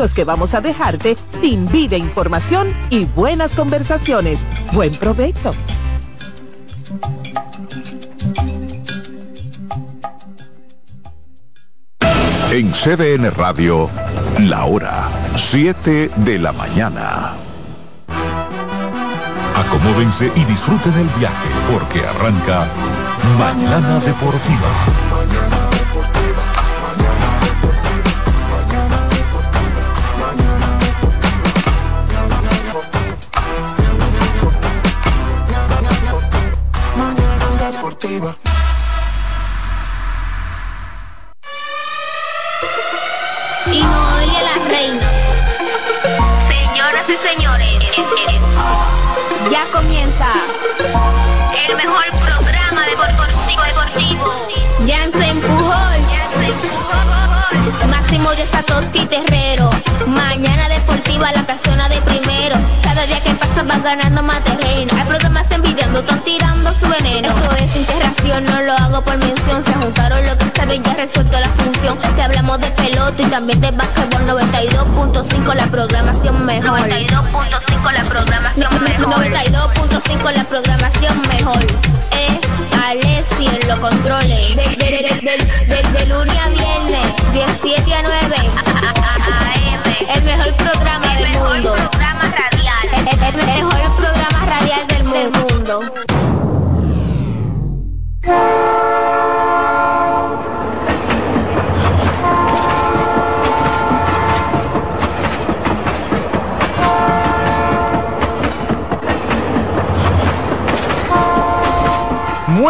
libros que vamos a dejarte sin vida información y buenas conversaciones. Buen provecho. En CDN Radio, la hora 7 de la mañana. Acomódense y disfruten el viaje porque arranca Mañana Deportiva. Ganando más terreno. Hay programas envidiando, están tirando su veneno. Esto es integración, no lo hago por mención. Se juntaron lo que saben, ya resuelto la función. Te hablamos de pelota y también de básquetbol 92.5 la programación mejor. 92.5 la programación mejor. 92.5 la programación mejor. Eh, Alessi en los controles. De, lunes a viernes, 17 a 9. El mejor programa del mundo. Programa. El, mejor programa radial del mundo.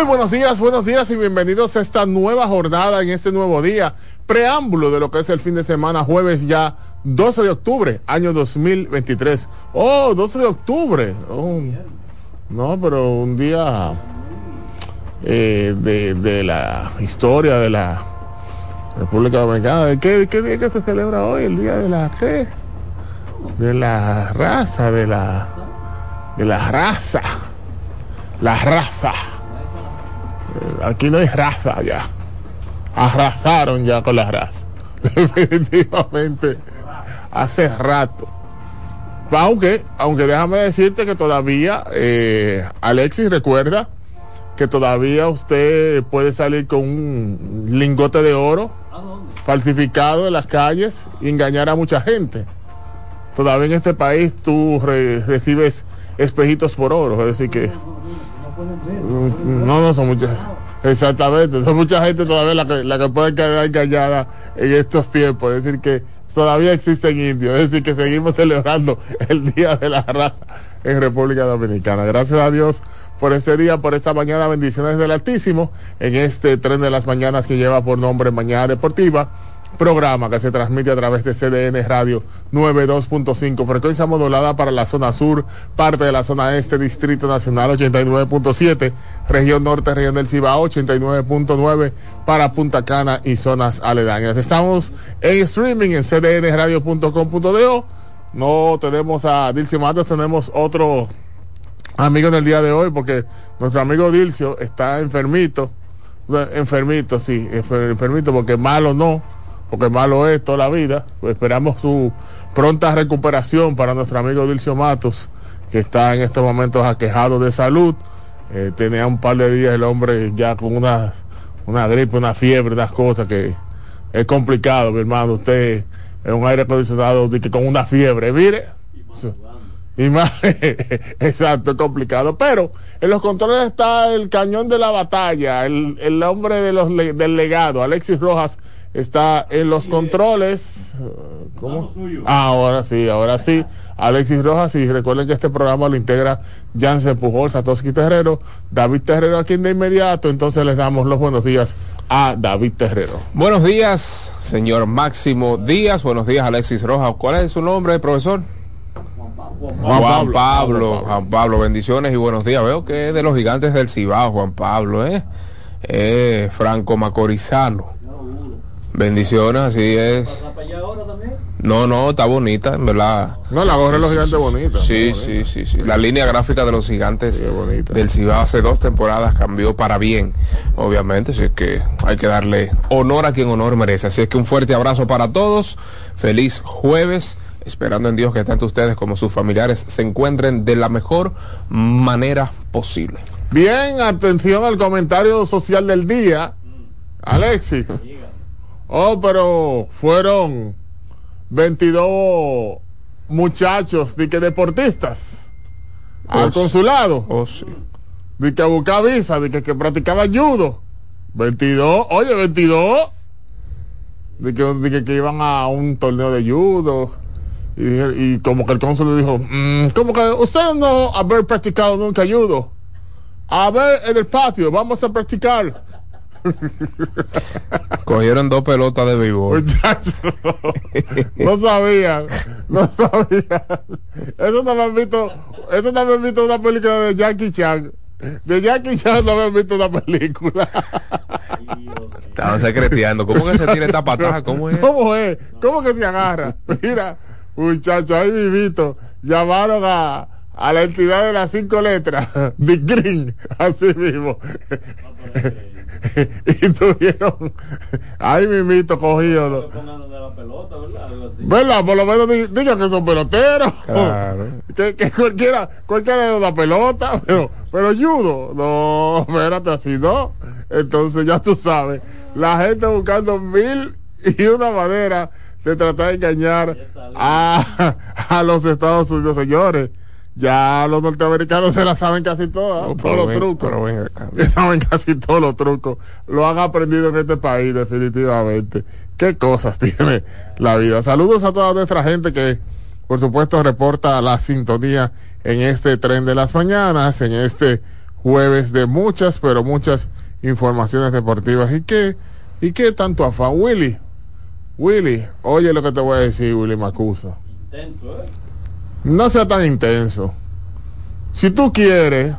Muy buenos días, buenos días y bienvenidos a esta nueva jornada en este nuevo día, preámbulo de lo que es el fin de semana, jueves ya 12 de octubre, año 2023. Oh, 12 de octubre. Oh, no, pero un día eh, de, la historia de la República Dominicana. ¿Qué, ¿Qué día que se celebra hoy? El día de la qué? De la raza, de la de la raza. La raza. Eh, aquí no hay raza ya. Arrasaron ya con la raza. Definitivamente. Hace rato. Aunque, aunque déjame decirte que todavía, eh, Alexis recuerda que todavía usted puede salir con un lingote de oro falsificado en las calles y engañar a mucha gente. Todavía en este país tú recibes espejitos por oro, es decir que no, no son muchas. Exactamente, son mucha gente todavía la que, la que puede quedar engañada en estos tiempos. Es decir, que todavía existen indios. Es decir, que seguimos celebrando el Día de la Raza en República Dominicana. Gracias a Dios por este día, por esta mañana. Bendiciones del Altísimo en este tren de las mañanas que lleva por nombre Mañana Deportiva programa que se transmite a través de CDN Radio 92.5, frecuencia modulada para la zona sur, parte de la zona este, Distrito Nacional 89.7, región norte, región del Cibao 89.9 para Punta Cana y zonas aledañas. Estamos en streaming en cdnradio.com.do. No tenemos a Dilcio Matos, tenemos otro amigo en el día de hoy porque nuestro amigo Dilcio está enfermito, enfermito, sí, enfermito porque malo no porque malo es toda la vida. Pues esperamos su pronta recuperación para nuestro amigo Dilcio Matos, que está en estos momentos aquejado de salud. Eh, tenía un par de días el hombre ya con una, una gripe, una fiebre, unas cosas que es complicado, mi hermano. Usted es un aire acondicionado con una fiebre, mire. Y más, exacto, es complicado. Pero en los controles está el cañón de la batalla, el, el hombre de los, del legado, Alexis Rojas, está en los controles. ¿Cómo? Ah, ahora sí, ahora sí. Alexis Rojas, y recuerden que este programa lo integra Jansen Pujol, Satoshi Terrero, David Terrero aquí de inmediato, entonces les damos los buenos días a David Terrero. Buenos días, señor Máximo Díaz, buenos días Alexis Rojas. ¿Cuál es su nombre, profesor? Juan, Pablo, Juan Pablo, bendiciones y buenos días. Veo que es de los gigantes del Cibao, Juan Pablo, ¿eh? eh Franco Macorizano Bendiciones, así es. No, no, está bonita, en verdad. No, la gorra de los gigantes bonita. Sí, sí, sí, sí. La línea gráfica de los gigantes del Cibao hace dos temporadas cambió para bien, obviamente. Así es que hay que darle honor a quien honor merece. Así es que un fuerte abrazo para todos. Feliz jueves. Esperando en Dios que tanto ustedes como sus familiares se encuentren de la mejor manera posible. Bien, atención al comentario social del día. Alexis. Oh, pero fueron 22 muchachos de que deportistas al Oh, sí. consulado. Oh, sí. De que a buscar visa, de que, que practicaba judo. 22, oye, 22. De que, de que, que iban a un torneo de judo. Y, como que el cónsul le dijo, "Mm, como que usted no haber practicado nunca judo. A ver, en el patio, vamos a practicar. Cogieron dos pelotas de béisbol. Muchachos, no sabían, no sabían. Eso no habían visto, eso no habían visto una película de Jackie Chan. De Jackie Chan no habían visto una película. Estaban secreteando. ¿Cómo que se tira esta patada? ¿Cómo es? ¿Cómo es? ¿Cómo que se agarra? Mira, muchachos, ahí vivito, llamaron a, a la entidad de las cinco letras, de Green, así mismo. y tuvieron, ahí mismito cogido. ¿Verdad? Por lo menos di- digan que son peloteros. Claro. Que, que cualquiera, cualquiera de una pelota, pero, pero judo. No, espérate así, ¿no? Entonces ya tú sabes, la gente buscando mil y una manera de tratar de engañar a, a los Estados Unidos, señores. Ya los norteamericanos se la saben casi todas, No, todos los ven- trucos. pero ven acá. Saben casi todos los trucos. Lo han aprendido en este país, definitivamente. Qué cosas tiene la vida. Saludos a toda nuestra gente que, por supuesto, reporta la sintonía en este tren de las mañanas, en este jueves de muchas, pero muchas informaciones deportivas. ¿Y qué, y qué tanto afán? Willy, Willy, oye lo que te voy a decir, Willy Macusa. No sea tan intenso. Si tú quieres,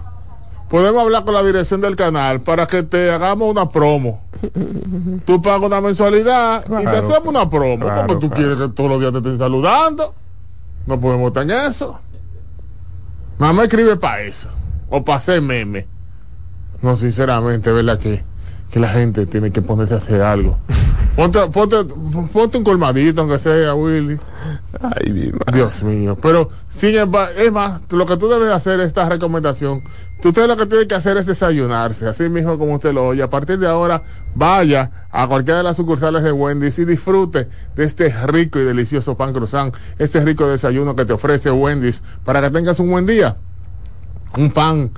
podemos hablar con la dirección del canal para que te hagamos una promo. Tú pagas una mensualidad y te hacemos una promo. claro, Como tú claro. quieres que todos los días te estén saludando. No podemos estar en eso. Mamá escribe para eso. O para hacer meme. No, sinceramente, ¿verdad? Que, que la gente tiene que ponerse a hacer algo. Ponte, ponte, ponte un colmadito, aunque sea, Willy. Ay, mi madre. Dios mío. Pero, sin embargo, es más, lo que tú debes hacer, esta recomendación, usted lo que tiene que hacer es desayunarse, así mismo como usted lo oye. A partir de ahora, vaya a cualquiera de las sucursales de Wendy's y disfrute de este rico y delicioso pan croissant, este rico desayuno que te ofrece Wendy's para que tengas un buen día. Un pan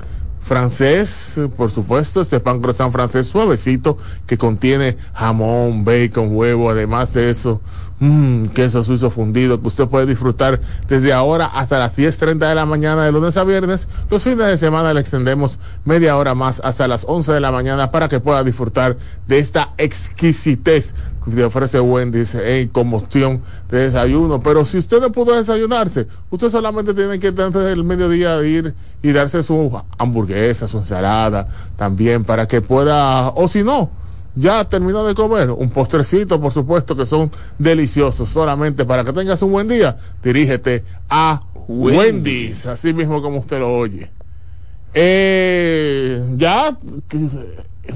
francés, por supuesto, este pan croissant francés suavecito que contiene jamón, bacon, huevo, además de eso, mmm, queso suizo fundido que usted puede disfrutar desde ahora hasta las 10.30 de la mañana de lunes a viernes. Los fines de semana le extendemos media hora más hasta las 11 de la mañana para que pueda disfrutar de esta exquisitez le ofrece Wendy's en combustión de desayuno. Pero si usted no pudo desayunarse, usted solamente tiene que antes del mediodía ir y darse su hamburguesa, su ensalada, también para que pueda, o si no, ya terminó de comer, un postrecito, por supuesto, que son deliciosos. Solamente para que tengas un buen día, dirígete a Wendy's, Wendy's. así mismo como usted lo oye. Eh, ya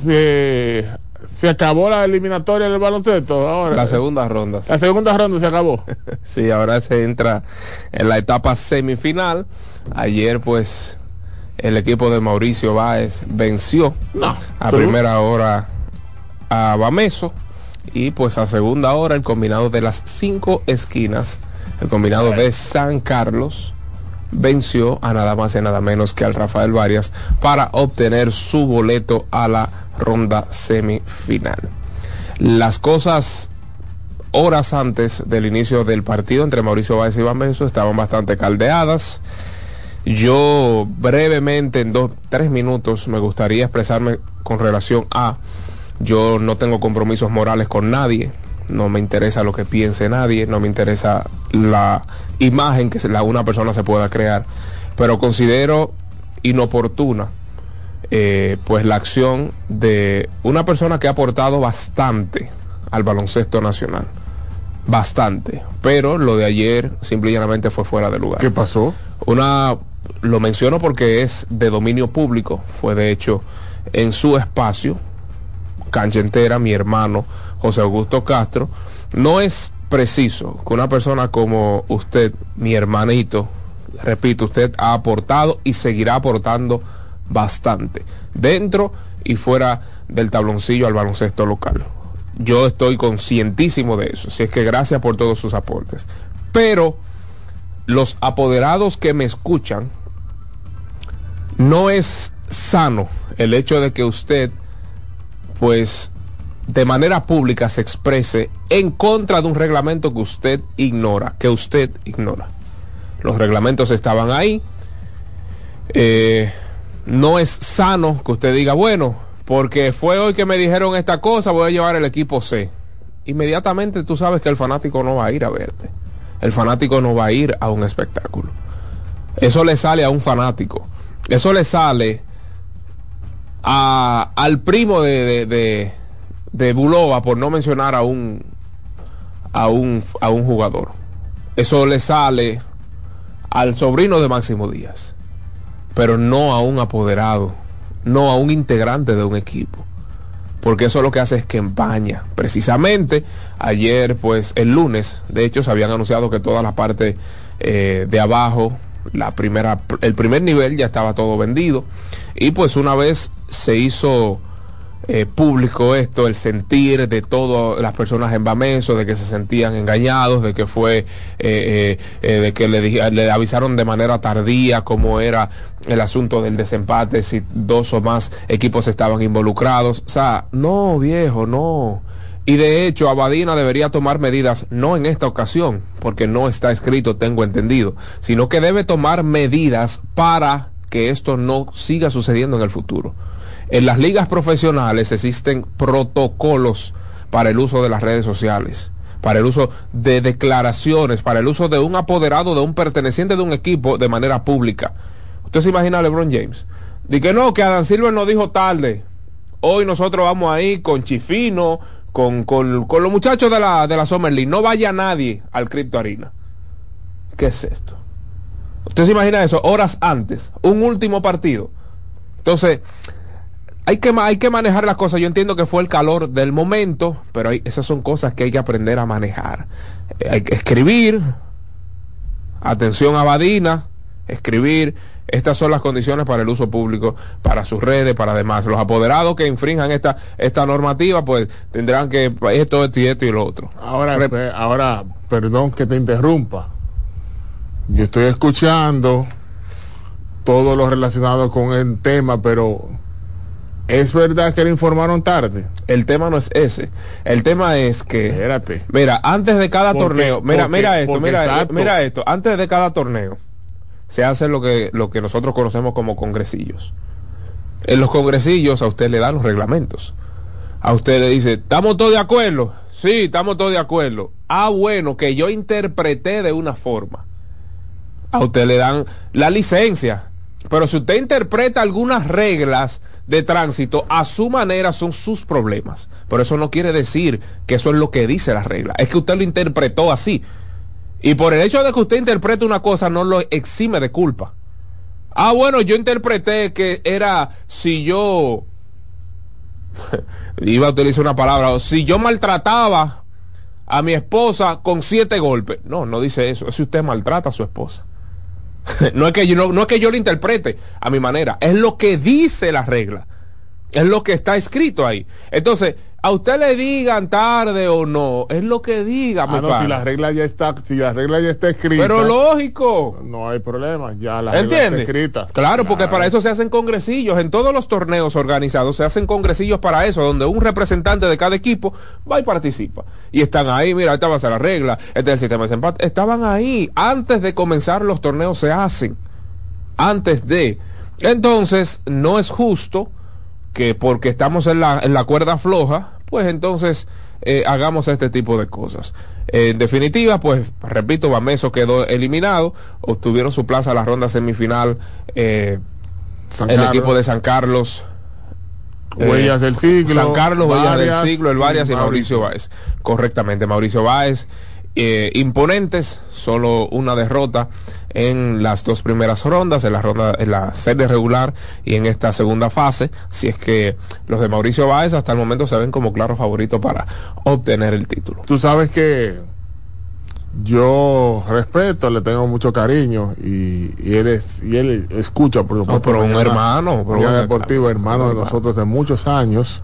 se, se acabó la eliminatoria del baloncesto. Ahora, La segunda ronda. sí. la segunda ronda se acabó. Sí, ahora se entra en la etapa semifinal. Ayer, pues, el equipo de Mauricio Báez venció No, a tú- primera hora a Bameso y pues a segunda hora el combinado de las cinco esquinas, el combinado de San Carlos venció a nada más y nada menos que al Rafael Varias para obtener su boleto a la ronda semifinal. Las cosas horas antes del inicio del partido entre Mauricio Báez y Bameso estaban bastante caldeadas. Yo brevemente, en dos, tres minutos, me gustaría expresarme con relación a, yo no tengo compromisos morales con nadie, no me interesa lo que piense nadie, no me interesa la imagen que la, una persona se pueda crear, pero considero inoportuna eh, pues la acción de una persona que ha aportado bastante al baloncesto nacional. bastante, pero lo de ayer simplemente fue fuera de lugar. ¿Qué pasó? Una, lo menciono porque es de dominio público, fue de hecho en su espacio, cancha entera, mi hermano José Augusto Castro, no es preciso que una persona como usted, mi hermanito, repito, usted ha aportado y seguirá aportando bastante dentro y fuera del tabloncillo al baloncesto local. Yo estoy conscientísimo de eso, así es que gracias por todos sus aportes. Pero los apoderados que me escuchan, no es sano el hecho de que usted, pues, de manera pública se exprese en contra de un reglamento que usted ignora, que usted ignora. Los reglamentos estaban ahí. Eh, no es sano que usted diga, bueno, porque fue hoy que me dijeron esta cosa, voy a llevar el equipo C. Inmediatamente tú sabes que el fanático no va a ir a verte. El fanático no va a ir a un espectáculo. Eso le sale a un fanático. Eso le sale a, al primo de, Bulova, por no mencionar a un, a un, a un jugador. Eso le sale al sobrino de Máximo Díaz, pero no a un apoderado, no a un integrante de un equipo. Porque eso lo que hace es que empaña. Precisamente ayer, pues el lunes, de hecho, se habían anunciado que toda la parte eh, de abajo, la primera, el primer nivel ya estaba todo vendido. Y pues una vez se hizo eh, público esto, el sentir de todas las personas en Bameso, de que se sentían engañados, de que fue, eh, eh, de que le, le avisaron de manera tardía cómo era el asunto del desempate, si dos o más equipos estaban involucrados. O sea, no, viejo, no. Y de hecho, Abadina debería tomar medidas, no en esta ocasión, porque no está escrito, tengo entendido, sino que debe tomar medidas para que esto no siga sucediendo en el futuro. En las ligas profesionales existen protocolos para el uso de las redes sociales, para el uso de declaraciones, para el uso de un apoderado, de un perteneciente de un equipo de manera pública. Usted se imagina a LeBron James. Dice que no, que Adam Silver nos dijo tarde. Hoy nosotros vamos ahí con Chifino, con, con, los muchachos de la, de la Summer League. No vaya nadie al Crypto Arena. ¿Qué es esto? Usted se imagina eso, horas antes, un último partido. Entonces, hay que, hay que manejar las cosas. Yo entiendo que fue el calor del momento, pero esas son cosas que hay que aprender a manejar. Eh, hay que escribir, atención a Badina, escribir. Estas son las condiciones para el uso público, para sus redes, para demás. Los apoderados que infrinjan esta, esta normativa, pues tendrán que esto, esto y esto y lo otro. Ahora, ahora, perdón que te interrumpa. Yo estoy escuchando todo lo relacionado con el tema, pero ¿Es verdad que le informaron tarde? El tema no es ese. El tema es que. Espérate. Mira, antes de cada torneo. Mira, mira esto, mira, mira esto. Antes de cada torneo se hace lo que, lo que nosotros conocemos como congresillos. En los congresillos a usted le dan los reglamentos. A usted le dice, ¿estamos todos de acuerdo? Sí, estamos todos de acuerdo. Ah, bueno, que yo interpreté de una forma. A usted le dan la licencia. Pero si usted interpreta algunas reglas de tránsito a su manera son sus problemas. Pero eso no quiere decir que eso es lo que dice la regla. Es que usted lo interpretó así. Y por el hecho de que usted interprete una cosa no lo exime de culpa. Ah, bueno, yo interpreté que era si yo iba a utilizar una palabra, si yo maltrataba a mi esposa con siete golpes. No, no dice eso. Es si usted maltrata a su esposa. no, es que yo, no, es que yo lo interprete a mi manera, es lo que dice la regla. Es lo que está escrito ahí. Entonces, a usted le digan tarde o no, es lo que diga, ah, no, si la regla ya está, si la regla ya está escrita. Pero lógico. No hay problema, ya la regla está escrita. Claro, porque para eso se hacen congresillos. En todos los torneos organizados se hacen congresillos para eso, donde un representante de cada equipo va y participa. Y están ahí, mira, esta va a ser la regla, este es el sistema de empate. Estaban ahí. Antes de comenzar los torneos se hacen. Antes de. Entonces, no es justo que porque estamos en la, en la cuerda floja, pues entonces eh, hagamos este tipo de cosas. en definitiva, pues repito, Bameso quedó eliminado, obtuvieron su plaza a la ronda semifinal eh, el equipo de San Carlos. Huellas del siglo. San Carlos, Huellas del siglo, el Varias y Mauricio Báez. Correctamente, Mauricio Báez eh, imponentes, solo una derrota en las dos primeras rondas, en la ronda, en la serie regular y en esta segunda fase, si es que los de Mauricio Báez hasta el momento se ven como claro favorito para obtener el título. Tú sabes que yo respeto, le tengo mucho cariño y, y él es, y él escucha por no, pero un hermano, pero deportivo, hermano de nosotros de muchos años.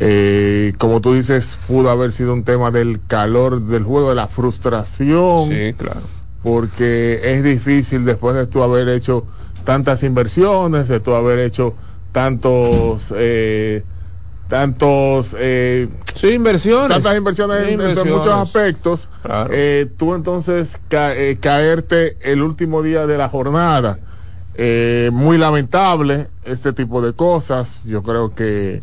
Eh, como tú dices, pudo haber sido un tema del calor del juego, de la frustración. Sí, claro. Porque es difícil después de tú haber hecho tantas inversiones, de tú haber hecho tantos eh, tantos eh, sí, inversiones tantas inversiones, En, muchos aspectos eh, tú entonces eh, caerte el último día de la jornada eh, muy lamentable este tipo de cosas yo creo que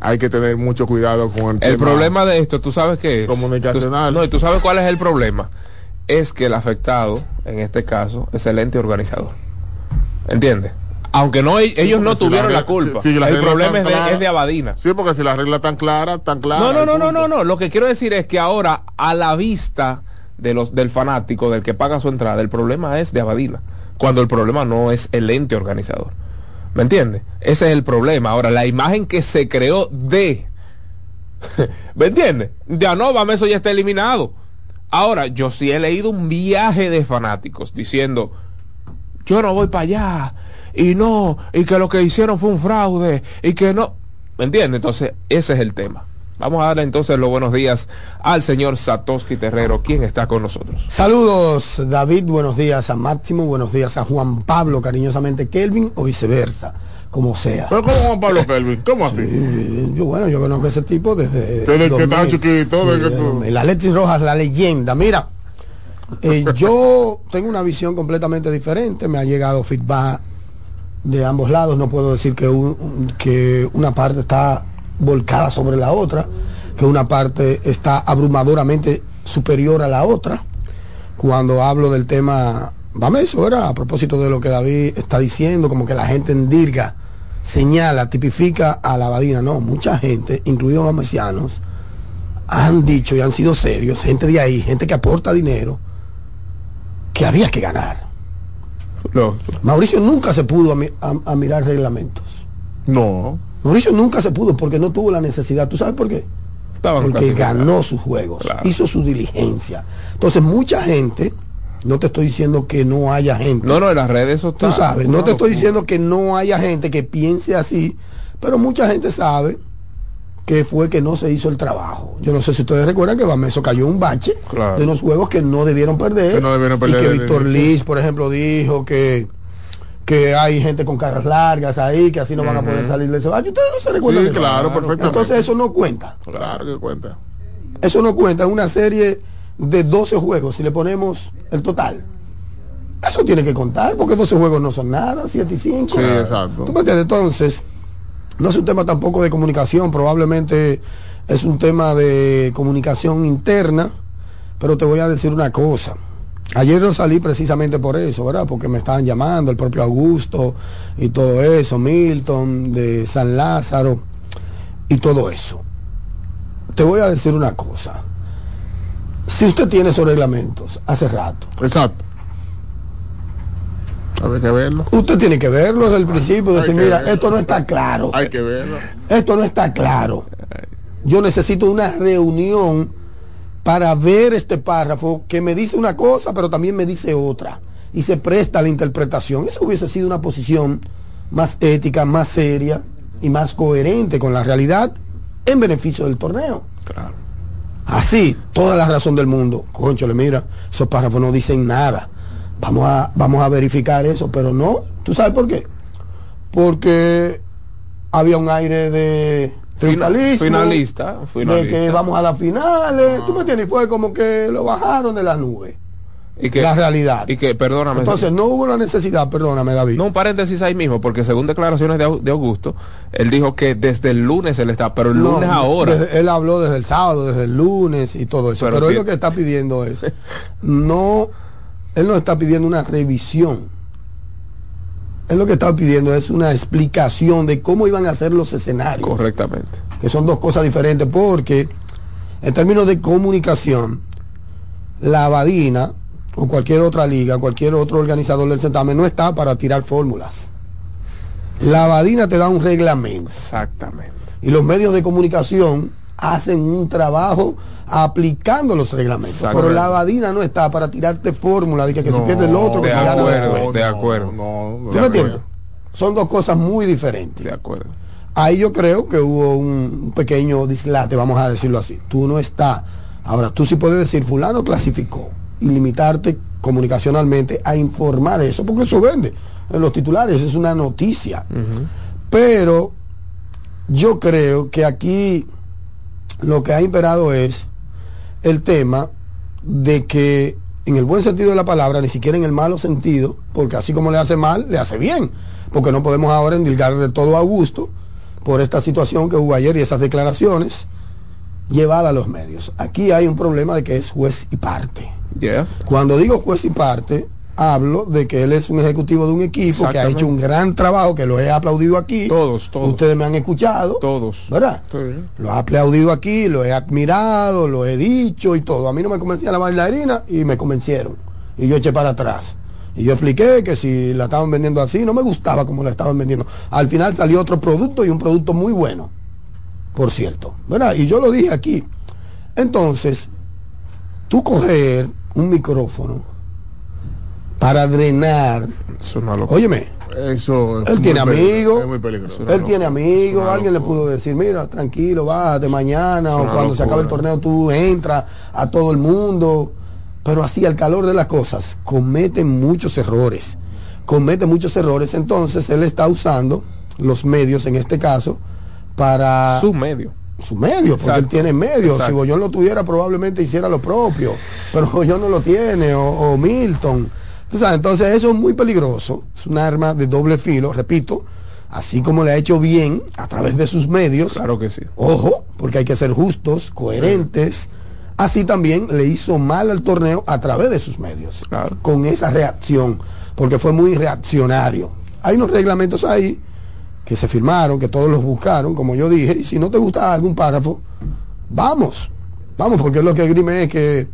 hay que tener mucho cuidado con el, el problema de esto tú sabes que es comunicacional no y tú sabes cuál es el problema es que el afectado en este caso es el ente organizador ¿entiendes? aunque no ellos no tuvieron la, culpa. el problema es de, Abadina. Sí, porque si la regla tan clara, tan clara. No, no, no, no, no, no. Lo que quiero decir es que ahora a la vista de los del fanático, del que paga su entrada, el problema es de Abadina, cuando el problema no es el ente organizador. ¿Me entiendes? Ese es el problema. Ahora, la imagen que se creó de ¿Me entiendes? Ya no, vamos, eso ya está eliminado. Ahora, yo sí he leído un viaje de fanáticos diciendo, yo no voy para allá, y no, y que lo que hicieron fue un fraude, y que no. ¿Me entiendes? Entonces, ese es el tema. Vamos a darle entonces los buenos días al señor Satoshi Terrero, quien está con nosotros. Saludos, David, buenos días a Máximo, buenos días a Juan Pablo, cariñosamente Kelvin, o viceversa, como sea. ¿Pero cómo Juan Pablo Kelvin? ¿Cómo así? yo, bueno, yo conozco a ese tipo desde... Desde que estaba chiquito, desde que tú... El Alexis Rojas, la leyenda. Mira, eh, yo tengo una visión completamente diferente, me ha llegado feedback de ambos lados, no puedo decir que, que una parte está volcada sobre la otra, que una parte está abrumadoramente superior a la otra. Cuando hablo del tema eso era a propósito de lo que David está diciendo, como que la gente en Dirga señala, tipifica a la Abadina. No, mucha gente, incluidos los mesianos, han dicho y han sido serios, gente de ahí, gente que aporta dinero, que había que ganar. Mauricio nunca se pudo a, mirar reglamentos. No. Mauricio nunca se pudo porque no tuvo la necesidad. ¿Tú sabes por qué? porque ganó sus juegos, hizo su diligencia. Entonces, mucha gente, no te estoy diciendo que no haya gente. No, no, en las redes eso Tú sabes, no te estoy diciendo que no haya gente que piense así, pero mucha gente sabe que fue que no se hizo el trabajo. Yo no sé si ustedes recuerdan que Bameso cayó un bache de unos juegos que no debieron perder. y que Víctor Liz, por ejemplo, dijo que que hay gente con caras largas ahí, que así no van a poder salir de ese bache. Ustedes no se recuerdan. Sí, claro, perfectamente. Entonces eso no cuenta. Claro que cuenta. Eso no cuenta. Una serie de 12 juegos, si le ponemos el total. Eso tiene que contar, porque 12 juegos no son nada, 7 y 5. Sí, exacto. ¿Tú Entonces, no es un tema tampoco de comunicación, probablemente es un tema de comunicación interna, pero te voy a decir una cosa. Ayer yo salí precisamente por eso, ¿verdad? Porque me estaban llamando el propio Augusto y todo eso, Milton de San Lázaro y todo eso. Te voy a decir una cosa. Si usted tiene esos reglamentos hace rato. Exacto que verlo. Usted tiene que verlo desde el principio, decir, mira, esto no está claro. Hay que verlo. Esto no está claro. Yo necesito una reunión para ver este párrafo que me dice una cosa, pero también me dice otra. Y se presta a la interpretación. Eso hubiese sido una posición más ética, más seria y más coherente con la realidad en beneficio del torneo. Claro. Así, toda la razón del mundo. Concho, le mira, esos párrafos no dicen nada. Vamos a, vamos a verificar eso, pero no. ¿Tú sabes por qué? Porque había un aire de triunfalismo, finalista, de que vamos a las finales. ¿Tú me entiendes? Fue como que lo bajaron de la nube. Y que, la realidad. Y que, perdóname. Entonces no hubo la necesidad, perdóname David. No, un paréntesis ahí mismo, porque según declaraciones de, de Augusto, él dijo que desde el lunes él está, pero el lunes ahora. él habló desde el sábado, desde el lunes y todo eso. Pero, pero él lo que está pidiendo es no él no está pidiendo una revisión. Él lo que está pidiendo es una explicación de cómo iban a ser los escenarios. Correctamente. Que son dos cosas diferentes porque en términos de comunicación, la Abadina o cualquier otra liga, cualquier otro organizador del certamen no está para tirar fórmulas. La Abadina te da un reglamento. Exactamente. Y los medios de comunicación hacen un trabajo aplicando los reglamentos. Pero la Abadina no está para tirarte fórmula de que, se pierde el otro, que de se gana acuerdo, después. de acuerdo. ¿Tú me entiendes? Son dos cosas muy diferentes. De acuerdo. Ahí yo creo que hubo un pequeño dislate, vamos a decirlo así. Tú no estás. Ahora, tú sí puedes decir, fulano clasificó y limitarte comunicacionalmente a informar eso, porque eso vende en los titulares, es una noticia. Pero yo creo que aquí lo que ha imperado es el tema de que en el buen sentido de la palabra, ni siquiera en el malo sentido, porque así como le hace mal, le hace bien, porque no podemos ahora endilgar de todo a gusto por esta situación que hubo ayer y esas declaraciones llevadas a los medios. Aquí hay un problema de que es juez y parte. Yeah. Cuando digo juez y parte, hablo de que él es un ejecutivo de un equipo que ha hecho un gran trabajo, que lo he aplaudido aquí. Todos, todos. Ustedes me han escuchado. Todos. ¿Verdad? Sí. Lo he aplaudido aquí, lo he admirado, lo he dicho y todo. A mí no me convencía la bailarina y me convencieron. Y yo eché para atrás. Y yo expliqué que si la estaban vendiendo así, no me gustaba como la estaban vendiendo. Al final salió otro producto y un producto muy bueno, por cierto. ¿Verdad? Y yo lo dije aquí. Entonces, tú coger un micrófono para drenar. Es una locura. Óyeme, Eso es él tiene amigos, Es muy peligroso. Una él tiene amigos, alguien le pudo decir, mira, tranquilo, bájate mañana, o cuando se acabe el torneo tú entras a todo el mundo. Pero así, al calor de las cosas, cometen muchos errores. Comete muchos errores, entonces él está usando los medios, en este caso, para Su medio. su medio, porque Exacto, él tiene medios. Si. Bollón lo tuviera, probablemente hiciera lo propio, pero Bollón no lo tiene, o, o Milton. Entonces eso es muy peligroso, es un arma de doble filo, repito, así como le ha hecho bien a través de sus medios, Claro que sí. ojo, porque hay que ser justos, coherentes, así también le hizo mal al torneo a través de sus medios, Claro. con esa reacción, porque fue muy reaccionario. Hay unos reglamentos ahí que se firmaron, que todos los buscaron, como yo dije, y si no te gusta algún párrafo, vamos, vamos, porque lo que grime es que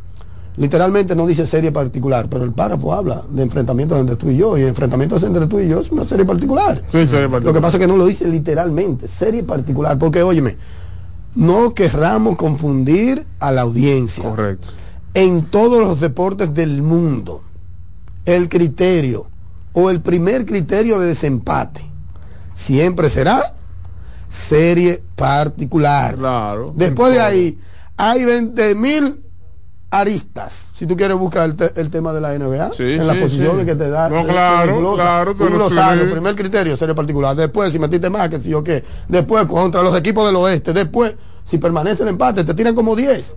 literalmente no dice serie particular, pero el párrafo habla de enfrentamientos entre tú y yo, y enfrentamientos entre tú y yo es una serie particular. Sí, serie particular. Lo que pasa es que no lo dice literalmente, serie particular, porque óyeme, no querramos confundir a la audiencia. Correcto. En todos los deportes del mundo, el criterio o el primer criterio de desempate siempre será serie particular. Claro. Después de ahí, hay 20 mil aristas. Si tú quieres buscar el, te- el tema de la NBA, Sí, en las sí, posiciones sí. que te da. No, claro, glosa- claro, pero glosario, sí. primer criterio, serie particular. Después, si metiste más, que si yo qué. Después, contra los equipos del oeste. Después, si permanece el empate, te tiran como 10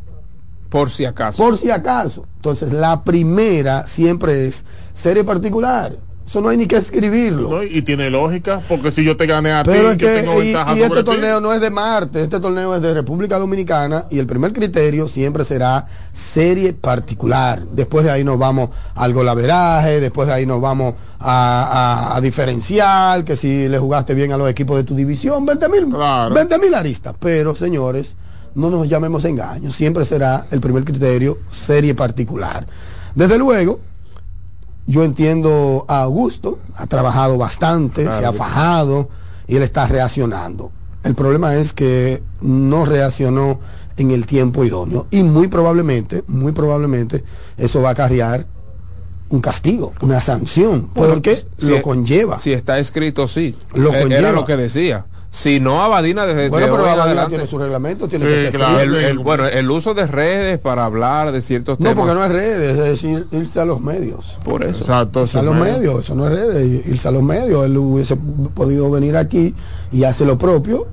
Por si acaso. por si acaso. Entonces, la primera siempre es serie particular. Eso no hay ni que escribirlo. ¿no? Y tiene lógica, porque si yo te gané a Pero es ti, yo que, tengo y, ventaja y sobre este ti. torneo no es de Marte, este torneo es de República Dominicana y el primer criterio siempre será serie particular. Después de ahí nos vamos al golaveraje, después de ahí nos vamos a, a- a diferencial, que si le jugaste bien a los equipos de tu división, 20 mil Claro. 20 mil aristas. Pero señores, no nos llamemos engaños, siempre será el primer criterio serie particular. Desde luego, yo entiendo a Augusto, ha trabajado bastante, Claro se ha fajado y él está reaccionando. El problema es que no reaccionó en el tiempo idóneo y muy probablemente, muy probablemente eso va a acarrear un castigo, una sanción, Bueno, porque si- lo conlleva. Si está escrito, sí. Lo conlleva. Era lo que decía. Si no, Abadina desde bueno, de pero Abadina adelante- tiene su reglamento, tiene Sí, que claro. el, el- bueno, el uso de redes para hablar de ciertos No, temas. porque no es redes, es decir, irse a los medios. Por eso. Exacto. Irse a eso los me- medios, eso no es redes, irse a los medios. Él hubiese podido venir aquí y hace lo propio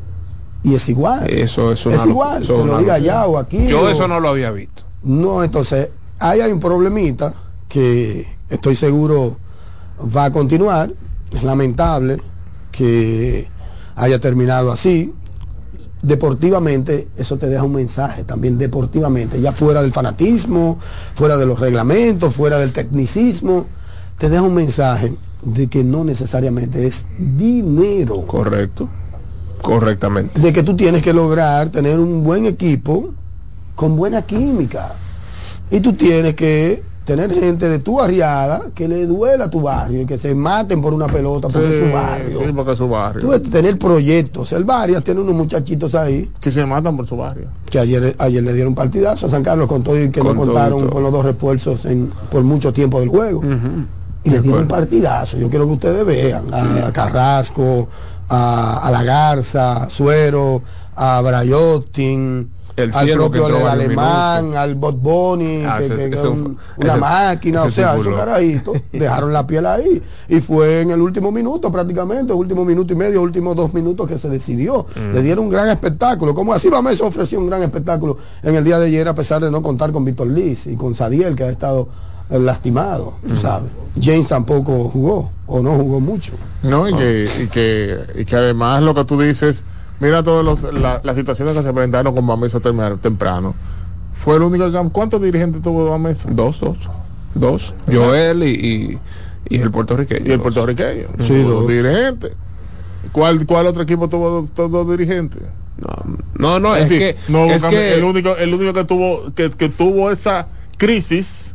y es igual. Eso es una es igual, eso que lo diga allá o aquí. Yo o- eso no lo había visto. No, entonces, ahí hay un problemita que estoy seguro va a continuar. Es lamentable que haya terminado así. Deportivamente, eso te deja un mensaje también deportivamente, ya fuera del fanatismo, fuera de los reglamentos, fuera del tecnicismo, te deja un mensaje de que no necesariamente es dinero Correcto. Correctamente. de que tú tienes que lograr tener un buen equipo con buena química. Y tú tienes que tener gente de tu barriada que le duela a tu barrio y que se maten por una pelota porque es su barrio. Sí, porque es su barrio. Tú tener proyectos. El barrio tiene unos muchachitos ahí Que se matan por su barrio. que ayer, ayer le dieron partidazo a San Carlos con todo y que Con no contaron con los dos refuerzos en, por mucho tiempo del juego. Y le dieron partidazo. Yo quiero que ustedes vean a, a Carrasco, a, a La Garza, a Suero, a Brayotin, El al que propio varios alemán, al Bot Boni, Ah, que, ese- que- que ese un- fue- una máquina, o sea, esos carajitos dejaron la piel ahí. Y fue en el último minuto prácticamente, último minuto y medio, últimos dos minutos que se decidió. Mm. Le dieron un gran espectáculo. Como así Bameso ofreció un gran espectáculo en el día de ayer a pesar de no contar con Víctor Liz y con Sadiel que ha estado eh, lastimado, tú Mm. sabes. James tampoco jugó o no jugó mucho. No, y, que, y, que, y que además lo que tú dices, mira todas las situaciones que se presentaron con Bameso tem- temprano. Fue el único que- ¿Cuántos dirigentes tuvo Bameso? Dos, dos. Dos. Joel y, y, y el puertorriqueño. Y el Dos. puertorriqueño. Sí, Tuvo dos. dirigentes. ¿Cuál, ¿Cuál otro equipo tuvo dos, dos- dos dirigentes? No, no, no, es, decir, que, no es que el único el único que tuvo que, que tuvo esa crisis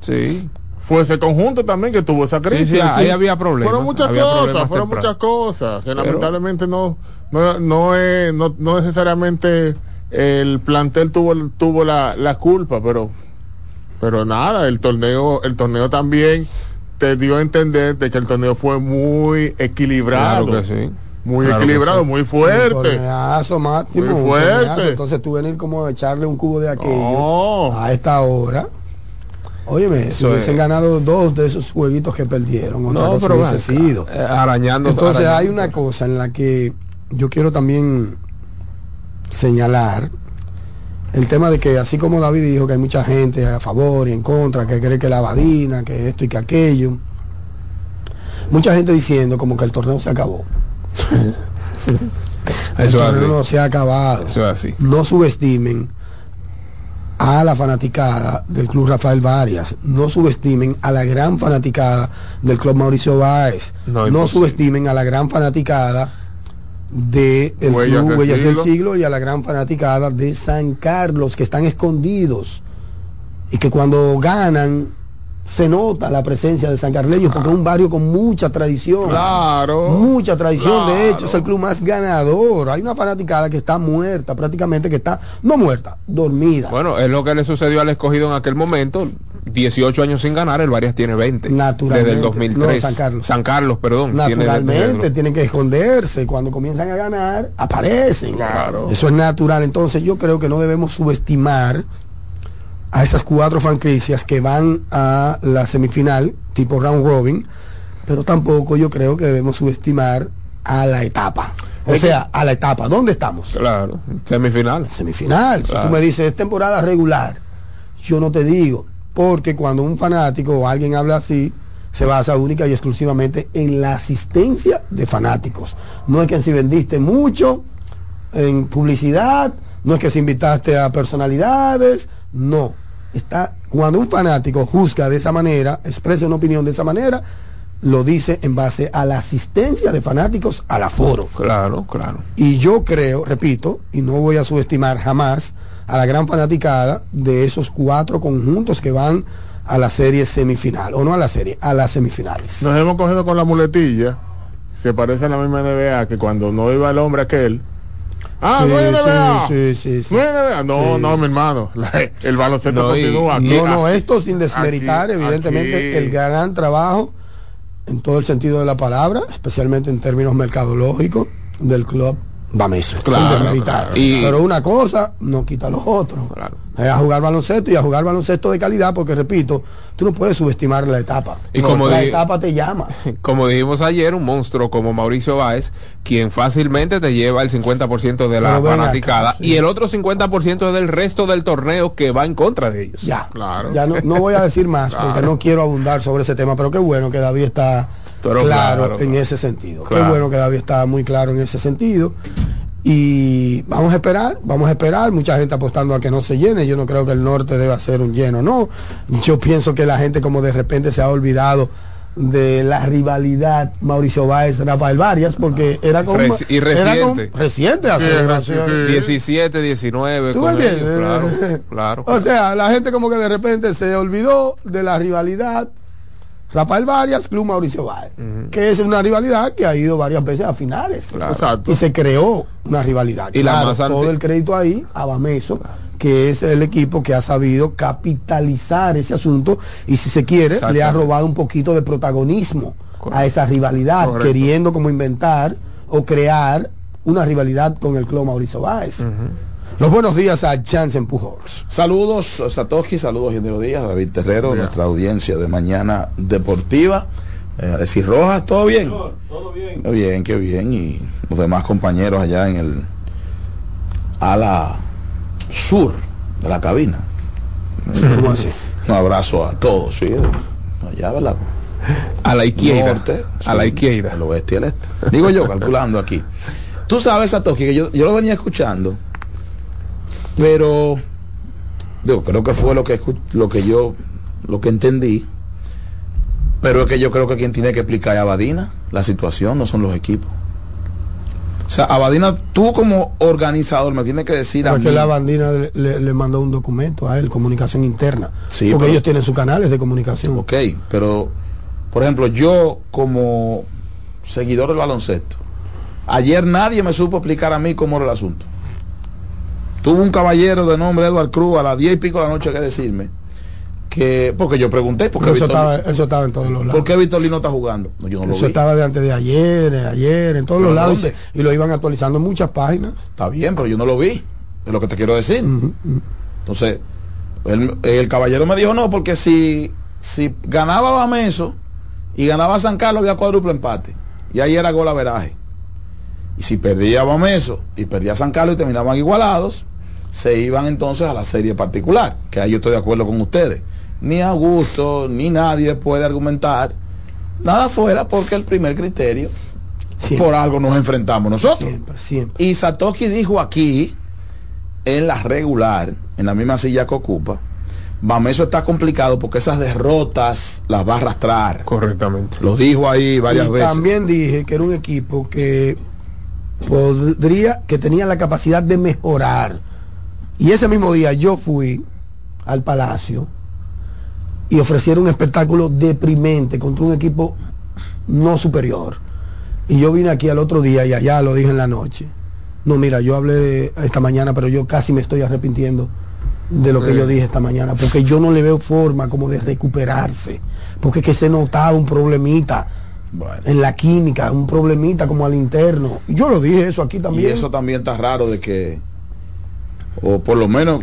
sí. fue ese conjunto también que tuvo esa crisis. sí, ahí había problemas, Fueron muchas había cosas, fueron temprano. muchas cosas que Pero- lamentablemente no no no, es, no no necesariamente el plantel tuvo tuvo la, la culpa, pero pero nada, el torneo el torneo también te dio a entender de que el torneo fue muy equilibrado. Claro que sí. Muy Claro equilibrado, sí. muy Un fuerte. torneazo máximo. Muy un fuerte. torneazo. Entonces tú venir como a echarle un cubo de aquello No. a esta hora. Óyeme, si hubiesen es. ganado dos de esos jueguitos que perdieron, otra No, cosa pero hubiese sido. eh, arañando. Entonces hay una cosa en la que yo quiero también señalar el tema de que así como David dijo que hay mucha gente a favor y en contra, que cree que la badina, que esto y que aquello, mucha gente diciendo como que el torneo se acabó. el Eso es torneo no así. se ha acabado. Eso es así. No subestimen a la fanaticada del Club Rafael Varias, no subestimen a la gran fanaticada del Club Mauricio Báez, No, no, subestimen a la gran fanaticada de el Huellas Club del Huellas del Siglo. Siglo y a la gran fanaticada de San Carlos, que están escondidos y que cuando ganan se nota la presencia de San Carleños porque es un barrio con mucha tradición. Claro. Mucha tradición, de hecho, es el club más ganador. Hay una fanaticada que está muerta, prácticamente que está, no muerta, dormida. Bueno, es lo que le sucedió al escogido en aquel momento. 18 años sin ganar, el Varias tiene 20. Naturalmente. Desde el 2003. No, San Carlos. San Carlos, perdón. tiene Naturalmente, desde- tienen que esconderse. Cuando comienzan a ganar, aparecen. Claro. Eso es natural. Entonces, yo creo que no debemos subestimar a esas cuatro franquicias que van a la semifinal, tipo round robin, pero tampoco yo creo que debemos subestimar a la etapa. O sea, a la etapa. ¿Dónde estamos? Claro, semifinal. semifinal. Si tú me dices es temporada regular, yo no te digo, porque cuando un fanático o alguien habla así, se basa única y exclusivamente en la asistencia de fanáticos. No es que si vendiste mucho en publicidad, no es que si invitaste a personalidades, no. Está cuando un fanático juzga de esa manera, expresa una opinión de esa manera, lo dice en base a la asistencia de fanáticos al aforo. Claro, claro. Y yo creo, repito, y no voy a subestimar jamás a la gran fanaticada de esos cuatro conjuntos que van a la serie semifinal, o no a la serie, a las semifinales. Nos hemos cogido con la muletilla. Se parece a la misma NBA que cuando no iba el hombre aquel. Ah, Sí, no hay NBA. sí, sí, sí. No hay NBA. No, Sí. no, mi hermano. La- el baloncesto No, continúa. Aquí, No, no, aquí. esto sin desmeritar, aquí- evidentemente, aquí. el gran trabajo en todo el sentido de la palabra, especialmente en términos mercadológicos, del club Claro, sin desmeritar. claro. Y- Pero una cosa no quita lo otro. Claro. Es a jugar baloncesto y a jugar baloncesto de calidad, porque repito, tú no puedes subestimar la etapa. Y No, como la di- etapa te llama. Como dijimos ayer, un monstruo como Mauricio Báez, quien fácilmente te lleva el 50% de la fanaticada acá, sí. y el otro 50% es del resto del torneo que va en contra de ellos. Ya, Claro. ya no, no voy a decir más porque Claro. no quiero abundar sobre ese tema, pero qué bueno que David está claro, claro, en ese sentido. Claro. Qué bueno que David está muy claro en ese sentido. Y vamos a esperar, vamos a esperar, mucha gente apostando a que no se llene, yo no creo que el norte deba ser un lleno, no. Yo pienso que la gente como de repente se ha olvidado de la rivalidad Mauricio Báez Rafael Varias porque era como Reci- y era como- reciente. reciente hace Sí, sí. 17, 19. ¿Tú con ellos? Claro, claro. O sea, la gente como que de repente se olvidó de la rivalidad Rafael Varias, Club Mauricio Báez, que es una rivalidad que ha ido varias veces a finales. Claro. Exacto. Y se creó una rivalidad. Y la Claro, más anti- todo el crédito ahí a Bameso, que es el equipo que ha sabido capitalizar ese asunto y si se quiere, le ha robado un poquito de protagonismo a Correcto. esa rivalidad, Correcto. queriendo como inventar o crear una rivalidad con el Club Mauricio Báez. Los buenos días a Jansen Pujols. Saludos, Satoshi, saludos, Ingeniero Díaz, David Terrero, nuestra audiencia de Mañana Deportiva. Eh, Alexis Rojas, ¿todo bien? Todo bien. Qué bien, qué bien. Y los demás compañeros allá en el ala sur de la cabina. ¿Cómo así? Un abrazo a todos, sí. Allá, ¿verdad? A la izquierda. Norte, a la izquierda. El oeste y el este. Digo yo, calculando aquí. Tú sabes, Satoshi, que yo, yo lo venía escuchando, pero digo, creo que fue lo que lo que yo lo que entendí. Pero es que yo creo que quien tiene que explicar es Abadina, la situación, no son los equipos. O sea, Abadina, tú como organizador me tienes que decir a mí. la bandina le, le- le mandó un documento a él, comunicación interna. Sí, porque pero- ellos tienen sus canales de comunicación. Ok, pero por ejemplo, yo como seguidor del baloncesto, ayer nadie me supo explicar a mí cómo era el asunto. Tuvo un caballero de nombre Edward Cruz a las diez y pico de la noche que decirme que, porque yo pregunté, ¿por qué, Pero eso, estaba, eso estaba en todos los lados. ¿por qué Víctor Lee no está jugando? No, yo no lo Eso vi. estaba de antes de ayer, ayer, en todos ¿Pero los lados. Y, dónde? se- y lo iban actualizando en muchas páginas. Está bien, pero yo no lo vi. Es lo que te quiero decir. Entonces, el, el caballero me dijo no, porque si, si ganaba Bameso y ganaba San Carlos había cuádruple empate. Y ahí era gol averaje. Y si perdía Bameso y perdía San Carlos y terminaban igualados, se iban entonces a la serie particular. Que ahí yo estoy de acuerdo con ustedes. Ni Augusto, ni nadie puede argumentar nada fuera porque el primer criterio, Siempre, por algo nos enfrentamos nosotros. siempre, siempre. Y Satoshi dijo aquí, en la regular, en la misma silla que ocupa, Bameso está complicado porque esas derrotas las va a arrastrar. Correctamente. Lo dijo ahí varias Y veces. También dije que era un equipo que podría, que tenía la capacidad de mejorar. Y ese mismo día yo fui al Palacio y ofrecieron un espectáculo deprimente contra un equipo no superior. Y yo vine aquí al otro día y allá lo dije en la noche. No, mira, yo hablé esta mañana, pero yo casi me estoy arrepintiendo de lo que yo dije esta mañana, porque yo no le veo forma como de recuperarse, porque es que se notaba un problemita Bueno, en la química, un problemita como al interno. Y yo lo dije eso aquí y también. eso también está raro de que, o por lo menos,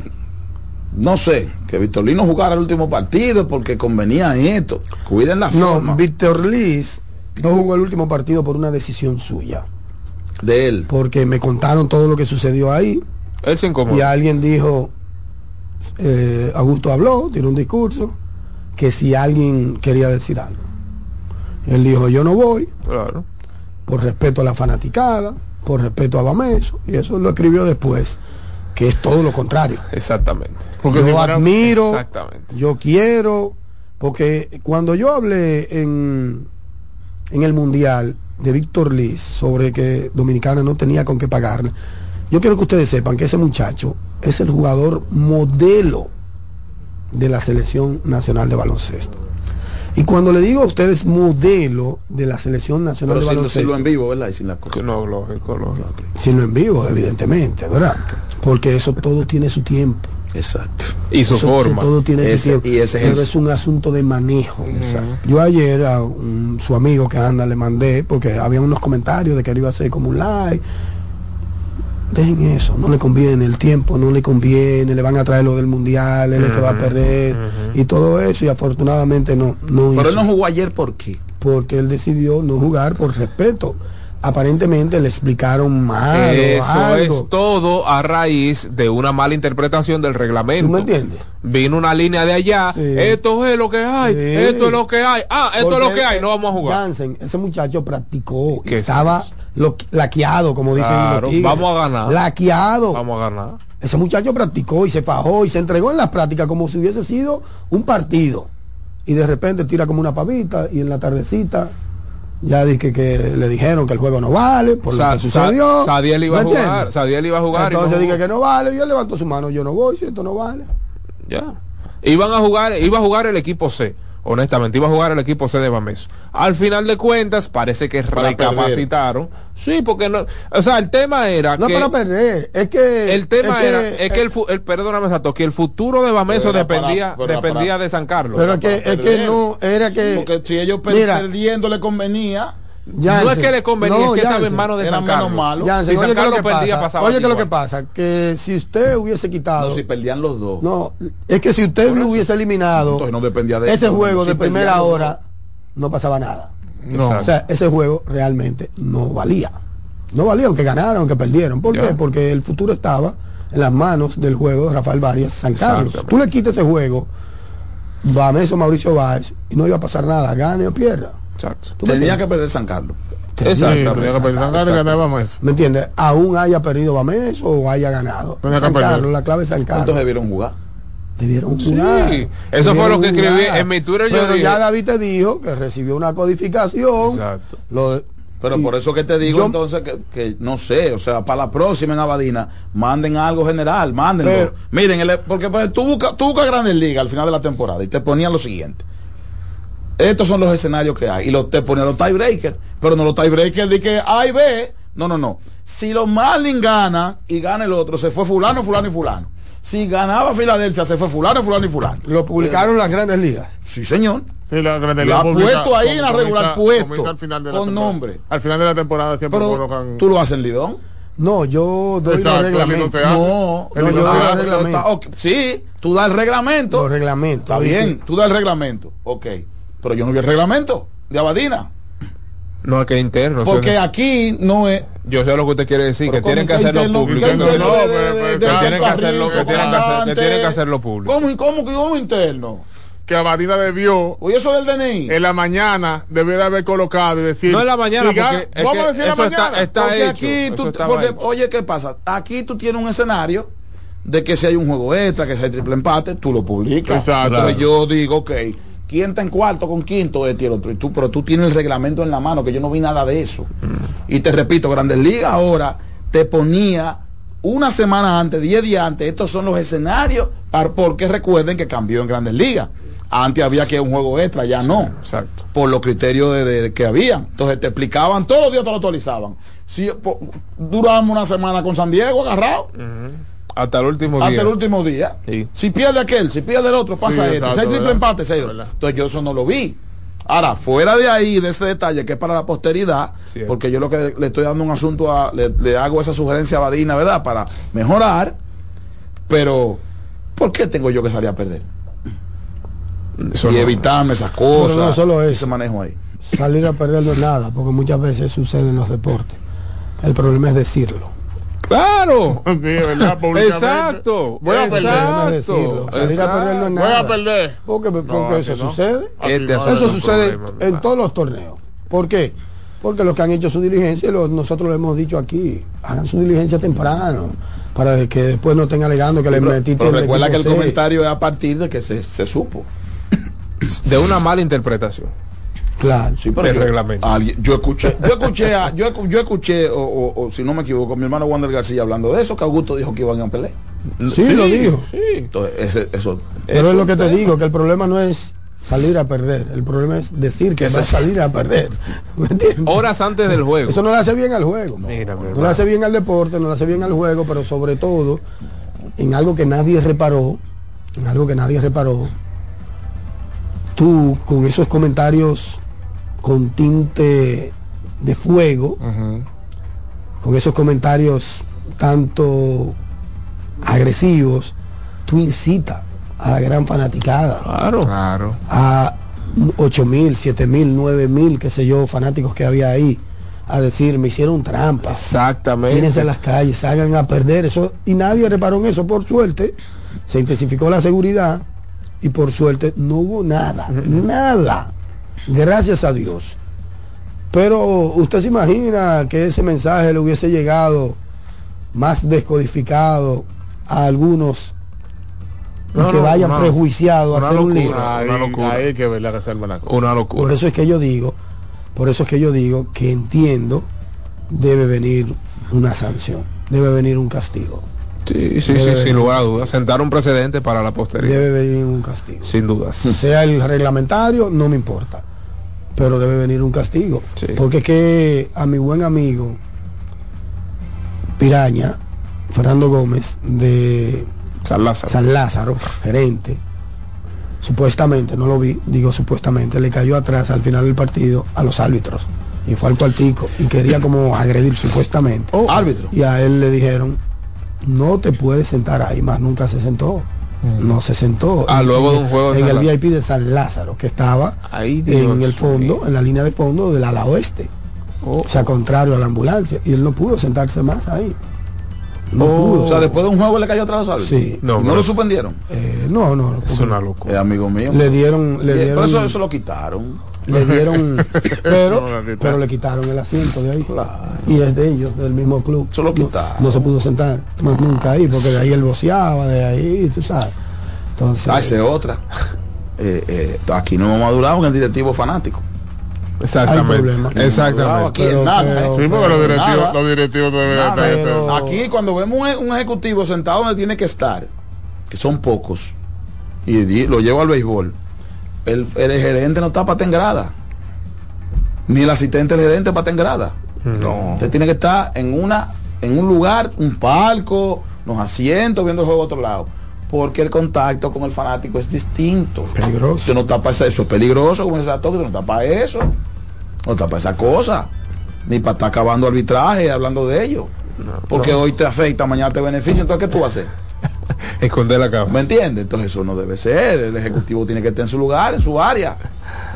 no sé, que Victorino jugara el último partido porque convenía en esto. Cuiden la no, forma Víctor Liz no jugó el último partido por una decisión suya, de él. porque me contaron todo lo que sucedió ahí Él se incomodó. y alguien dijo, eh, Augusto habló, tiró un discurso, que si alguien quería decir algo. Él dijo, yo no voy, Claro. por respeto a la fanaticada, por respeto a Bameso, y eso lo escribió después, que es todo lo contrario. Exactamente. Porque yo si fuera- admiro, Exactamente. yo quiero, porque cuando yo hablé en, en el Mundial de Víctor Liz sobre que Dominicana no tenía con qué pagarle, yo quiero que ustedes sepan que ese muchacho es el jugador modelo de la selección nacional de baloncesto. Y cuando le digo a ustedes modelo de la selección nacional Pero de sin baloncesto, decirlo en vivo, ¿verdad? Y sin la cosa. No, lógico, en vivo, evidentemente, ¿verdad? Porque eso todo tiene su tiempo. Exacto. Y su Eso- forma. Todo tiene su Ese- tiempo. y ese es pero es un asunto de manejo. Exacto. Yo ayer a un- su amigo que anda le mandé, porque había unos comentarios de que él iba a hacer como un live. Dejen eso, no le conviene, el tiempo no le conviene, le van a traer lo del mundial, él es el que va a perder y todo eso, y afortunadamente no, no Pero hizo, no jugó ayer, ¿por qué? porque él decidió no jugar por respeto. Aparentemente le explicaron mal Eso algo. es todo a raíz de una mala interpretación del reglamento. ¿Tú me entiendes? Vino una línea de allá. Sí. Esto es lo que hay. Sí. Esto es lo que hay. Ah, esto es lo que hay. No vamos a jugar. Jansen, ese muchacho practicó. y ¿Qué es estaba lo- laqueado, como dicen Claro, los tigres. vamos a ganar. Laqueado. Vamos a ganar. Ese muchacho practicó y se fajó y se entregó en las prácticas como si hubiese sido un partido. y de repente tira como una pavita y en la tardecita ya dije que le dijeron que el juego no vale por Sa- lo que sucedió. Sa- Sadiel iba a ¿Me jugar? Sadiel iba a jugar Entonces dije que no vale, yo levanto su mano, yo no voy, si esto no vale. Ya. Iban a jugar, iba a jugar el equipo C. Honestamente, iba a jugar el equipo C de Bameso. Al final de cuentas, parece que Para recapacitaron. Sí, porque no. O sea, el tema era No que. para perder, es que El tema es era, es que el, fu- el perdóname Sato, que el futuro de Bameso para- dependía, dependía para- de San Carlos. pero que, es que no, era que Porque si ellos Mira. perdiendo le convenía, No es que le convenía, no, es que estaba en manos de San Carlos. malo. Si oye, San ¿qué es lo Carlos que perdía, pasa? pasaba Oye, ¿qué es lo que pasa? Que si usted hubiese quitado no, si perdían los dos. No, es que si usted hubiese eliminado Entonces no dependía de ese juego Si de primera hora, no pasaba nada. No. O sea, ese juego realmente no valía. No valía aunque ganaron, aunque perdieron. ¿Por Ya. qué? Porque el futuro estaba en las manos del juego de Rafael Varias San Carlos. Tú le quitas ese juego, va Meso Mauricio Báez y no iba a pasar nada, gane o pierda. Exacto. ¿Tú me Tenía entiendes? que perder San Carlos. Sí, tenía que Exacto. ganaba. ¿Me entiendes? Aún haya perdido Bameso o haya ganado. Tenía San. Carlos, la clave es San ¿Cuántos Carlos. debieron jugar? Debieron Sí, jugar. eso fue lo que escribí en mi Twitter, yo Pero dije- ya David te dijo que recibió una codificación. Exacto. Lo- Pero y- por eso que te digo yo- entonces que, que no sé, o sea, para la próxima en Abadina, manden algo general, mándenlo. Pero- Miren, el- porque pues, tú buscas tú buscas Grandes Ligas al final de la temporada y te ponían lo siguiente. Estos son los escenarios que hay. Y los, te ponían los tiebreakers, pero no los tiebreakers de que A y B. No, no, no. Si los Marlins ganan y gana el otro, se fue fulano, fulano y fulano. Si ganaba Filadelfia, se fue fulano, fulano y fulano. Lo publicaron las grandes ligas. Sí, señor. Sí, la, Grande Lo Liga ha publica- puesto ahí en la regular puesto, al final de la con temporada. nombre. Al final de la temporada siempre Pero colocan. tú lo haces en Lidón. No, yo doy Exacto, los el No, no, yo doy reglamento. Ok, Sí, tú das el reglamento. Los reglamentos. Está bien, tú das el reglamento. Ok. Pero yo no vi el reglamento de Abadina. No, es que es interno. Porque aquí no es. yo sé lo que usted quiere decir, Pero que tienen que ¿cómo hacerlo interno? público. ¿Qué No, interno no, de- pero- de- pero- de- que tienen que hacerlo- que tienen que hacer- que comandante? tienen que hacerlo público. ¿Cómo, cómo, cómo interno? Que Abadina debió Oye, eso del DNI. en la mañana debió de haber colocado y decir. No en la mañana, porque vamos que a decir en la está- mañana. está porque hecho, aquí tú, porque, hecho. oye, ¿qué pasa? Aquí tú tienes un escenario de que si hay un juego extra, que si hay triple empate, tú lo publicas. Exacto. Entonces yo digo, ok, ¿quién está en cuarto con quinto? Este y el otro. Y tú, pero tú tienes el reglamento en la mano, que yo no vi nada de eso. Y te repito, Grandes Ligas ahora te ponía una semana antes, diez días antes, estos son los escenarios, para- porque recuerden que cambió en Grandes Ligas. Antes había que un juego extra, ya no Exacto. por los criterios de, de- que habían. Entonces te explicaban, todos los días te lo actualizaban. Si po- duramos una semana con San Diego agarrado Hasta el último hasta día. el último día. Sí. Si pierde aquel, si pierde el otro, pasa Sí, este. hay triple empate, se ha ido. ¿Verdad? Entonces yo eso no lo vi. Ahora, fuera de ahí, de ese detalle que es para la posteridad, Cierto. porque yo lo que le estoy dando un asunto a, le, le hago esa sugerencia a Badina, ¿verdad? Para mejorar, pero ¿por qué tengo yo que salir a perder? Eso y no. evitarme esas cosas. Pero no solo eso. ese manejo ahí. Salir a perder no es nada, porque muchas veces sucede en los deportes. El problema es decirlo. Claro. Sí, ¿verdad? Públicamente. Exacto. Voy a perder. Déjame Exacto. decirlo. Salir a perder no es Voy a perder. Porque, porque No, eso no. sucede. Este Eso sucede problema, en todos los torneos. ¿Por qué? Porque los que han hecho su diligencia, los- nosotros lo hemos dicho aquí, hagan su diligencia temprano, para que después no estén alegando que le Pero, metiste pero en recuerda que el comentario es a partir de que se, se supo. De una mala interpretación. Claro. Sí, pero yo, reglamento. alguien- yo escuché, yo escuché, a- yo, escu- yo escuché, o, o- o si no me equivoco, mi hermano Wander García hablando de eso, que Augusto dijo que iban a pelear. Sí, lo dijo. Sí. Entonces, ese- eso. Pero Eso es lo que te digo, que el problema no es salir a perder, el problema es decir que Que va a salir a perder. ¿Me entiendes? Horas antes del juego. Eso no le hace bien al juego. Mira, mi No le hace bien al deporte, no le hace bien al juego, pero sobre todo en algo que nadie reparó, en algo que nadie reparó, tú con esos comentarios con tinte de fuego, con esos comentarios tanto agresivos, tú incitas a la gran fanaticada Claro. Claro. a 8 mil, 7 mil, 9 mil, qué sé yo, fanáticos que había ahí, a decir, me hicieron trampa. Exactamente. Tírense a las calles, salgan a perder eso. Y nadie reparó en eso, por suerte. Se intensificó la seguridad y por suerte no hubo nada, nada. Gracias a Dios. Pero usted se imagina que ese mensaje le hubiese llegado más descodificado a algunos No, que no, vayan una- prejuiciados a una hacer un. Ahí, Una locura. ahí que ver la reserva la cosa. Una Por eso es que yo digo, por eso es que yo digo que entiendo debe venir una sanción, debe venir un castigo, Sí, sí, Debe sí, sin lugar a dudas. Sentar un precedente para la posteridad. debe venir un castigo. Sin dudas. Sea el reglamentario, no me importa, pero debe venir un castigo. Sí. Porque es que a mi buen amigo Piraña, Fernando Gómez, de San Lázaro. San Lázaro, gerente, supuestamente, no lo vi, digo supuestamente, le cayó atrás al final del partido a los árbitros y fue al cuartico y quería como agredir supuestamente. Árbitro. Y a él le dijeron, no te puedes sentar ahí, más nunca se sentó. No se sentó. Ah, En- luego de un juego de En el. VIP de San Lázaro, que estaba Ay, Dios en el fondo, en la línea de fondo del ala oeste. Oh. O sea, contrario a la ambulancia. Y él no pudo sentarse más ahí. No Oh. pudo. O sea, después de un juego le cayó atrás a los árbitros. Sí. No, ¿Y no pero- lo suspendieron. Eh, no, no. Es una Es locura. amigo mío. Le dieron, le Y- dieron, Por eso, eso lo quitaron. Le dieron, pero, No, pero le quitaron el asiento de ahí. Y es de ellos, del mismo club. Lo No- quitaron. No, se pudo sentar más nunca ahí, porque de ahí él boceaba, de ahí, tú sabes. Entonces, Ah, esa es otra. Eh, eh, aquí no hemos madurado en el directivo fanático. Exactamente. Hay problema. Exactamente. Aquí Pero- en nada. pero-. Sí, porque los directivos, Nada. los directivos deben Nada, estar- pero- Aquí cuando vemos un, un ejecutivo sentado donde tiene que estar, que son pocos, y lo llevo al béisbol, el, el gerente no está para en grada. Ni el asistente del gerente para en grada. No. Usted tiene que estar en una, en un lugar, un palco, unos asientos, viendo el juego a otro lado. Porque el contacto con el fanático es distinto. Peligroso. Usted no está para eso, es peligroso, como dice Toque, no está para eso. No está para esa cosa. Ni para estar acabando arbitraje hablando de ello. Porque hoy te afecta, mañana te beneficia, entonces ¿qué tú vas a hacer? Esconder la cama. ¿Me entiendes? Entonces eso no debe ser. El ejecutivo tiene que estar en su lugar, en su área.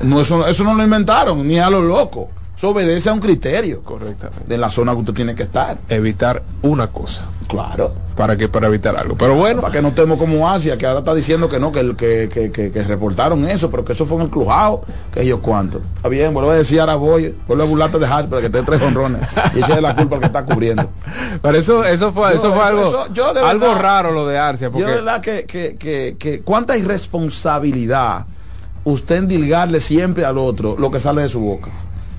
No, eso, eso no lo inventaron, ni a lo loco. Eso obedece a un criterio Correctamente. de la zona que usted tiene que estar. Evitar una cosa. Claro. ¿Para que Para evitar algo. Pero bueno. Para que no estemos como Asia, que ahora está diciendo que no, que, que, que, que, que reportaron eso, pero que eso fue en el crujado, que ellos cuánto. Está bien, vuelvo a decir, ahora voy, vuelvo a burlarte de Harper, que te dé tres honrones y eche la culpa al que está cubriendo. Pero eso, eso fue, Yo, eso fue eso- algo, eso- yo algo raro lo de Arcia. Yo de Porque verdad que, que, que, que cuánta irresponsabilidad usted endilgarle siempre al otro lo que sale de su boca.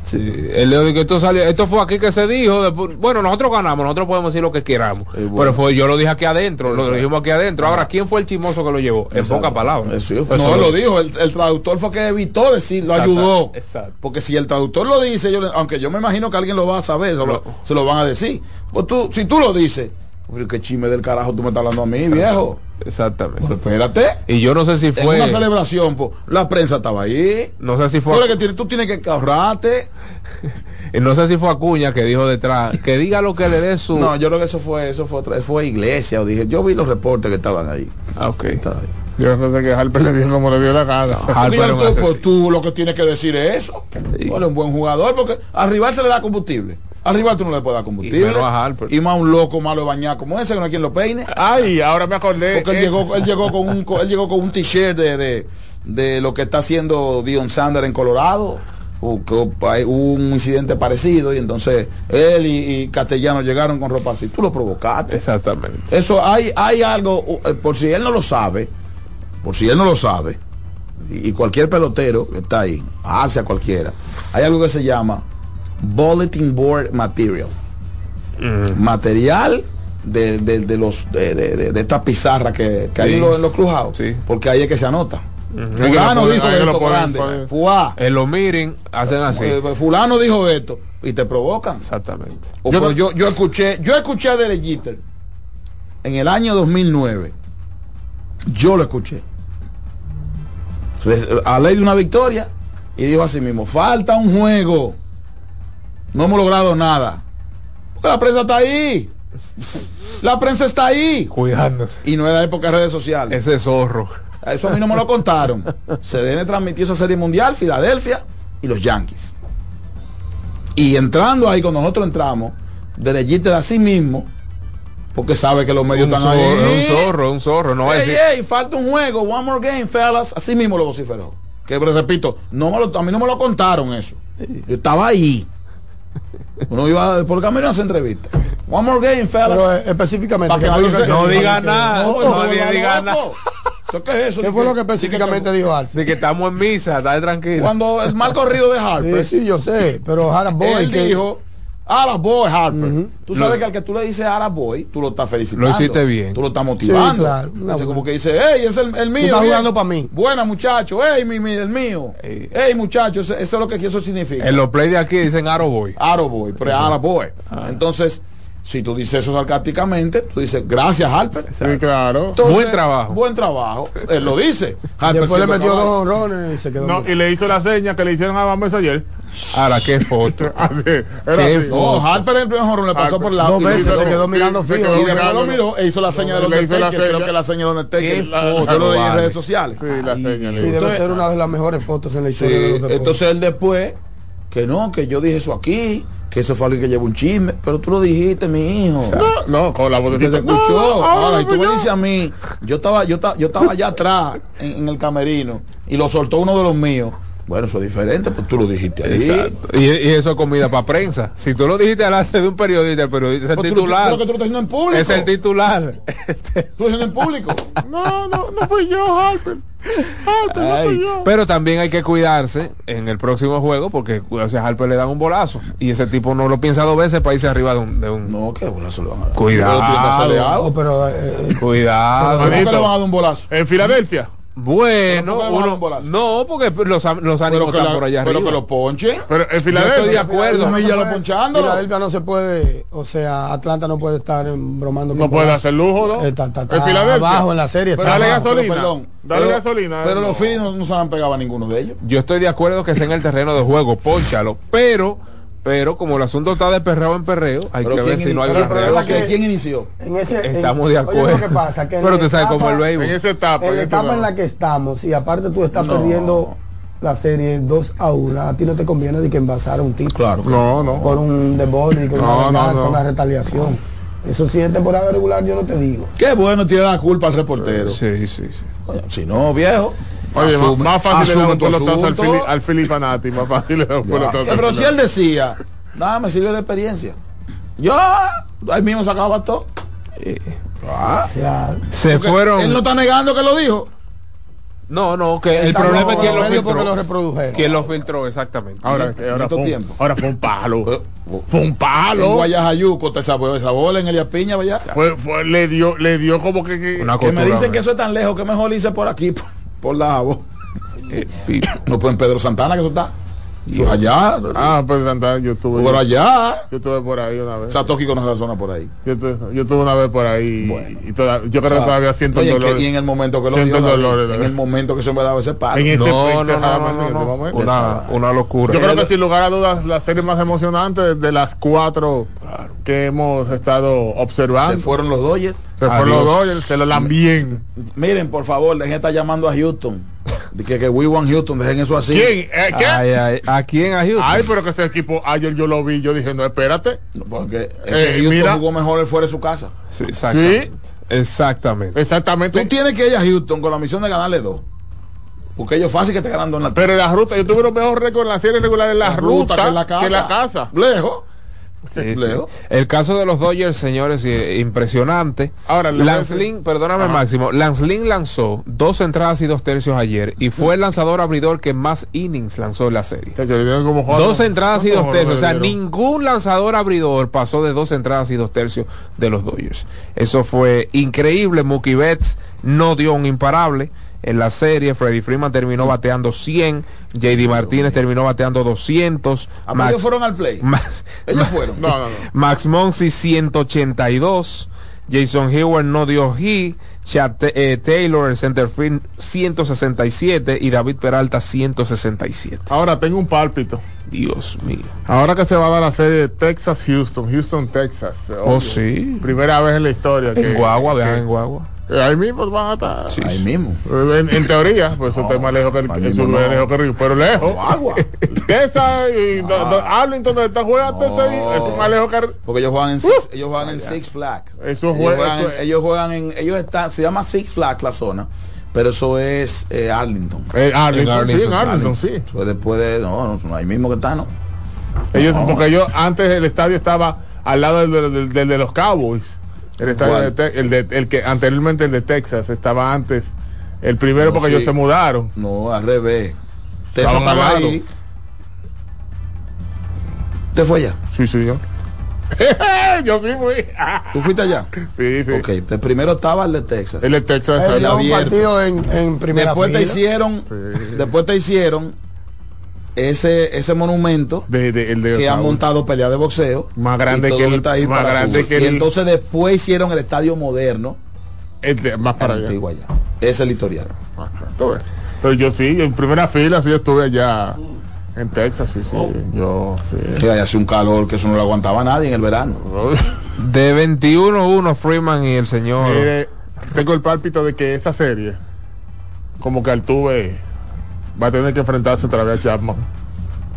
Sí, él le dijo que esto salió, esto fue aquí que se dijo, después- bueno, nosotros ganamos, nosotros podemos decir lo que queramos, Eh, bueno. pero fue, yo lo dije aquí adentro, lo Exacto. dijimos aquí adentro, ahora, ¿quién fue el chimoso que lo llevó? En Exacto. pocas palabras. Eso fue- Eso no lo dijo, el, el traductor fue que evitó decir, lo Exacto, ayudó. exacto. Porque si el traductor lo dice, yo aunque yo me imagino que alguien lo va a saber, se lo, se lo van a decir. Pues tú, si tú lo dices, pero qué chisme del carajo tú me estás hablando a mí, viejo. Exactamente. Pues espérate. Y yo no sé si fue, una celebración, pues, la prensa estaba ahí. no sé si Tú, fue, que tienes- tú tienes que ahorrarte. no sé si fue Acuña que dijo detrás, que diga lo que le dé su. No, yo creo que eso fue, eso fue otra, fue iglesia, o dije, yo vi los reportes que estaban ahí. Ah, ok. Estaba ahí. Yo no sé que Harper le dio como le dio la gana. Harper tú, pues, tú lo que tienes que decir es eso. Sí. Eres un buen jugador porque al rival se le da combustible. Al rival tú no le puedes dar combustible. Y menos a Harper. Y más un loco malo de bañar como ese que no hay quien lo peine. Ay, ahora me acordé. Porque él llegó, él llegó con un él llegó con un t-shirt de, de, de lo que está haciendo Dion Sander en Colorado. Hay- hubo un incidente parecido y entonces él y, y Castellano llegaron con ropa así. Tú lo provocaste. Exactamente. Eso hay, hay algo, eh, por si él no lo sabe, por si él no lo sabe, y, y cualquier pelotero que está ahí, hacia cualquiera, hay algo que se llama bulletin board material. Material de, de- de los de, de, de- de esta pizarra que, que hay en los, en los cruzados. Sí. Porque ahí es que se anota. Fulano dijo esto. En los miren hacen así. Eh, Fulano dijo esto. Y te provocan. Exactamente. O Yo pues yo, yo escuché, yo escuché a Derek Jeter en el año 2009. Yo lo escuché. A ley de una victoria y dijo así mismo, falta un juego. No hemos logrado nada. Porque la prensa está ahí. La prensa está ahí. Cuidándose. Y no era época de redes sociales. Ese zorro. Eso a mí no me lo contaron. CDN transmitió esa serie mundial, Filadelfia y los Yankees. Y entrando ahí, cuando nosotros entramos, derechita de así mismo, porque sabe que los medios Un están zorro, ahí. un zorro, un zorro. No a Ey, falta un juego, one more game, fellas. Así mismo lo vociferó. Que repito, no me lo- a mí no me lo contaron eso. Yo estaba ahí. Uno iba por camino a hacer entrevista. One more game, fellas. Pero eh, específicamente. Que ¿qué fue nadie lo se- que- No que- diga nada. No, no diga nada. ¿Qué es eso? ¿Qué fue lo que específicamente dijo Alf? De que estamos en misa, dale tranquilo. Cuando el mal corrido de Harper, Sí, sí, yo sé, pero Hannah Boy él que- dijo, Ara Boy Harper. Tú sabes que al que tú le dices Ara Boy, tú lo estás felicitando. Lo hiciste bien. Tú lo estás motivando. Sí, claro. Entonces, como que dice, hey, es el, el mío. estás bien. jugando pa' mí. Buena, muchacho. Hey, mi, mi- el mío. Ey. Hey, muchacho. Eso, eso es lo que eso significa. En los play de aquí dicen Aro Boy. Aro Boy, pero es Ara Boy. Ah. Entonces, si tú dices eso sarcásticamente, tú dices, gracias, Harper. Sí, claro. Entonces, Buen trabajo. Buen trabajo. Él lo dice. Harper Después le metió dos honrones y se quedó. No, y le hizo la seña que le hicieron a Bambes ayer. Ahora, qué foto. Así, Qué así. fo- No, Harper en el primer jorrón le pasó Harper. por lado. Dos veces se quedó sí, mirando se fijo. Y después mirando. lo miró e hizo la seña de los la creo que la seña de La- foto, Yo lo leí en redes sociales. Sí, la seña. Sí, debe ser una de las mejores fotos en la Sí, historia de los entonces él después, que no, que yo dije eso aquí, que eso fue alguien que llevó un chisme, pero tú lo dijiste, mi hijo. No, no, con la voz Que te escuchó. No, Ahora, y tú me dices a mí, yo estaba, yo estaba, yo estaba allá atrás en, en el camerino y lo soltó uno de los míos. Bueno, eso es diferente, pues tú lo dijiste ahí. Exacto. Y, y eso es comida para prensa. Si tú lo dijiste delante de un periodista, el periodista es el Pues tú lo- titular. pero que tú lo estás haciendo en público. Es el titular. Tú lo estás en público. No, no, no fui yo, Harper. Harper, no fui yo. pero también hay que cuidarse en el próximo juego porque o sea, a Harper le dan un bolazo y ese tipo no lo piensa dos veces para irse arriba de un, de un- No, qué bolazo le van a dar. Cuidado. Pero que. No, pero, eh, cuidado. ¿Cómo que le van a dar un bolazo? En Filadelfia. Bueno, ¿Pero uno- bolazo? no, porque los, los ánimos Pero que, están la- por allá pero arriba. que lo ponche. Pero en Yo estoy de Filadelfia. acuerdo. Filadelfia no se puede, o sea, Atlanta no puede estar bromando No puede hacer lujo, ¿no? Está, está- En está Filadelfia. abajo en la serie. Pero está dale abajo. gasolina. perdón. Dale Pero- gasolina. Pero no. los Phillies no, no se han pegado a ninguno de ellos. Yo estoy de acuerdo que sea en el terreno de juego, ponchalo, pero, pero como el asunto está de perreo en perreo, hay Pero que ver ¿quién si no hay pero reacción. que- ¿Quién inició? En ese, en- Estamos de oye, acuerdo. lo que pasa, que en Pero tú sabes cómo el béisbol. En esa etapa. En en la etapa en la que estamos, y aparte tú estás No. perdiendo la serie 2 a 1, a ti no te conviene de que envasar un título Claro. No, no. por un debol y con No, una no, venganza, no. una retaliación. Eso sí es temporada regular, yo no te digo. Qué bueno tiene la culpa al reportero. Sí, sí, sí. Si no, viejo. Oye, asume- más fácil le da un pelotazo al asunto. Fili, al Fili Fanati. Más fácil le da un pelotazo. al Pero si él decía, nada, me sirve de experiencia. Yo, ahí mismo sacaba todo. Ah. Se porque fueron. Él no está negando que lo dijo. No, no, que el Está problema es quién lo porque lo filtró. reprodujeron. ¿Quién lo filtró exactamente? Ahora, en ahora, estos fue, un- tiempos. ahora fue un palo. Eh, Fue un En palo. Guayajayuco te sabó esa bola en Elia Piña, vaya. Fue, fue, le dio, le dio como que, que- Una Que me dicen que eso es tan lejos que mejor hice por aquí, por, por la Jabo. Eh, No pueden Pedro Santana que eso está. Allá. Ah, pues yo estuve. por allá. Yo estuve por ahí una vez. Satoki conoce la zona por ahí. Yo estuve, yo estuve una vez por ahí. Bueno. y toda- yo creo O sea, que todavía siento oye, el que- dolor. y en el momento que lo Siento dio, en el momento que se me daba ese palo. En ese- No, no, no, no. Una, una locura. Yo creo que sin lugar a dudas la serie más emocionante de, las cuatro que hemos estado observando. se fueron los Dodgers. Se fueron los Dodgers, se lo dan bien. Miren, por favor, dejen de estar llamando a Houston. De que, que we want Houston, dejen eso así. ¿Quién? ¿Eh, ¿Qué? Ay, ay, ¿A quién a Houston? Ay, pero que ese equipo, ayer yo lo vi, yo dije, no, espérate. No, Porque es Eh, que Houston mira. jugó mejor fuera de su casa. Sí, exactamente. Exactamente. Exactamente. Tú tienes que ir a Houston con la misión de ganarle dos. Porque ellos fácil que te ganando en la Pero en la ruta, yo tuve los mejores récords en la serie regular en la, ruta, que en la casa. que en la casa. Lejos. Sí, sí. Leo. El caso de los Dodgers, señores, eh, impresionante. Ahora, Lance Lynn, perdóname Ajá. Máximo, Lance Lynn lanzó dos entradas y dos tercios ayer y fue el lanzador abridor que más innings lanzó en la serie. Dos entradas y ¿cuántos dos tercios. O sea, ningún lanzador abridor pasó de dos entradas y dos tercios de los Dodgers. Eso fue increíble. Mookie Betts no dio un imparable en la serie. Freddie Freeman terminó bateando 100. JD Martínez terminó bateando 200. Ah, ellos fueron al play. Max, Ellos fueron. No, no, no. Max Monsi 182. Jason Hayward no dio hit. Chad eh, Taylor, el center field 167 y David Peralta 167. Ahora tengo un pálpito. Dios mío. Ahora que se va a dar la serie de Texas-Houston, Houston-Texas. Oh, sí. Primera vez en la historia. que- En Guagua, que- viajan en Guagua. Ahí mismo van a estar. Sí, Ahí sí. mismo. En, en teoría, pues eso está más lejos que el, eso no. lejos que el Río, pero lejos. Guagua. Texas y do- do- Arlington, donde está jugando Texas, ahí, eso es más lejos que el- Porque ellos juegan en Six, ellos juegan en Six Flags. Eso ellos, juega- juegan, eso en- es- ellos juegan en, ellos están, se llama Six Flags la zona, pero eso es eh, Arlington. Eh, Arlington, En sí, en Arlington, Arlington, sí. Eso es después de, no, no, ahí mismo que está, ¿no? Ellos, porque yo antes el estadio estaba al lado del, del- del de los Cowboys. El de Te- el, de- el que anteriormente el de Texas estaba antes El primero No, porque sí. ellos se mudaron. No, al revés. Estaban estaba ahí. ¿Te fue allá? Sí, sí, yo. yo sí fui. ¿Tú fuiste allá? sí, sí. Ok, el primero estaba el de Texas. El de Texas. El un abierto. partido en, en primera Después te hicieron, Sí. después te hicieron ese, ese monumento de, de- el de que han montado pelea de boxeo. Más grande que el- está ahí más para grande fútbol. que Y entonces después hicieron el estadio moderno El de- más para allá. Allá. Ese es el historial. Pero yo sí, en primera fila sí estuve allá en Texas, sí, sí. Yo sí. Que hace un calor que eso no lo aguantaba nadie en el verano. De 21-1 Freeman y el señor. Mire, tengo el pálpito de que esa serie, como que Altuve va a tener que enfrentarse otra vez a Chapman.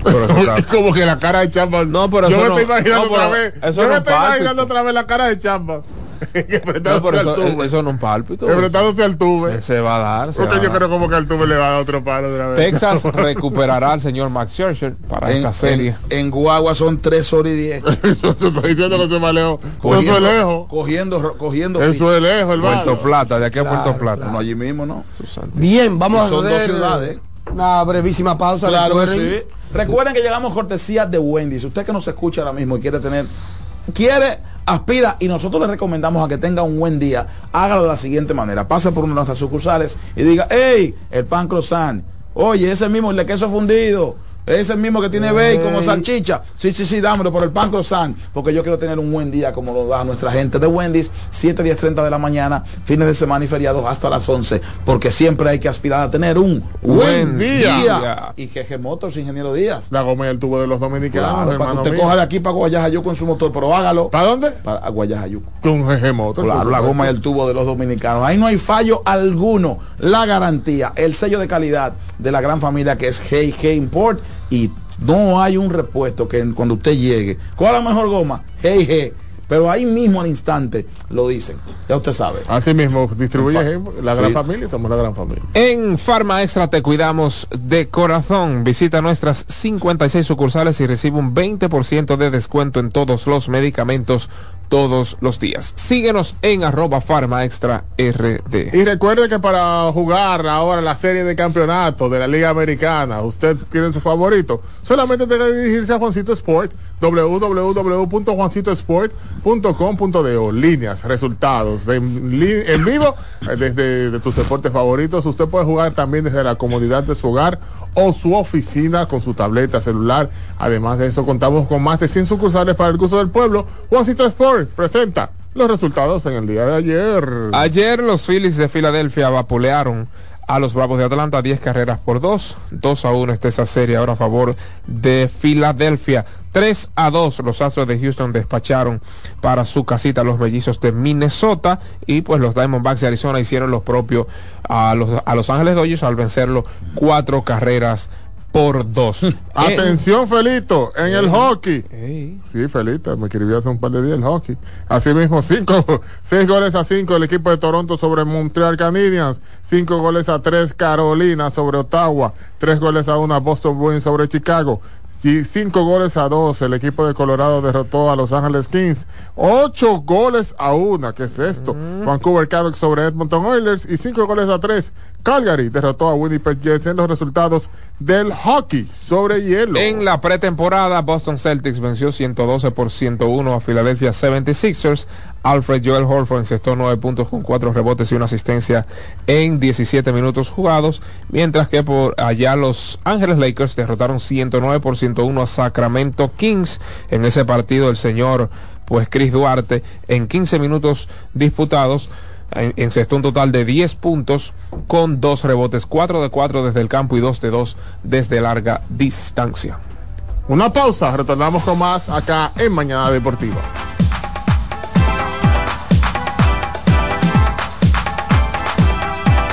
Pero eso está- como que la cara de Chapman. No, pero yo eso me no- estoy imaginando no, otra vez. eso yo no me es estoy pálpito. imaginando otra vez la cara de Chapman. No, pero eso, al eso no es un pálpito. Enfrentándose al tuve. Se, se va a dar. se va Porque a yo dar. creo como que al tuve le va a dar otro palo de una vez. Texas recuperará al señor Max Scherzer para En, esta serie. en- en Guagua son 3 horas y 10. Eso estoy diciendo que se va lejos. Eso Cogiendo, es lejos. cogiendo, cogiendo Eso es lejos, hermano. Puerto Plata, de aquí a Claro, Puerto Plata. No, allí mismo, ¿no? Bien, vamos Y son a dos hacer ciudades. Una brevísima pausa. Claro recuerden. sí. Recuerden que llegamos cortesía de Wendy's. Usted que nos escucha ahora mismo y quiere tener, quiere, aspira y nosotros le recomendamos a que tenga un buen día, hágalo de la siguiente manera. Pase por una de nuestras sucursales y diga, hey, el pan croissant. Oye, ese mismo, el de queso fundido. Ese mismo que tiene bacon o salchicha. Sí, sí, sí, dámelo por el pan croissant. Porque yo quiero tener un buen día como lo da nuestra gente de Wendy's. 7, 10, 30 de la mañana, fines de semana y feriados hasta las 11. Porque siempre hay que aspirar a tener un Buen día. Y GG Motors, ingeniero Díaz. La goma y el tubo de los dominicanos, Claro, para que hermano usted mío. coja de aquí para Guayajayo con su motor, pero hágalo ¿Para dónde? para Guayajayo. Con GG Motor. Claro, la goma y el tubo de los dominicanos. Ahí no hay fallo alguno. La garantía, el sello de calidad de la gran familia que es Hey Import y no hay un repuesto que cuando usted llegue, ¿cuál es la mejor goma? Hey Hey. Pero ahí mismo al instante lo dicen. Ya usted sabe. Así mismo, distribuye la gran Sí. familia, somos la gran familia. En Farma Extra te cuidamos de corazón. Visita nuestras 56 sucursales y recibe un 20% de descuento en todos los medicamentos todos los días. Síguenos en arroba Farma Extra RD. Y recuerde que para jugar ahora la serie de campeonato de la Liga Americana, usted tiene su favorito. Solamente tiene que dirigirse a Juancito Sport, www.juancitosport.com.de líneas, resultados en, vivo eh, desde de tus deportes favoritos. Usted puede jugar también desde la comodidad de su hogar o su oficina con su tableta, celular. Además de eso, contamos con más de 100 sucursales para el curso del pueblo. Juancito Sport presenta los resultados en el día de ayer. Ayer los Phillies de Filadelfia vapulearon a los Bravos de Atlanta 10 carreras por 2. 2 a 1 está esa serie ahora a favor de Filadelfia. 3 a 2 los Astros de Houston despacharon para su casita a los mellizos de Minnesota y pues los Diamondbacks de Arizona hicieron lo propio a los, a los Ángeles Dodgers al vencerlo cuatro carreras por dos. Atención, Felito, en el hockey. Ey. Sí, Felito, me escribió hace un par de días el hockey. Asimismo, cinco, seis goles a cinco el equipo de Toronto sobre Montreal Canadiens, cinco goles a tres Carolina sobre Ottawa, tres goles a una Boston Bruins sobre Chicago. Y Cinco goles a dos, el equipo de Colorado derrotó a Los Ángeles Kings. Ocho goles a una, ¿qué es esto? Vancouver Canucks sobre Edmonton Oilers y cinco goles a tres. Calgary derrotó a Winnipeg Jets en los resultados del hockey sobre hielo. En la pretemporada, Boston Celtics venció 112 por 101 a Philadelphia 76ers. Alfred Joel Horford encestó 9 puntos con 4 rebotes y una asistencia en 17 minutos jugados, mientras que por allá los Ángeles Lakers derrotaron 109 por 101 a Sacramento Kings. En ese partido el señor pues Chris Duarte en 15 minutos disputados en- encestó un total de 10 puntos con 2 rebotes, 4 de 4 desde el campo y 2 de 2 desde larga distancia. Una pausa, retornamos con más acá en Mañana Deportiva.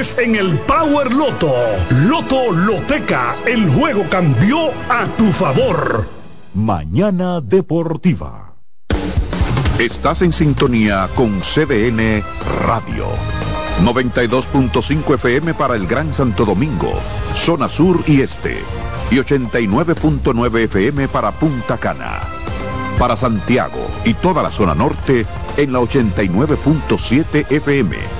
en el Power Loto. Loto Loteca, el juego cambió a tu favor. Mañana Deportiva. Estás en sintonía con CDN Radio. 92.5 FM para el Gran Santo Domingo, zona sur y este. Y 89.9 FM para Punta Cana. Para Santiago y toda la zona norte en la 89.7 FM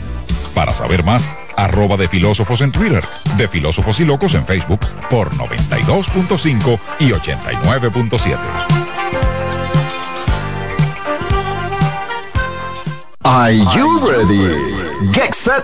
Para saber más, arroba de filósofos en Twitter, de filósofos y locos en Facebook por 92.5 y 89.7. Are you ready? Get set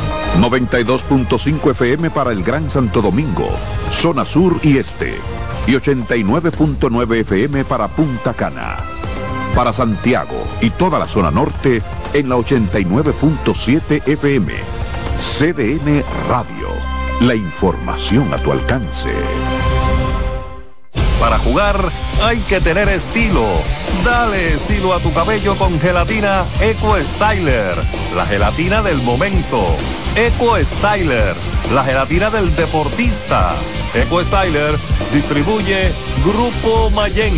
92.5 FM para el Gran Santo Domingo, zona sur y este y 89.9 FM para Punta Cana. Para Santiago y toda la zona norte en la 89.7 FM. CDN Radio. La información a tu alcance. Para jugar hay que tener estilo. Dale estilo a tu cabello con gelatina Eco Styler, la gelatina del momento. Eco Styler, la gelatina del deportista. Eco Styler distribuye Grupo Mayen.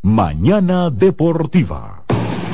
Mañana Deportiva.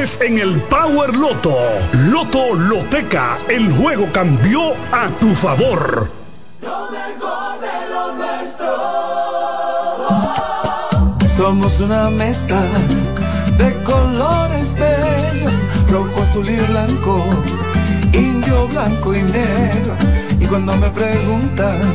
en el Power Loto. Loto Loteca, el juego cambió a tu favor. Somos una mezcla de colores bellos, rojo, azul y blanco, indio, blanco y negro. Y cuando me preguntan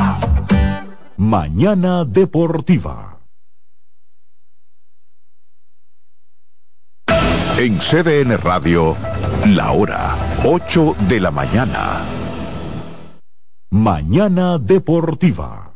Mañana Deportiva. En CDN Radio, la hora 8 de la mañana. Mañana Deportiva.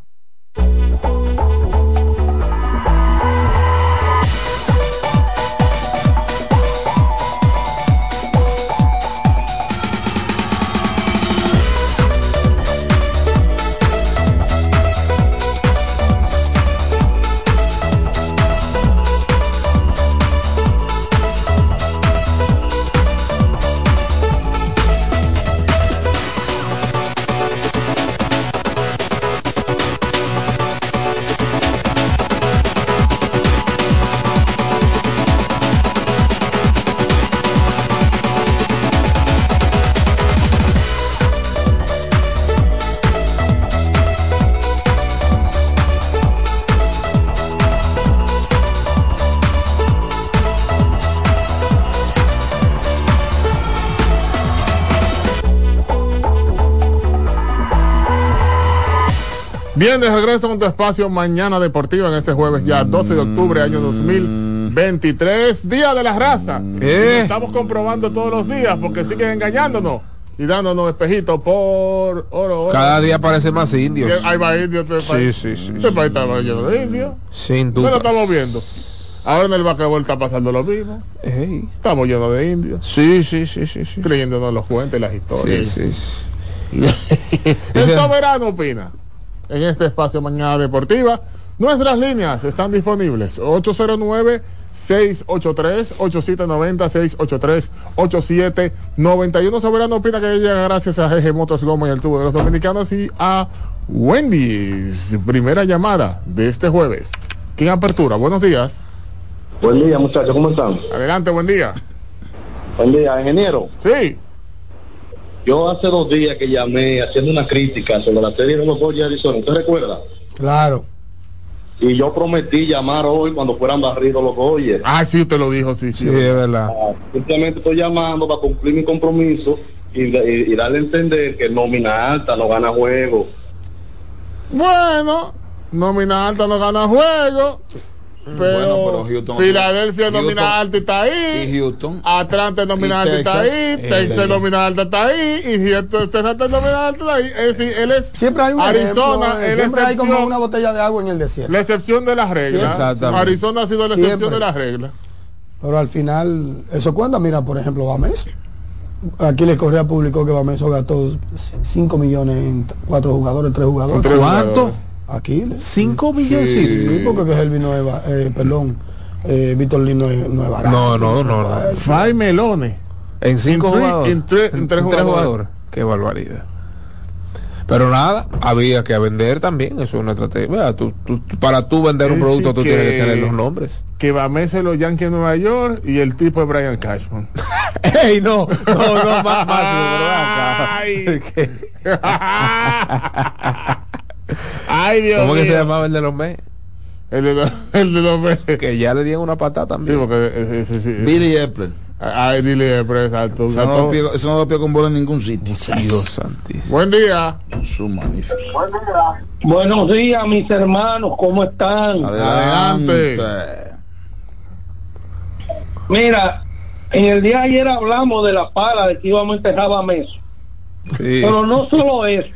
Bien, de regreso con tu espacio Mañana Deportiva en este jueves ya 12 de octubre año 2023, Día de la Raza. Eh. Estamos comprobando todos los días porque siguen engañándonos y dándonos espejitos por oro, oro. Cada día aparecen más indios. Hay más indios este país. Sí, sí, sí. Este país está lleno de indios. Sin duda. lo estamos viendo. Ahora en el basquetbol está pasando lo mismo. Ey. Estamos llenos de indios. Sí, sí, sí, sí, sí. Creyéndonos los cuentos y las historias. Sí, sí, El soberano opina en este espacio Mañana Deportiva. Nuestras líneas están disponibles. 809 683 8790 683 8791 Soberano opina que llega gracias a GG Motos Goma y el tubo de los dominicanos y a Wendy's. Primera llamada de este jueves. ¿Quién apertura? Buenos días. Buen día, muchachos, ¿cómo están? Adelante, buen día. Buen día, ingeniero. Sí. Yo hace dos días que llamé haciendo una crítica sobre la serie de los Dodgers de Arizona. ¿Usted recuerda? Claro. Y yo prometí llamar hoy cuando fueran barridos los Dodgers. Ah, sí, usted lo dijo, sí, sí. Sí, es verdad. Ah, Simplemente estoy llamando para cumplir mi compromiso y, y- y darle a entender que nómina alta no gana juego. Bueno, nómina alta no gana juego. Pero, Bueno, pero Houston- Filadelfia Houston- nómina alta está ahí. Y Houston. Atlanta nómina Y alta está ahí. Texas nómina alta está ahí. Y si esto Texas nómina alta está ahí. Es decir, él es Siempre hay un Arizona. ejemplo, siempre hay como una botella de agua en el desierto. La excepción de las Sí, reglas. exactamente. Arizona ha sido la excepción Siempre. de las reglas. Pero al final, ¿eso cuenta? Mira, por ejemplo, Bameso. Aquí le Correa publicó que Bameso gastó 5 millones en cuatro jugadores, tres jugadores. ¿Cuánto? Jugadores. Aquí. 5 millones. millones. Sí, porque que Helvi no es, ba- eh, perdón, eh, Víctor Lin no es, no es barato. No, no, no, no. Five melones. En cinco En tres- jugadores. en tres- en tres jugadores. Qué barbaridad. Pero nada, había que vender también. Eso es una estrategia. Vea, tú- tú- para tú vender un Es producto, tú decir tienes que que- tener los nombres. Que Bameso los Yankees de Nueva York y el tipo es Brian Cashman. ¡Ey, no! No, no, más, más. Ay. Dios ¿Cómo que mío. se llamaba el de los meses? El de los, el de los meses. Que ya le dieron una patada Sí, también. porque ese- ese- ese- Billy Epler. Ay, dile, pero exacto. Eso no, pie, eso no pie con bola en ningún sitio. Dios santísimo. Buen día. Su magnífico. Buenos días, mis hermanos, ¿cómo están? Adelante. Mira, en el día de ayer hablamos de la pala, de que íbamos a enterrar a Meso. Pero no solo eso.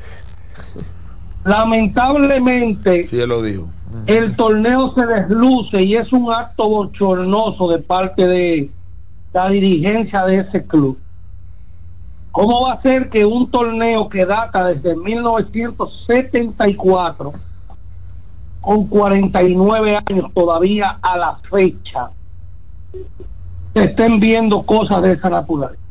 Lamentablemente, Sí, él lo dijo. el torneo se desluce y es un acto bochornoso de parte de la dirigencia de ese club. ¿Cómo va a ser que un torneo que data desde 1974, con 49 años todavía a la fecha, se estén viendo cosas de esa naturaleza?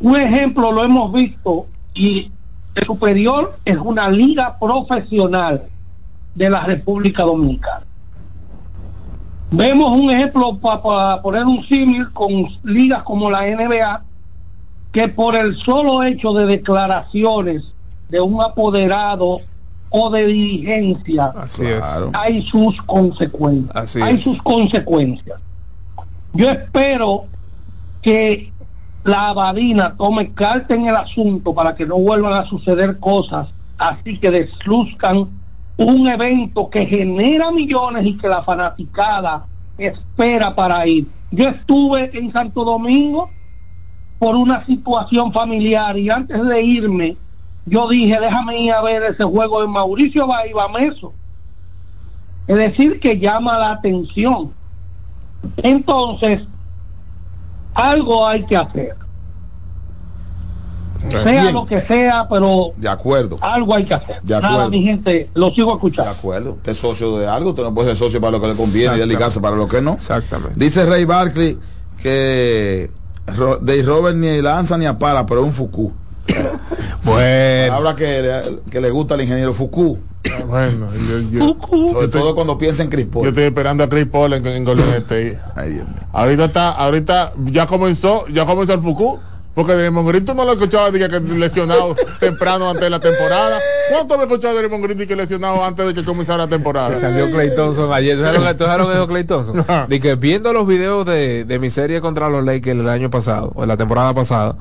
Un ejemplo lo hemos visto y el superior es una liga profesional de la República Dominicana. Vemos un ejemplo para poner un símil con ligas como la NBA, que por el solo hecho de declaraciones de un apoderado o de dirigencia, Así es. hay sus consecuencias. Así hay es. sus consecuencias. Yo espero que la abadina tome carta en el asunto para que no vuelvan a suceder cosas así que desluzcan un evento que genera millones y que la fanaticada espera para ir. Yo estuve en Santo Domingo por una situación familiar y antes de irme yo dije déjame ir a ver ese juego de Mauricio Baibameso. Es decir, que llama la atención. Entonces, algo hay que hacer. Sea Bien. lo que sea, pero De acuerdo. algo hay que hacer. De Nada, acuerdo. mi gente, lo sigo De escuchando. acuerdo. Usted es socio de algo, usted no puede ser socio para lo que le conviene y desligarse para lo que no. Exactamente. Dice Ray Barkley que Dave Robert ni lanza ni apala, pero es un Foucault. Bueno. Habla que, le- que le gusta al ingeniero Foucault. Bueno, yo, yo- Sobre todo cuando piensa en Chris Paul. yo estoy esperando a Chris Paul en, en Golden State. Ay, Dios mío. Ahorita está, ahorita ya comenzó, ya comenzó el Fuku. Porque Draymond Green tú no lo escuchabas de que, lesionado temprano antes de la temporada. ¿Cuánto me escuchado de Draymond Green de que lesionado antes de que comenzara la temporada? Salió Clay Thompson ayer. ¿Tú dijo Clay Thompson? De que viendo los videos de, de mi serie contra los Lakers el año pasado, o la temporada pasada,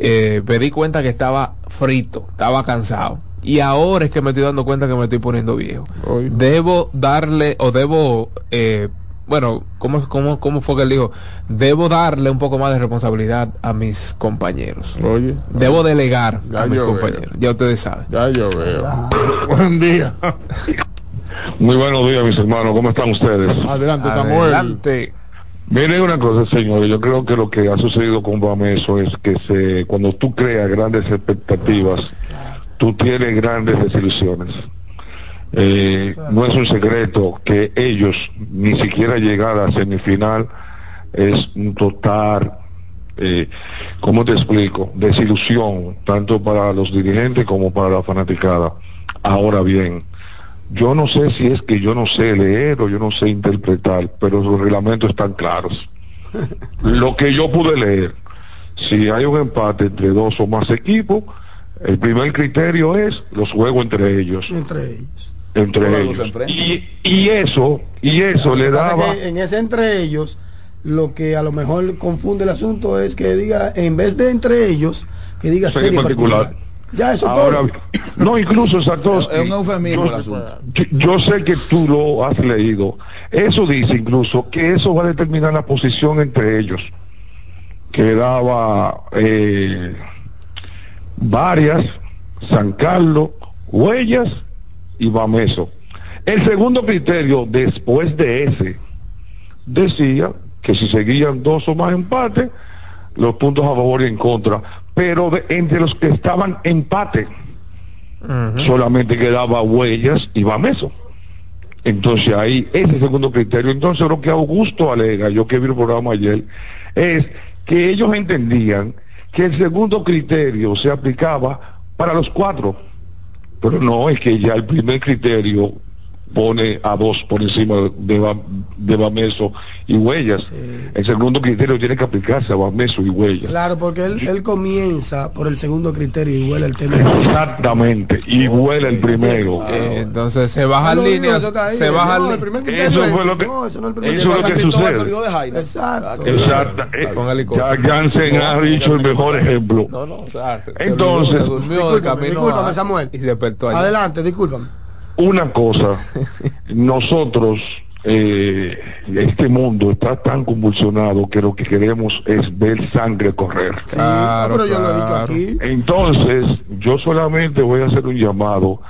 eh, me di cuenta que estaba frito, estaba cansado. Y ahora es que me estoy dando cuenta que me estoy poniendo viejo. Oye. Debo darle, o debo, eh, bueno, ¿cómo, cómo, ¿cómo fue que él dijo? Debo darle un poco más de responsabilidad a mis compañeros. Oye, Debo delegar Ya a mis veo. compañeros. Ya ustedes saben. ya yo veo. Buen día. Muy buenos días, mis hermanos. ¿Cómo están ustedes? Adelante, Samuel. Adelante. Miren una cosa, señores. Yo creo que lo que ha sucedido con Bameso es que se, cuando tú creas grandes expectativas, tú tienes grandes desilusiones. Eh, no es un secreto que ellos ni siquiera llegar a semifinal es un total, eh, ¿cómo te explico? Desilusión, tanto para los dirigentes como para la fanaticada. Ahora bien, yo no sé si es que yo no sé leer o yo no sé interpretar, pero los reglamentos están claros. Lo que yo pude leer, si hay un empate entre dos o más equipos, el primer criterio es los juegos entre ellos, Entre ellos. entre Todos ellos. Y, y eso, y eso le daba, es que en ese entre ellos, lo que a lo mejor confunde el asunto es que diga, en vez de entre ellos, que diga Serie serie particular. particular. Ya eso ahora, todo. no incluso Satoshi, Es un eufemismo el yo- asunto. Yo, yo sé que tú lo has leído. Eso dice incluso que eso va a determinar la posición entre ellos. Que daba eh, varias, San Carlos, Huellas y Bameso. El segundo criterio, después de ese, decía que si seguían dos o más empates, los puntos a favor y en contra. Pero de- entre los que estaban empate, solamente quedaba Huellas y Bameso. Entonces ahí, ese segundo criterio. Entonces lo que Augusto alega, yo que vi el programa ayer, es que ellos entendían que el segundo criterio se aplicaba para los cuatro. Pero no, es que ya el primer criterio pone a dos por encima de, Ba- de Bameso y Huellas. El segundo criterio tiene que aplicarse a Bameso y Huellas. Claro, porque él, él comienza por el segundo criterio y huele el tema. Exactamente, y huele el primero. Eh, entonces se bajan no, líneas, se no, bajan Eso fue lo que, no, eso no es el primer eso es lo que criterio. sucede. Exacto. Exacto. Eh. Ya Jansen ha dicho el mejor ejemplo. No, no, o sea, se- se Entonces, se durmió de Discúlpame, camino discúlpame, a- Samuel. y se despertó allá. Adelante, discúlpame. Una cosa, nosotros, eh, este mundo está tan convulsionado que lo que queremos es ver sangre correr. Claro, pero yo lo he dicho aquí. Entonces, yo solamente voy a hacer un llamado.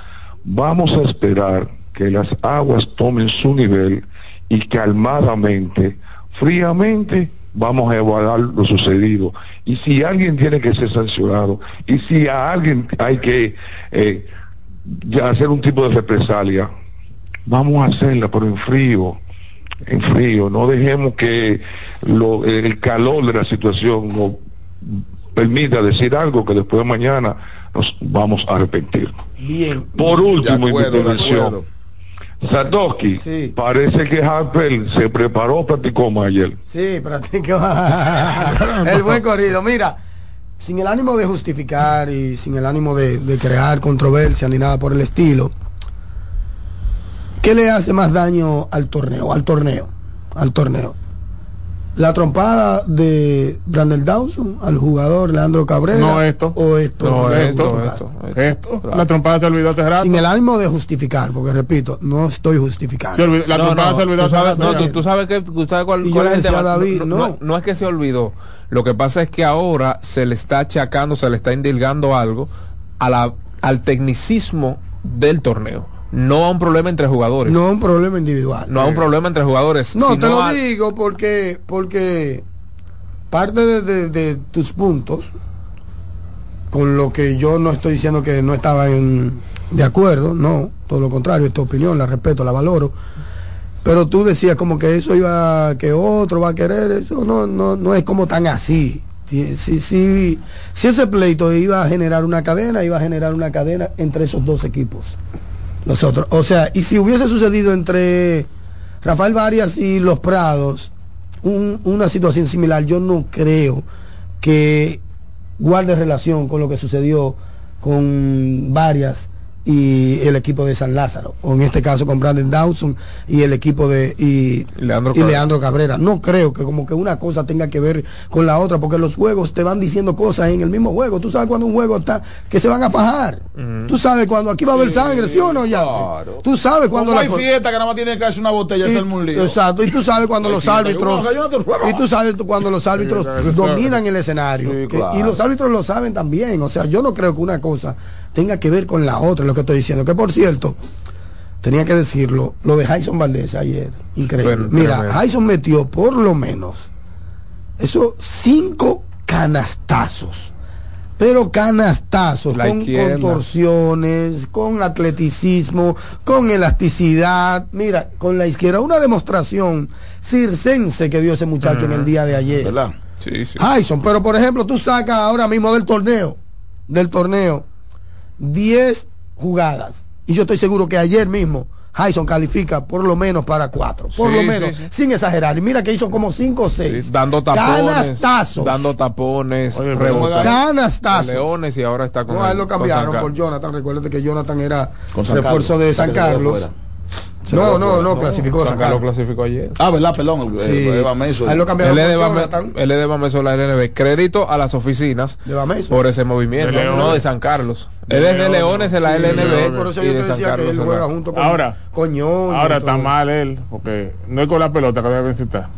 Vamos a esperar que las aguas tomen su nivel y calmadamente, fríamente, vamos a evaluar lo sucedido. Y si alguien tiene que ser sancionado, y si a alguien hay que eh, ya hacer un tipo de represalia, vamos a hacerla, pero en frío, en frío. No dejemos que lo- el calor de la situación nos permita decir algo que después de mañana nos vamos a arrepentir. Bien. Por último, De acuerdo, intervención. Satoshi, Sí. parece que Harper se preparó, practicó más ayer. Sí, practicó el buen corrido. Mira, sin el ánimo de justificar y sin el ánimo de, crear controversia ni nada por el estilo, ¿qué le hace más daño al torneo? Al torneo, al torneo. La trompada de Brandon Dawson al jugador Leandro Cabrera. No esto. O esto. No, esto, esto. La trompada se olvidó hace rato. Sin el ánimo de justificar, porque repito, no estoy justificando. Se olvidó- la No, trompada no, se olvidó hace rato. no, tú, tú sabes que tú sabes cuál, Y es el tema. David, no, no. no es que se olvidó. Lo que pasa es que ahora se le está achacando, se le está indilgando algo a la, al tecnicismo del torneo. No a un problema entre jugadores. No No, es un problema individual. a un problema entre jugadores. No, te lo a- digo porque, porque parte de, de- de tus puntos, con lo que yo no estoy diciendo que no estaba en- de acuerdo, no, todo lo contrario, es tu opinión, la respeto, la valoro. Pero tú decías como que eso iba, que otro va a querer, eso no, no, no es como tan así. Si, si, si, si ese pleito iba a generar una cadena, iba a generar una cadena entre esos dos equipos. Los otros. O sea, y si hubiese sucedido entre Rafael Varias y Los Prados un- una situación similar, yo no creo que guarde relación con lo que sucedió con Varias y el equipo de San Lázaro, o en este caso con Brandon Dawson y el equipo de y, Leandro y Cabrera. Leandro Cabrera. No creo que como que una cosa tenga que ver con la otra, porque los juegos te van diciendo cosas en el mismo juego. Tú sabes cuando un juego está que se van a fajar. Tú sabes cuando aquí va a haber sangre, ¿sí o no, ya? Tú sabes cuando Como la hay fiesta que nada más tiene que hacer una botella y y- hacerme un lío. Exacto, y tú sabes cuando los árbitros y tú sabes cuando los árbitros dominan el escenario Sí, claro. y los árbitros lo saben también, o sea, yo no creo que una cosa tenga que ver con la otra, lo que estoy diciendo, que por cierto, tenía que decirlo, lo de Jason Valdés ayer, increíble. Bueno, Mira. Jason metió por lo menos esos cinco canastazos. Pero canastazos, La con izquierda. contorsiones, con atleticismo, con elasticidad. Mira, con la izquierda, una demostración circense que dio ese muchacho en el día de ayer. ¿Verdad? Sí, sí. Tyson, pero por ejemplo, tú sacas ahora mismo del torneo, del torneo, 10 jugadas. Y yo estoy seguro que ayer mismo Hyson califica por lo menos para cuatro. Por Sí, lo sí, menos, sí. sin exagerar. Y mira que hizo como 5 o 6. Sí, dando tapones, Canastazos. dando tapones, Oye. Canastazos. Leones y ahora está con No, él lo cambiaron por. Jonathan. Recuérdate que Jonathan era refuerzo de San Carlos. Se No, no, no, clasificó Carlos Carlos. clasificó ayer. Ah, ¿verdad? Perdón. el- Sí. el- el Bameso. A él lo cambiaron Él es, de Bameso la LNB. Crédito a las oficinas De Bameso. por ese movimiento, no de San Carlos. De él es de Leones. En la LNB por eso yo de te decía que él juega junto con Ahora, Coñón. Ahora está mal él, porque no es con la pelota que debe citar.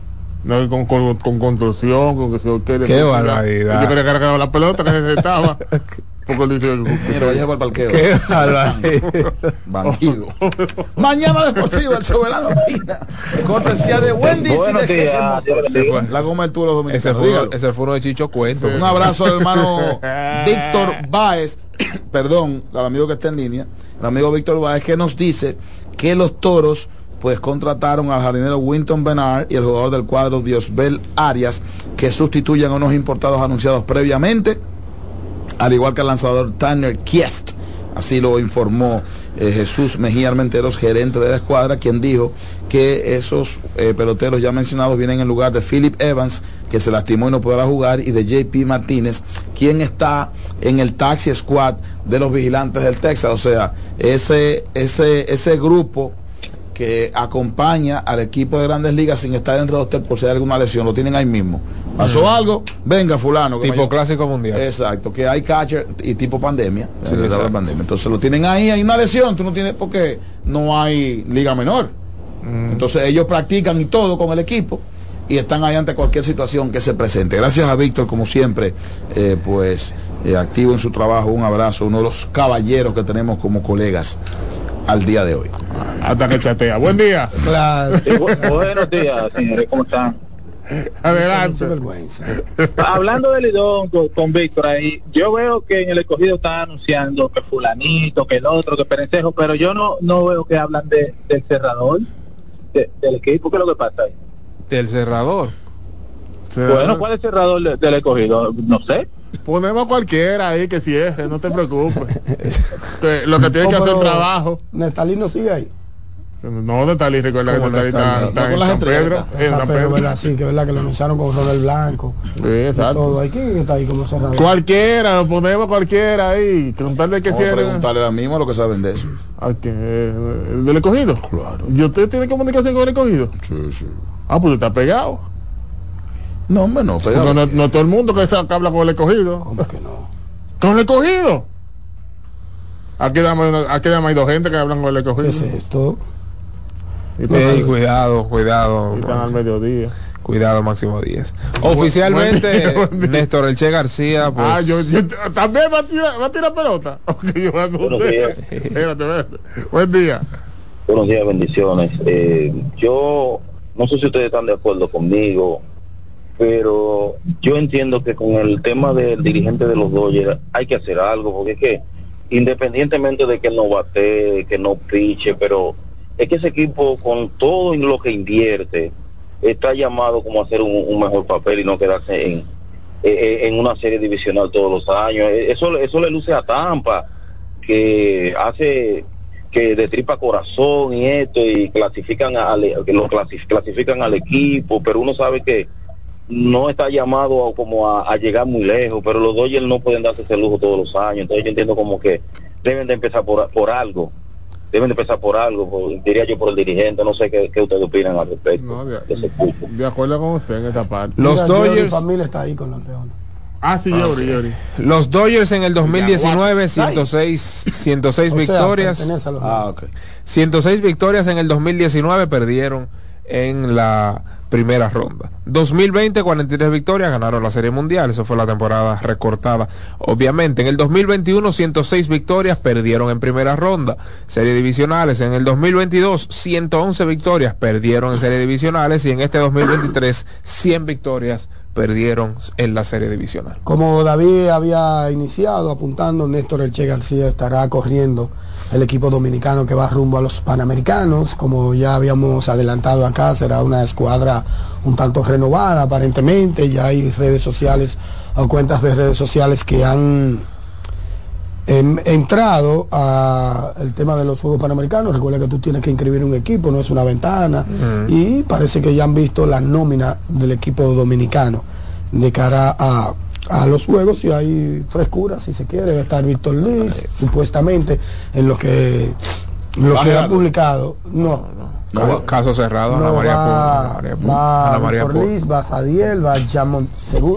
No es con, con, con construcción, con que se. Qué barbaridad. Yo creo que era la pelota que necesitaba. Porque él dice, Mira, vaya para el parqueo. Qué. Bandido. Mañana deportivo, el soberano. Cortesía de Wendy Buenos días. La goma del Turo Ese Dominicano. uno, Dígalo. ese fue uno de Chicho Cuento. Un abrazo al hermano Víctor Báez, perdón, al amigo que está en línea, el amigo Víctor Báez, que nos dice que los toros pues contrataron al jardinero Winton Bernard y el jugador del cuadro Diosbel Arias, que sustituyen a unos importados anunciados previamente, al igual que el lanzador Tanner Kiest. Así lo informó eh, Jesús Mejía Armenteros, gerente de la escuadra, quien dijo que esos eh, peloteros ya mencionados vienen en lugar de Philip Evans, que se lastimó y no podrá jugar, y de JP Martínez, quien está en el taxi squad de los vigilantes del Texas. O sea, ese, ese, ese grupo que acompaña al equipo de grandes ligas sin estar en roster por si hay alguna lesión, lo tienen ahí mismo. Pasó Mm. algo, venga fulano. Tipo clásico mundial. Exacto, que hay catcher y tipo pandemia. Sí, la pandemia. Entonces lo tienen ahí, hay una lesión, tú no tienes porque no hay liga menor. Mm. Entonces ellos practican y todo con el equipo y están ahí ante cualquier situación que se presente. Gracias a Víctor, como siempre, eh, pues eh, activo en su trabajo. Un abrazo, uno de los caballeros que tenemos como colegas al día de hoy. Hasta que chatea. Buen día. Claro. Sí, bu- buenos días, señores, ¿cómo están? Adelante. Hablando del Lidón con, con Víctor ahí, yo veo que en el escogido están anunciando que fulanito, que el otro, que Perencejo, pero yo no no veo que hablan de, del cerrador, de- del equipo, ¿qué es lo que pasa ahí? Del cerrador. Bueno, ¿cuál es el cerrador de- del escogido? No sé. Ponemos cualquiera ahí que cierre, no te preocupes. Que lo que tiene que hacer trabajo. Nestalí no sigue ahí. No, Netalí, recuerda que ¿Cómo Netalí está, Nestalí? está No en con las San Pedro. en San Pedro. ¿verdad? Sí, que verdad que lo anunciaron con Ronald Blanco. Sí, exacto. Todo. ¿Hay quién está ahí como cerrador? Cualquiera, lo ponemos cualquiera ahí. Con tal de que Vamos a cierre. preguntarle a mismo lo que saben de eso. ¿A ¿El del escogido? Claro. ¿Y usted tiene comunicación con el escogido? Sí, sí. Ah, pues está pegado. No, hombre, no, pegado. no, no todo el mundo que, que habla con el escogido. ¿Cómo que no? ¿Con el escogido? Aquí damos, aquí damos hay dos gente que hablan con el escogido. ¿Qué es esto? Y Ey, cuidado, cuidado. y están al mediodía. Cuidado, Máximo Díaz. Oficialmente, buen día, buen día. Néstor Elche García, pues. Ah, yo, yo- también va a tirar, va a tirar pelota. Yo. Buenos días. Espérate, espérate. Buen día. Buenos días, bendiciones. Eh, yo no sé si ustedes están de acuerdo conmigo, pero yo entiendo que con el tema del dirigente de los Dodgers hay que hacer algo, porque es que independientemente de que no bate, que no piche, pero es que ese equipo con todo en lo que invierte está llamado como a hacer un, mejor papel y no quedarse en, eh, en una serie divisional todos los años. Eh, Eso, eso le luce a Tampa, que hace que de tripa corazón y esto y clasifican al que lo clasi- clasifican al equipo pero uno sabe que no está llamado a, como a, a llegar muy lejos pero los Dodgers no pueden darse ese lujo todos los años entonces yo entiendo como que deben de empezar por, por algo deben de empezar por algo por- diría yo por el dirigente no sé qué, qué ustedes opinan al respecto No, de, de ese equipo. de acuerdo con usted en esa parte. Los Mira, Dodgers- familia está ahí con los leones. Ah, sí, Yori, Yori. Los Dodgers en el 2019, Ay. 106, 106 O sea, victorias. pertenece a los Ah, ok. 106 victorias en el 2019 perdieron en la primera ronda. 2020 43 victorias, ganaron la Serie Mundial, eso fue la temporada recortada. Obviamente, en el 2021 106 victorias, perdieron en primera ronda. Serie divisionales, en el 2022 111 victorias, perdieron en serie divisionales y en este 2023 100 victorias, perdieron en la serie divisional. Como David había iniciado apuntando, Néstor Elche García estará corriendo el equipo dominicano que va rumbo a los Panamericanos. Como ya habíamos adelantado acá, será una escuadra un tanto renovada aparentemente. Ya hay redes sociales o cuentas de redes sociales que han em, entrado a el tema de los Juegos Panamericanos. Recuerda que tú tienes que inscribir un equipo, no es una ventana. Y parece que ya han visto la nómina del equipo dominicano de cara a, a los Juegos y hay frescura, si se quiere. Debe estar Víctor Liz, supuestamente, en lo que, lo ¿Va que ha publicado. No. No, Ca- caso cerrado, Ana no, María va, Polo, Ana María va Ana María Víctor. Liz, va Sadiel, va Jamón Según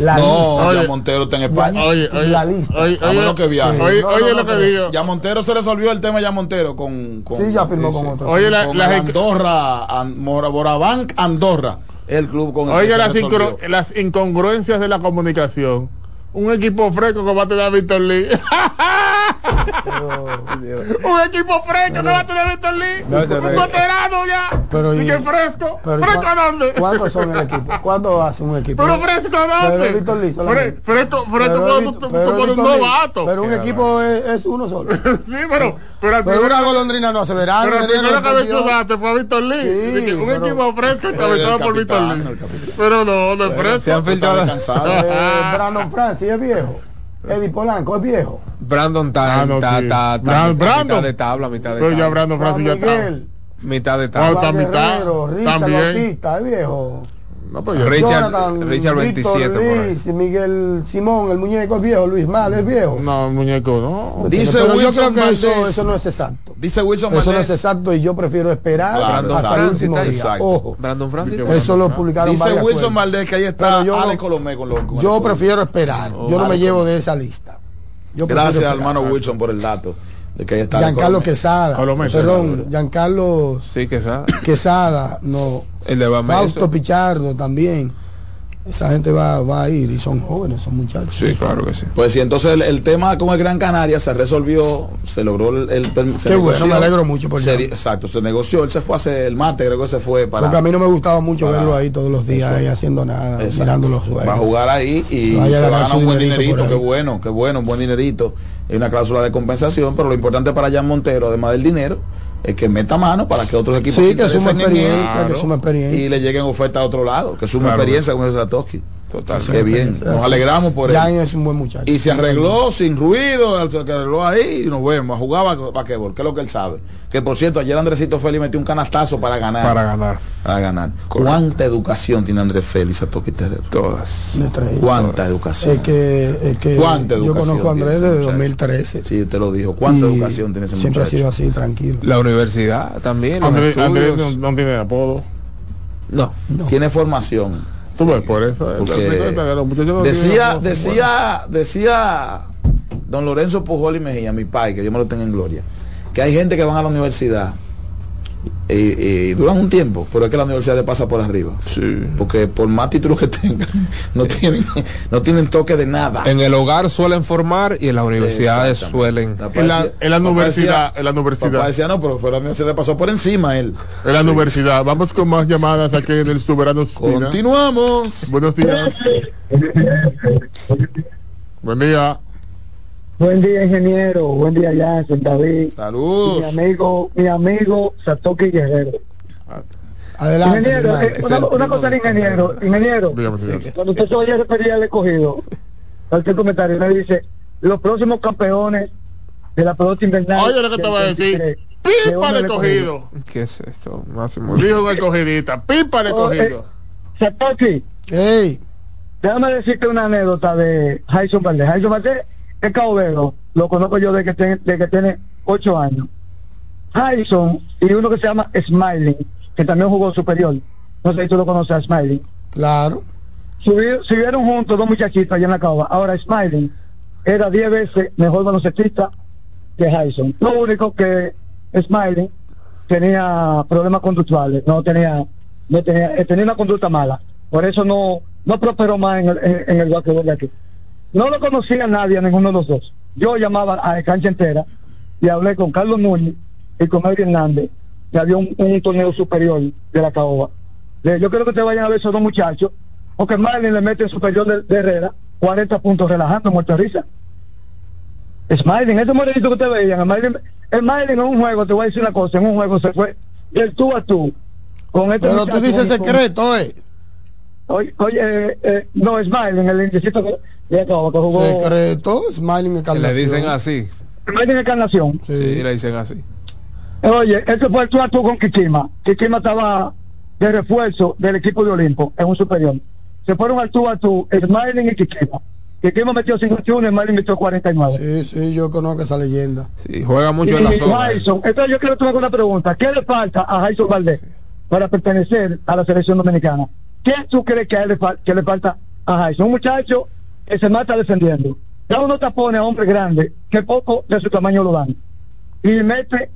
la no, lista. ya Montero está en España. Oye, oye, La lista. Oye, oye, lo que viaje. sí. Oye, No, oye no, lo que. Ya Montero se resolvió el tema ya Montero con, con Sí, ya firmó con otro. Oye, la- con la- Andorra, An- Mora- Borabanc Andorra, el club con el Oiga las, incongru- las incongruencias de la comunicación. Un equipo fresco que va a tener a Víctor Lee. Un equipo fresco que va a tener a Víctor Lee. No, un veterano ya. Pero y que fresco. pero ¿y ¿Fresco cuán- dónde? ¿Cuántos son el equipo? ¿Cuándo hace un equipo? Pero fresco Pero dónde? Víctor Lee solamente. Fresco, fresco Pero tú, tú pero pones un novato. Pero un equipo es, es uno solo. Sí, pero, pero al Pero primero- una golondrina no hace verano. Pero el primero que mencionaste fue a Víctor Lee. Sí, De un pero- equipo fresco encabezado por Víctor Lee. Pero no, no es Bueno, fresco. se han filtrado-. Eh, Brandon Francis es viejo. Eddie Polanco es viejo. Brandon está, Ah, mitad de tabla, mitad de Pero ya tabla. Brandon Francis ya está. Mitad de Oh, tabla. está Juan mitad. Guerrero, Richard. Bautista, es viejo. No, pues ya- Richard, Jonathan, Richard Víctor 27 por ahí. Luis, Miguel Simón, el muñeco es viejo, Luis Mal es viejo. No, muñeco, no. Dice Pero yo Wilson creo que eso, Valdés. eso no es exacto. Dice Wilson Eso no Valdés. es exacto y yo prefiero esperar Claro, hasta el último día. Exacto. Ojo, Brandon Francis. eso lo publicaron Dice Wilson. Valdés que ahí está yo Ale no- Colomé con los con Yo el- prefiero esperar. Oh, yo no me llevo de esa lista. Yo Gracias, hermano Wilson, por el dato. De que ahí está Giancarlo Colomé. Quesada. Colomé, Perdón, Giancarlo Sí, que esa. Quesada, no. El de. Fausto Pichardo también. Esa gente va, va a ir y son jóvenes, son muchachos. Sí, claro que sí. Pues sí, entonces el, el tema con el Gran Canaria se resolvió, se logró el, el se Qué bueno, me alegro mucho por se Exacto, se negoció, él se fue hace el martes, creo que se fue para Porque a mí no me gustaba mucho para- verlo ahí todos los días, Eso. ahí haciendo nada, Exacto. mirando los juegos. Va a jugar ahí y Se va a ganar un buen dinerito dinerito, qué bueno, qué bueno, un buen dinerito. Hay una cláusula de compensación, pero lo importante para Jan Montero, además del dinero, es que meta mano para que otros equipos Sí, se que suma experiencia, que suma experiencia. y le lleguen ofertas a otro lado, que suma Claro. experiencia con ese Satoshi. Total. Qué bien, nos alegramos por él. Jan es un buen muchacho. Y se arregló sin ruido, se arregló ahí y nos vemos. Jugaba basquetbol, que es lo que él sabe. Que por cierto, ayer Andresito Félix metió un canastazo para ganar. Para ganar. Para ganar. ¿Cuánta educación tiene Andrés Félix a Toki Terrero? Todas. ¿Cuánta educación? Es que, es que ¿Cuánta yo educación conozco a Andrés desde muchacho? 2013. Sí, te lo dijo. ¿Cuánta Y educación tiene ese Siempre ha muchacho? sido así, tranquilo. La universidad también. Los Andrés, no, no tiene apodo. No. Tiene formación. Tú ves, por eso. eh, decía, decía, decía don Lorenzo Pujol y Mejía, mi pai, que Dios me lo tenga en gloria, que hay gente que van a la universidad y, y duran un tiempo, pero es que la universidad le pasa por arriba. Porque por más títulos que tengan, no tienen, no tienen toque de nada. En el hogar suelen formar y en las universidades suelen. Papá En la, decía- en la papá universidad, decía- en la Papá universidad, decía, no, pero fue la universidad le pasó por encima él. en la universidad. Vamos con más llamadas aquí en el Soberano. Continuamos. Buenos días. Buen día. Buen día, ingeniero. Buen día, Jansen, David. Saludos. Mi amigo, mi amigo Satoki Guerrero. Adelante. ingeniero, eh, una, una cosa al ingeniero. Ingeniero, Dígame, cuando usted se vaya a referir al escogido, cualquier comentario, me dice, los próximos campeones de la pelota invernal. Oye, lo que te voy a decir. 23, Pipa ¿de dónde de le cogido. ¿Qué es esto? Máximo. Dijo un escogidita. Pipa de Oh, cogido. Satoki, Ey, déjame decirte una anécdota de Jason Valdés. Jason Valdés es caobero, lo conozco yo de que, tiene, de que tiene ocho años. Jason y uno que se llama Smiling, que también jugó superior. No sé si tú lo conoces a Smiling. claro. Subi- Subieron juntos dos muchachitos allá en la cava. Ahora Smiling era diez veces mejor baloncestista que Jason. Lo único que Smiling tenía problemas conductuales, no tenía, no tenía, eh, tenía una conducta mala. Por eso no, no prosperó más en el, en, en el basquetbol de aquí. No lo conocía nadie, a ninguno de los dos. Yo llamaba a la cancha entera y hablé con Carlos Núñez y con Edwin Hernández, que había un, un torneo superior de la caoba. Yo quiero que ustedes vayan a ver esos dos muchachos, porque Marlin le mete en superior de, de Herrera 40 puntos relajando, muerto de risa. Smiling, ese morenito que ustedes veían, Smiling, Smiling en un juego, te voy a decir una cosa, en un juego se fue del tú a tú. Con este Pero tú muchacho, dices con- secreto, eh. Oye, oye eh, eh, no, Smiling, el indicito que, de Caoba, que jugó. Secreto, smiling Que le dicen así. Smiling encarnación. Sí, le dicen así. Oye, este fue el tú a tú con Kikima. Kikima estaba de refuerzo del equipo de Olimpo, en un superior. Se fueron al tú a tú, Smiling y Kikima. Kikima metió 51 y Smiling metió 49. Sí, sí, yo conozco esa leyenda. Sí, juega mucho Y en la zona. Jason, entonces yo quiero tomar una pregunta. ¿Qué le falta a Jason Valdés para pertenecer a la selección dominicana? ¿Qué tú crees que, a él le, que le falta a Jason? Un muchacho que se mata defendiendo. Ya uno tapone a hombre grande que poco de su tamaño lo dan. Y mete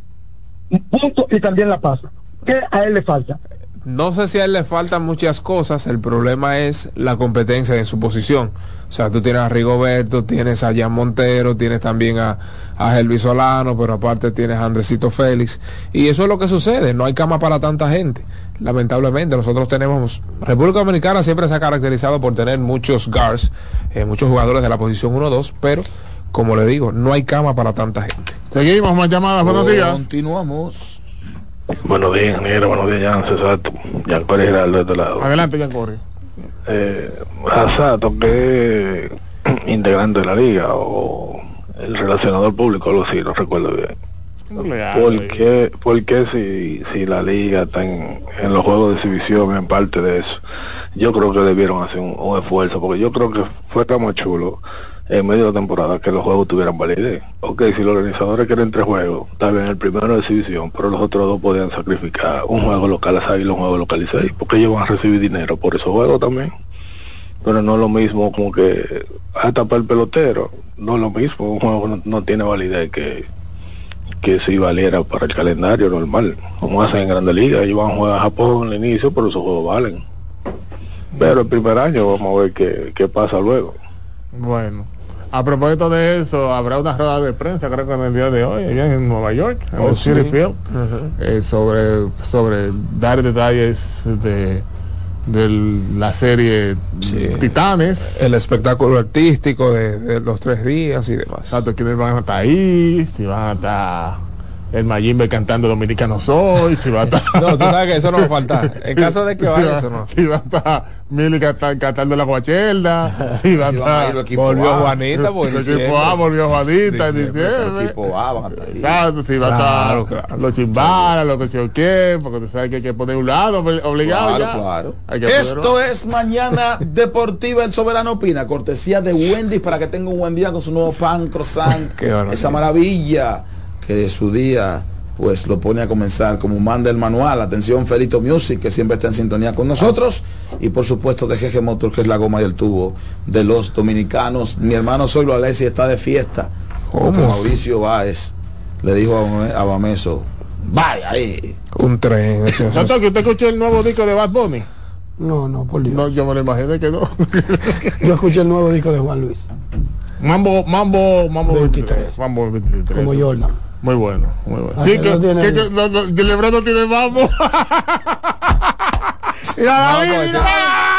un punto y también la pasa. ¿Qué a él le falta? No sé si a él le faltan muchas cosas, el problema es la competencia en su posición. O sea, tú tienes a Rigoberto, tienes a Jan Montero, tienes también a, a Elvis Solano, pero aparte tienes a Andresito Félix. Y eso es lo que sucede, no hay cama para tanta gente. Lamentablemente, nosotros tenemos, República Dominicana siempre se ha caracterizado por tener muchos guards, eh, muchos jugadores de la posición 1-2, pero como le digo, no hay cama para tanta gente. Seguimos, más llamadas. Buenos días. Continuamos. Buenos días, ingeniero. Buenos días, Jan Cesato. Giancarlo Giraldo de este lado. Adelante, Jan Corre. Eh, ¿qué, integrante de la liga o el relacionador público, algo así, no recuerdo bien. ¿Por qué, por qué si, si la liga está en, en los juegos de exhibición, en parte de eso? Yo creo que debieron hacer un, un esfuerzo, porque yo creo que fue más chulo en medio de la temporada que los juegos tuvieran validez. Ok, si los organizadores quieren tres juegos, está bien, el primero de exhibición, pero los otros dos podían sacrificar un juego local a y un juego local seis, porque ellos van a recibir dinero por esos juegos también. Pero no es lo mismo como que hasta para el pelotero, no es lo mismo, un juego no, no tiene validez que que si valiera para el calendario normal, como hacen en Grande Liga, ellos van a jugar a Japón al inicio, pero esos juegos valen. Pero el primer año vamos a ver qué, qué pasa luego. Bueno, a propósito de eso, habrá una rueda de prensa, creo que en el día de hoy, allá en Nueva York, en Oh, el sí. City Field, eh, sobre, sobre dar detalles de, de la serie Titanes. El espectáculo artístico de, de los tres días y demás. Exacto, quiénes van a estar ahí, si van a estar el Mayimbe cantando Dominicano Soy, si va a estar... No, tú sabes que eso no va a faltar. En caso de que Si vaya, va- eso no. Si va a estar Mili canta- cantando la guachelda, si va a Si a estar... equipos Volvió A. Juanita, pues, El equipo A volvió Juanita en Diciembre, el equipo A van a estar ahí. Exacto, si va a Claro, estar claro. los chimbalas, los cochoqué, porque tú sabes que hay que poner un lado obli- obligado Claro, ya. claro. Que Esto es Mañana Deportiva El Soberano Opina, cortesía de Wendy's para que tenga un buen día con su nuevo pan croissant. Qué. Esa maravilla que su día pues lo pone a comenzar como manda el manual. Atención Felito Music, que siempre está en sintonía con nosotros. Y por supuesto de GG Motor, que es la goma y el tubo de los dominicanos. Mi hermano Soylo Alessi está de fiesta. Como Mauricio Báez le dijo a a Bameso, vaya ahí. Un tren. eso- eso- usted escuchó el nuevo disco de Bad Bunny. No, no, por Dios. No, yo me lo imaginé que no. Yo escuché el nuevo disco de Juan Luis, Mambo, Mambo, Mambo 23. 23. Mambo 23. como Jordan. Muy bueno, muy bueno. Ah, Sí, que que, no tiene- que, que, no, no, que Lebron no tiene mambo. mira David, No, mira,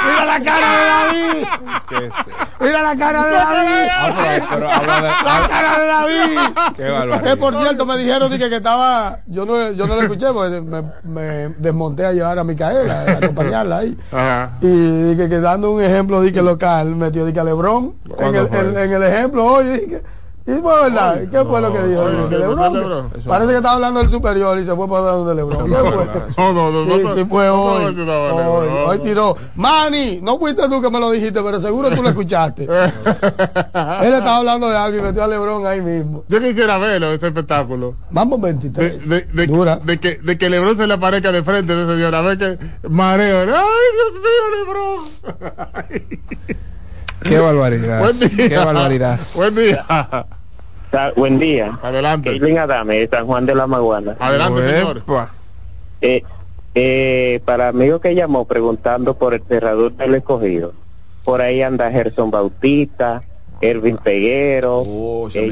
mira la cara de David. ¿Qué es eso? Mira la cara de David. Ah, pero- pero La cara de David. Qué barbaridad. Que por cierto me dijeron dije, que estaba, yo no, yo no lo escuché porque me, me desmonté a llevar a Micaela, a acompañarla ahí. Ajá. Y dije que dando un ejemplo dije local, metió dije a Lebrón en ¿Cuándo el, en, en el ejemplo hoy dije y fue verdad, ¿qué fue lo que dijo? que- Parece que estaba hablando del superior y se fue para donde Lebrón. ¿Qué fue? No, no, no. Sí, no, sí fue hoy. Hoy, hoy tiró. Manny, no fuiste tú que me lo dijiste, pero seguro tú lo escuchaste. Él estaba hablando de algo y metió a Lebrón ahí mismo. Yo quisiera verlo, ese espectáculo. Vamos De, 23. de, de, Dura. de que, de que Lebron se le aparezca de frente de ese señor. A ver que mareo. ¡Ay, Dios mío, Lebron! Qué barbaridad. Buen día. Qué barbaridad. Buen día. Ta- Buen día. Adelante. Kevin Adame, San Juan de la Maguana. Adelante, señor. Eh, eh, para amigo que llamó preguntando por el cerrador del escogido, por ahí anda Gerson Bautista, Ervin Peguero, Oh, eh,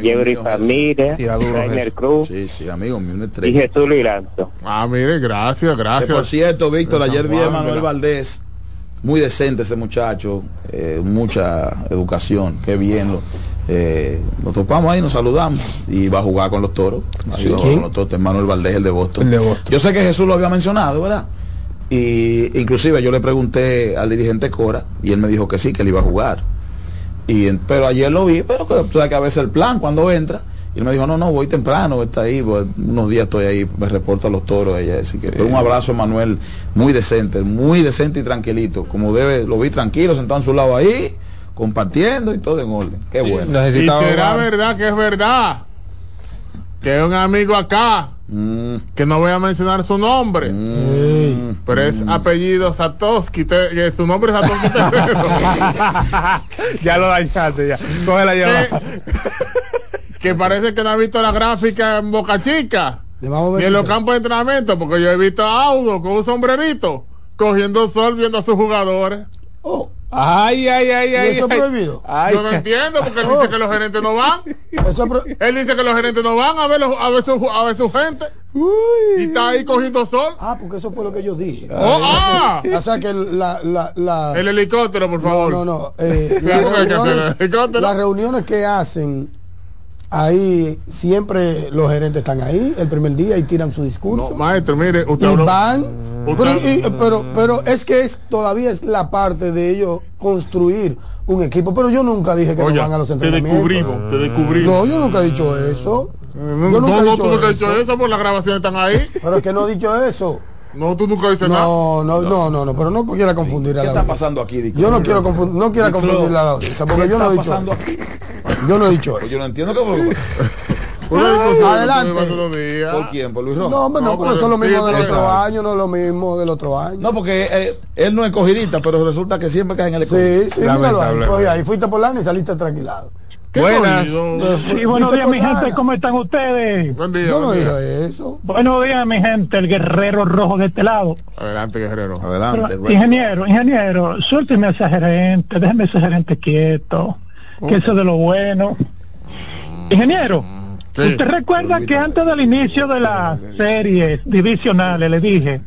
Tira duro, Rainer. Cruz Sí, sí, amigo mío, una y. Jesús Liranzo. Ah, mire, gracias, Que gracias. por cierto, Víctor, ayer vi a Manuel Valdés, muy decente ese muchacho, eh, mucha educación, qué bien lo. eh, nos topamos ahí, nos saludamos y va a jugar con los toros. Va con los toros, Manuel Valdés, el de Boston. El de Boston. Yo sé que Jesús lo había mencionado, ¿verdad? Y inclusive yo le pregunté al dirigente Cora y él me dijo que sí, que él iba a jugar. Y pero ayer lo vi, pero que, sabes que a veces el plan cuando entra, y él me dijo, no, no, voy temprano, está ahí, pues, unos días estoy ahí, me reporto a los toros ella, así que un abrazo a Manuel, muy decente, muy decente y tranquilito, como debe, lo vi tranquilo, sentado en su lado ahí, compartiendo y todo en orden. Qué bueno. Y Necesitaba será jugar. verdad que es verdad que un amigo acá, Mm, que no voy a mencionar su nombre, mm, pero es apellido Satoshi, te- que su nombre es Satoshi ya lo dañaste, ya. Cógela ya. que, que parece que no ha visto la gráfica en Boca Chica, ni en los 23. campos de entrenamiento, porque yo he visto a Audo con un sombrerito, cogiendo sol viendo a sus jugadores. Oh, Ay, ay, ay, ¿y ay. eso es prohibido? Ay, Yo no entiendo, porque él dice que los gerentes no van. Él dice que los gerentes no van a ver, los- a ver, su, a ver su gente. Y está ahí cogiendo sol. Ah, porque eso fue lo que yo dije. Oh, ah. O sea que la, la, la, El helicóptero, por no, favor. no, no. eh, las, reuniones, el helicóptero. las reuniones que hacen ahí siempre los gerentes están ahí el primer día y tiran su discurso. maestro, mire, usted y habló- van, Usted- pero, y- pero, pero es que es todavía es la parte de ellos construir un equipo. Pero yo nunca dije que Oye, no van a los te entrenamientos. descubrimos, te descubrimos. No, yo nunca he dicho eso. No, Yo nunca no, he no, dicho tú nunca has dicho eso, por las grabaciones están ahí. Pero es que no he dicho eso. No, tú nunca dices nada. No, no, no, no, no, pero no quiera confundir a ¿Qué la está audiencia. pasando aquí, Dico? Yo no quiero confundir, no quiera confundir a la audiencia, porque ¿qué yo no he dicho pasando eso. aquí? Yo no he dicho Pues eso. yo no entiendo qué discusión Adelante. ¿Por quién? ¿Por Luis Rojas? No, hombre, no, No, pero eso es lo mismo del otro exacto. año, no es lo mismo del otro año. No, porque eh, él no es cogidita, pero resulta que siempre cae en el Sí, escogido. sí, míralo ahí. Ahí fuiste por lana y saliste tranquilado. ¿Qué Buenas. Sí, buenos días, mi gente, ¿cómo están ustedes? Buen día, no buen día. dije eso. Buenos días, mi gente, el guerrero rojo de este lado. Adelante, guerrero. Adelante, Pero, ingeniero, ingeniero, suélteme a ese gerente, déjeme a ese gerente quieto, que eso es de lo bueno. Ingeniero, Sí. ¿usted recuerda que antes del inicio de las series divisionales le dije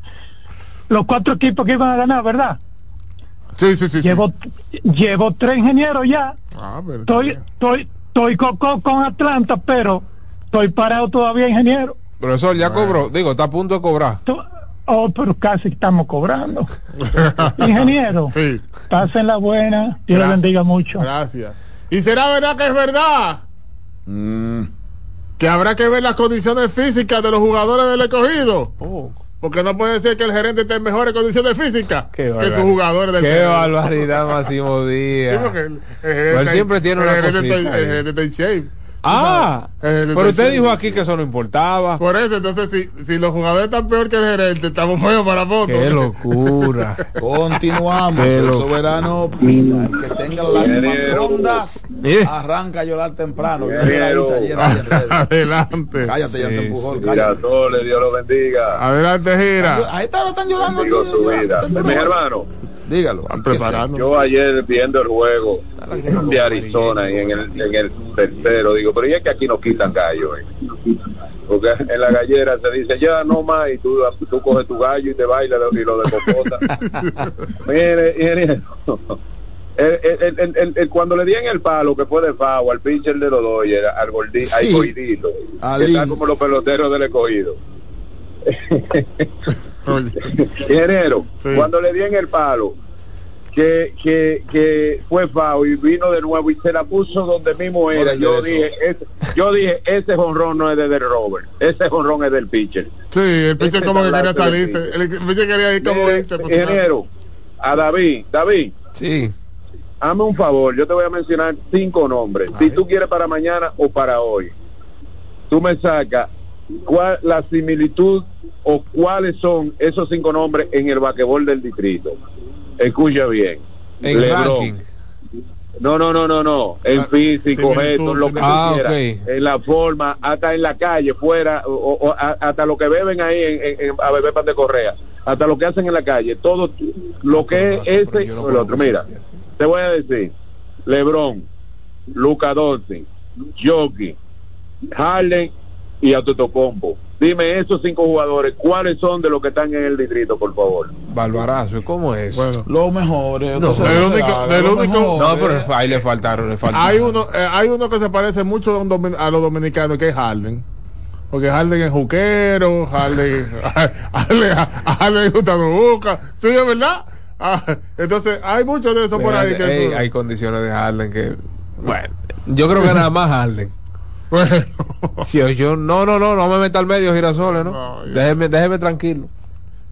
los cuatro equipos que iban a ganar, verdad? Sí, sí, sí. sí. Llevo, llevo tres ingenieros ya. Ah, pero- Estoy, estoy, estoy con, con- con Atlanta, pero estoy parado todavía, ingeniero. Profesor, ya cobró. Digo, está a punto de cobrar. Oh, pero casi estamos cobrando. Ingeniero, Sí, pasen la buena. Dios le Gra- bendiga mucho. gracias. ¿Y será verdad que es verdad? Mm, Que habrá que ver las condiciones físicas de los jugadores del escogido. Oh, Porque no puede ser que el gerente esté en mejores condiciones físicas que sus jugadores del Qué escogido. barbaridad, Máximo Sí, Díaz. porque el, el Pero gerente- él siempre tiene el una gerente cosita. El gerente está en shape. Ah, El gerente pero usted en dijo aquí que eso no importaba. Por eso, entonces, si, si los jugadores están peor que el gerente, estamos feos para foto. Qué locura. Continuamos. Qué el loco. soberano opina. El que tenga las lágrimas hondas, Eh. arranca a llorar temprano. Adelante. Cállate, ya Sí, se empujó. sí. cállate. Dios lo bendiga. Adelante, gira. Ahí está, lo están llorando. Tu vida. Mis hermanos, Dígalo. Preparando. yo ayer viendo el juego de Arizona y en el, en el tercero, digo, pero y es que aquí nos quitan gallo, eh. Porque en la gallera se dice, ya no más, y tú, tú coges tu gallo y te bailas y lo de copota. Mire, ingeniero, el, el, el, el- el- cuando le di en el palo, que fue de Favo, al pitcher de los Dodgers, al gordito, al Sí. gordito, Al que está como los peloteros del escogido. Ingeniero, Sí. cuando le di en el palo, que, que, que fue FAO y vino de nuevo y se la puso donde mismo era, yo eso. dije, ese, yo dije, ese jonrón no es de del Robert, ese jonrón es del pitcher. sí, el pitcher como que quería salirse. El pitcher quería ir como pues, ingeniero, a David, David, Sí. hazme un favor, yo te voy a mencionar cinco nombres, si tú quieres para mañana o para hoy, tú me sacas cuál la similitud o cuáles son esos cinco nombres en el vaquebol del distrito. Escucha bien. En ranking. No, no, no, no, no. En Ah, físico, esto, lo que tú Ah, quieras. En la forma, hasta en la calle, fuera, o, hasta lo que beben ahí en, en- en- a beber pan de correa, hasta lo que hacen en la calle, todo lo que es ese o el otro. Mira, te voy a decir, Lebron, Luca Doncic, Jockey, Harden y Atotocompo. Dime esos cinco jugadores, ¿cuáles son de los que están en el distrito, por favor? Barbarazo, ¿cómo es? Bueno, Lo mejor. eh, No, no se único- haga, del lo único- mejor, no, eh. pero ahí le faltaron, le faltaron. hay uno, eh, hay uno que se parece mucho a, un domin- a los dominicanos, que es Harden. Porque Harden es juquero, Harden, Harden, Harden es Boca. Sí, es verdad. Ah, entonces, hay muchos de esos por ahí. Que hay condiciones de Harden que. Bueno, yo creo que nada más Harden. Bueno, Si yo, yo- no, no, no, no me meta al medio, girasoles, ¿no? No, yo- déjeme, déjeme tranquilo.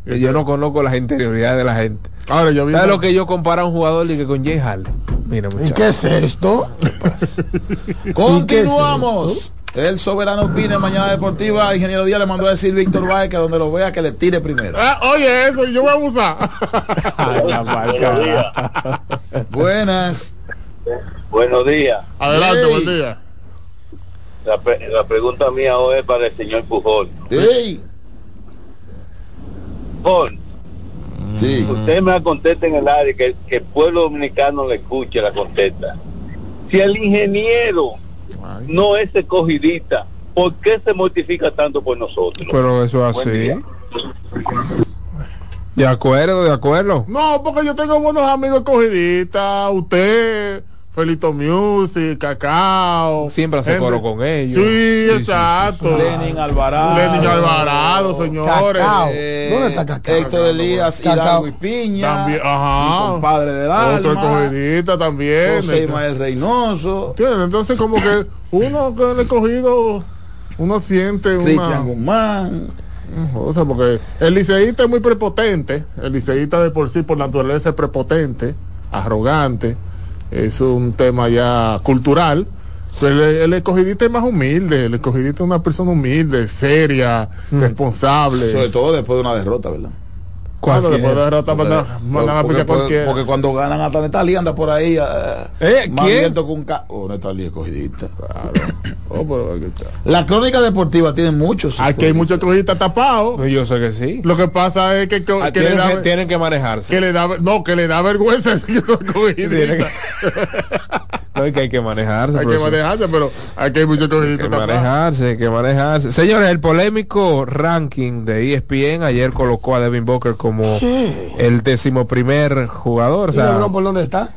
Que yo no conozco las interioridades de la gente. ahora yo. ¿Sabes lo que yo comparo a un jugador y que con Jay Harden? Mira, ¿Y muchachos. qué es esto? Continuamos. El soberano opina mañana deportiva. Ingeniero Díaz le mandó a decir Víctor Vázquez que donde lo vea que le tire primero. Ah, oye, eso, yo voy a abusar. Buenas. Buenos días. Adelante, Ey. buen día. La, pre- la pregunta mía hoy es para el señor Pujol. Ey. Pujol, Sí. usted me contesta en el área que, que el pueblo dominicano le escuche, la contesta. Si el ingeniero no es escogidista, ¿por qué se mortifica tanto por nosotros? Pero eso es así. De acuerdo, de acuerdo. No, porque yo tengo buenos amigos escogidistas, usted, Felito Music, Cacao. Siempre hace coro con ellos. Sí, sí, exacto. Lenin Alvarado. Lenin Alvarado, señores. Cacao. Eh, ¿Dónde está Cacao? Héctor Elías Cacao. Y Piña. También, ajá. Mi compadre del Otro alma. escogidista también. José Ismael Reynoso. ¿Entiendes? Entonces como que uno que le he cogido, uno siente una... Cristian Guzmán. O sea, porque el liceísta es muy prepotente, el liceísta de por sí por naturaleza es prepotente, arrogante, es un tema ya cultural. Pero el, el escogidista es más humilde, el escogidista es una persona humilde, seria, responsable. Sobre todo después de una derrota, ¿verdad? Cuando después de derrota Porque- mandan mandan a porque- cualquiera. porque cuando ganan hasta Netalí anda por ahí eh, Eh, más ¿quién? abierto que un ca oh, Netalí escogidista Oh, pero aquí está. la crónica deportiva tiene muchos Aquí hay muchos escogidistas tapados. Yo sé que sí. Lo que pasa es que, que, Ah, que le tienen, da, que, tienen que manejarse. que le da no que le da vergüenza decir que son Tienen escogidistas. No, es que hay que manejarse. Hay que manejarse, pero aquí hay muchos Hay que manejarse, hay que manejarse. Señores, el polémico ranking de ESPN ayer colocó a Devin Booker como el decimoprimer jugador. O ¿Y sea, LeBron por dónde está?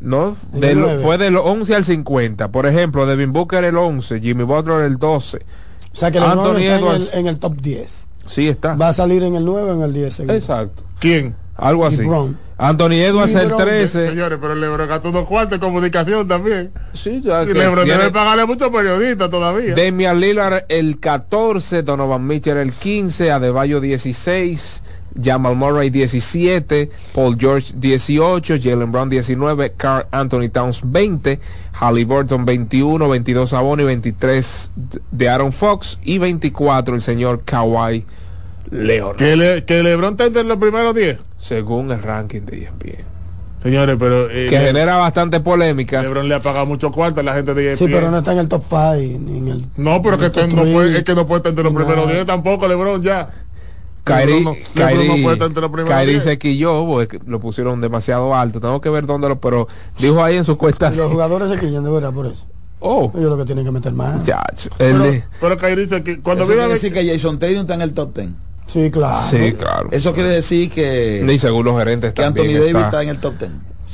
no, de lo- fue del 11 al 50. Por ejemplo, Devin Booker el 11, Jimmy Butler el 12. O sea que Anthony está en Edwards. el, en el top 10. Sí, está. Va a salir en el 9 o en el 10. seguro. Exacto. ¿Quién? Algo así. LeBron. Anthony Edwards el LeBron, 13. Señores, pero el Lebron gastó unos cuartos de comunicación también. Sí, ya Y que Lebron tiene- debe pagarle a muchos periodistas todavía. Damian Lillard el 14, Donovan Mitchell el 15, Adebayo 16, Jamal Murray 17, Paul George 18, Jalen Brown 19, Carl Anthony Towns 20, Halliburton 21, 22 Saboni, 23 de Aaron Fox y 24 el señor Kawhi Leonard, Que, le, que Lebron está entre los primeros 10. Según el ranking de ESPN. Señores, pero. eh, Que Le- genera bastante polémicas. Lebron le ha pagado muchos cuartos a la gente de E Sí, ESPN. pero no está en el top 5 ni en el. No, pero en que el top no puede, es que no puede estar entre los primeros nada. 10 tampoco, Lebron ya. Kyrie, Lebron no- no Kyrie- puede estar entre los primeros Kyrie 10. se quilló porque lo pusieron demasiado alto. Tengo que ver dónde lo, pero dijo ahí en su cuenta. Y los jugadores se quillan de verdad por eso. Oh, Ellos lo que tienen que meter más. chacho. El Pero, de- pero Kyrie dice que cuando eso viene quiere decir que Jason Tatum está en el top 10 Sí, claro. sí, claro. eso quiere decir que, Y según los gerentes que Anthony Davis está- está en el top 10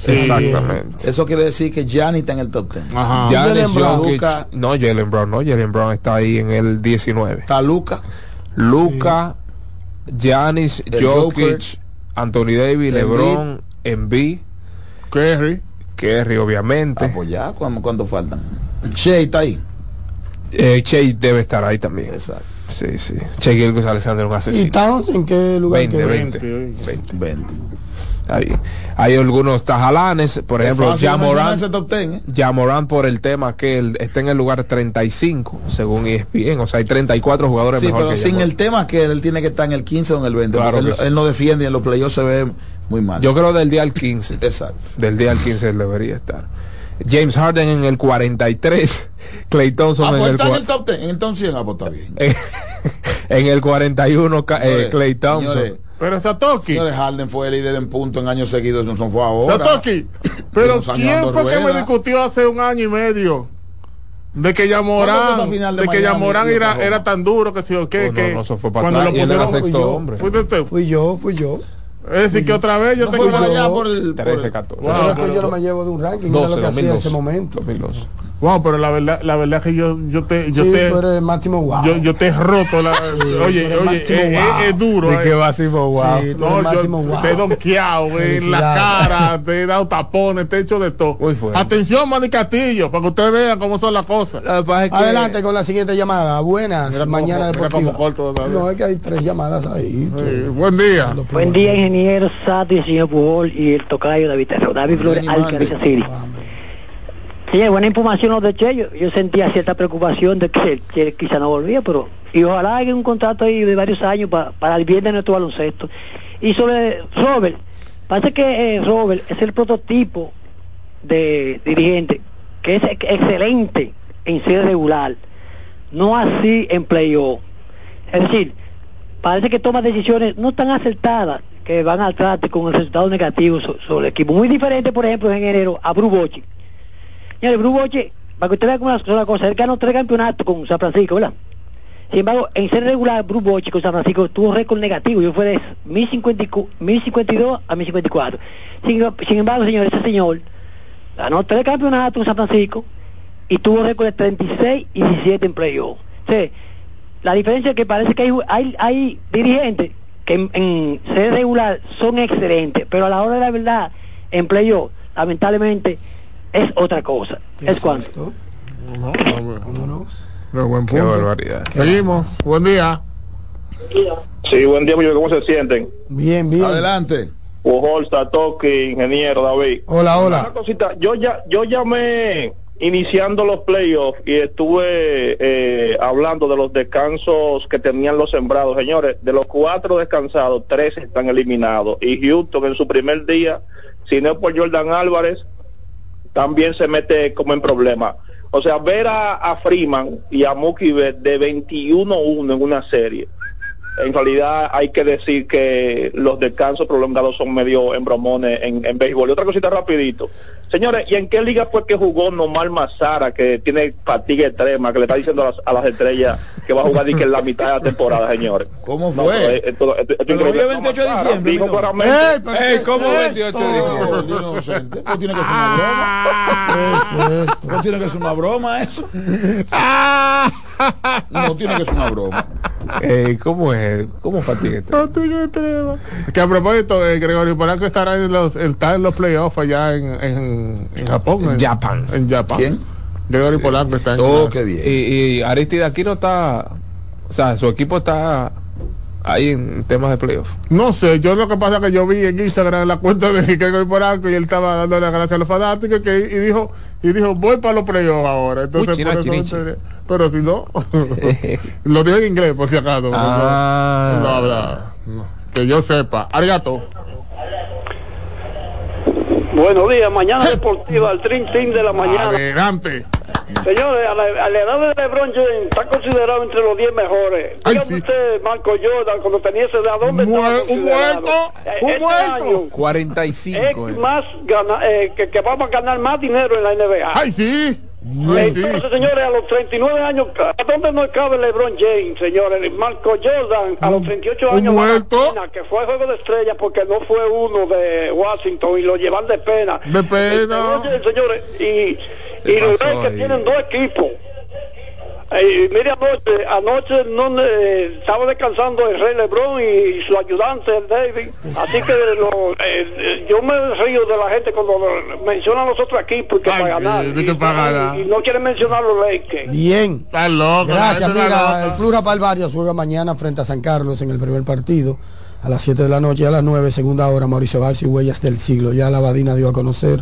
Exactamente. eso quiere decir que Gianni está en el top 10 Ajá. Giannis Jalen Brown. Jokic- Luka. no, Jalen Brown, no, Jalen Brown está ahí en el 19. está Luca Luca, Giannis, El Jokic, Joker. Anthony Davis, Embiid. LeBron, Embiid, Kerry. Kerry, obviamente. ah, pues ya ¿cuánto, cuánto faltan? Shea está ahí Eh, Che debe estar ahí también. exacto Sí, sí. Che Gilgus Alexander, un ¿Y asesino. Towns en qué lugar 20, quedó? 20, 20. 20. 20 Ahí. Hay algunos tajalanes, por Es ejemplo, Jamoran, 10 ¿eh? Jamoran por el tema que él está en el lugar 35, según ESPN. O sea, hay 34 jugadores Sí, mejor pero que sin Jamoran. el tema que él tiene que estar en el 15 o en el 20 Claro porque él, sí. él no defiende y en los playoffs se ve muy mal Yo creo del día al 15. exacto Del día al 15 él debería estar. James Harden en el 43, Clay Thompson en el, está en el top 10 en el top 100 está bien en el 41 Ca- eh, Clay Thompson. señores, Pero Satoshi. señores, Harden fue el líder en puntos en años seguidos no fue ahora Satoshi. Pero ¿quién fue que me rueda. discutió hace un año y medio? De que ¿Cuándo fue Yamorán, esa final de de que Miami Yamorán y era, era tan duro que si o qué, Oh, no, que no, eso fue para cuando atrás, lo pusieron, sexto Fui yo. hombre. fuiste usted. Fui yo, fui yo. Es decir, que otra vez yo no tengo fue para yo. allá por el, por 13, el- 14. Wow. Pero es pero- que yo no me llevo de un ranking, era 12, lo que hacía en 2012. ese momento. 2012. Wow, pero la verdad, la verdad que yo, yo te, yo sí, te, tú eres máximo wow. yo, yo te he roto la, oye, eres oye, máximo es, wow. es- es duro. De eh. que máximo, wow. Sí, No, yo wow. te he donkeado en la cara, te he dado tapones, te he hecho de todo. Atención, Manny Castillo, para que ustedes vean cómo son las cosas. Es que- Adelante con la siguiente llamada. Buenas, cómo- mañana mira deportiva. corto. No, es que hay tres llamadas ahí. Sí, buen día. Buen día, ingeniero Sato y el señor Pujol y el tocayo David Terrero. David Flores. Alcariza City. Señor, buena información los de Che. Yo, yo sentía cierta preocupación de que, que quizá no volvía, pero y ojalá haya un contrato ahí de varios años pa- para el bien de nuestro baloncesto. Y sobre Robert, parece que eh, Robert es el prototipo de dirigente que es ex- excelente en serie regular, no así en playoff. Es decir, parece que toma decisiones no tan acertadas que van al traste con el resultado negativo so- sobre el equipo. Muy diferente, por ejemplo, en enero a Bru Bochy. Señores, Bru Bochy, para que usted vea una sola cosa, él ganó tres campeonatos con San Francisco, ¿verdad? Sin embargo, en serie regular, Bru Bochy con San Francisco tuvo récord negativo. Yo fue de 1050 y cu- 1052 a 1054. Sin, sin embargo, señor, ese señor ganó tres campeonatos en San Francisco y tuvo récord de 36 y 17 en playoff. O sea, la diferencia es que parece que hay, hay, hay dirigentes que en, sede regular son excelentes, pero a la hora de la verdad, en playoff, lamentablemente, es otra cosa. Es cuanto. Pero buen Qué barbaridad. Seguimos. Buen día. Sí, buen día, muchachos. ¿Cómo se sienten? Bien, bien. Adelante. Pujolsta, Toki, ingeniero David. Hola, hola. Una cosita, yo ya, yo llamé iniciando los playoffs y estuve eh, hablando de los descansos que tenían los sembrados. Señores, de los cuatro descansados, tres están eliminados. Y Houston en su primer día, si no es por Jordan Álvarez, también se mete como en problema. O sea, ver a, a Freeman y a Mookie de 21-1 en una serie. En realidad hay que decir que los descansos prolongados son medio embromones en, en béisbol. Y otra cosita rapidito. Señores, ¿y en qué liga fue que jugó Nomar Mazara, que tiene fatiga extrema, que le está diciendo a las, a las estrellas que va a jugar y que en la mitad de la temporada, señores? ¿Cómo No, fue? es- esto- esto- esto es Pero increíble. hoy es 28 de diciembre, dijo mi claramente- Ey, pero Ey, ¿qué ¿cómo es 28 de diciembre? No tiene que ser una broma. No tiene que ser una broma eso. No tiene que ser una broma. Ey, ¿Cómo es? ¿Cómo fatiga esto? Que a propósito, eh, Gregorio Polanco estará en los, está en los playoffs allá en, en, en Japón. En Japón. En Japón. ¿Quién? Gregorio Polanco está en Oh, qué bien. Y, y Aristide aquí no está, o sea, su equipo está ahí en temas de playoff. No sé, yo lo que pasa es que yo vi en Instagram la cuenta de Gregorio Polanco y él estaba dando las gracias a los fanáticos que, y dijo, y dijo, voy para los playoffs ahora. Entonces, Uy, por eso pero si no, lo digo en inglés por si acaso. Ah. no, no, que yo sepa. Arigato. Buenos días, mañana deportiva, el Dream Team de la mañana. Adelante. Señores, a la, a la edad de LeBron James está considerado entre los 10 mejores. Ay, Dígame sí. usted, Marco Jordan, cuando tenía esa edad, ¿dónde estaba Mue- un muerto, Eh, un este muerto. año 45. es eh. más gana, eh, que, que vamos a ganar más dinero en la NBA. Ay, sí. Entonces, señores, a los 39 años, ¿a dónde no cabe LeBron James, señores? Marco Jordan, a los 38 un años, muerto. pena, que fue juego de estrellas porque no fue uno de Washington y lo llevan de pena. De pena. Señores, y, Se y los que tienen dos equipos. Eh, mire anoche, anoche no eh, estaba descansando el rey Lebron y su ayudante el David, así que lo- eh, eh, yo me río de la gente cuando mencionan los otros equipos que Ay, para ganar, para y, y no quieren mencionar los Lakers. Bien. Está loco. Gracias, mira, loca. el Club Rafael Varias juega mañana frente a San Carlos en el primer partido a las 7 de la noche y a las 9, segunda hora, Mauricio Valls y Huellas del Siglo. Ya la Badina dio a conocer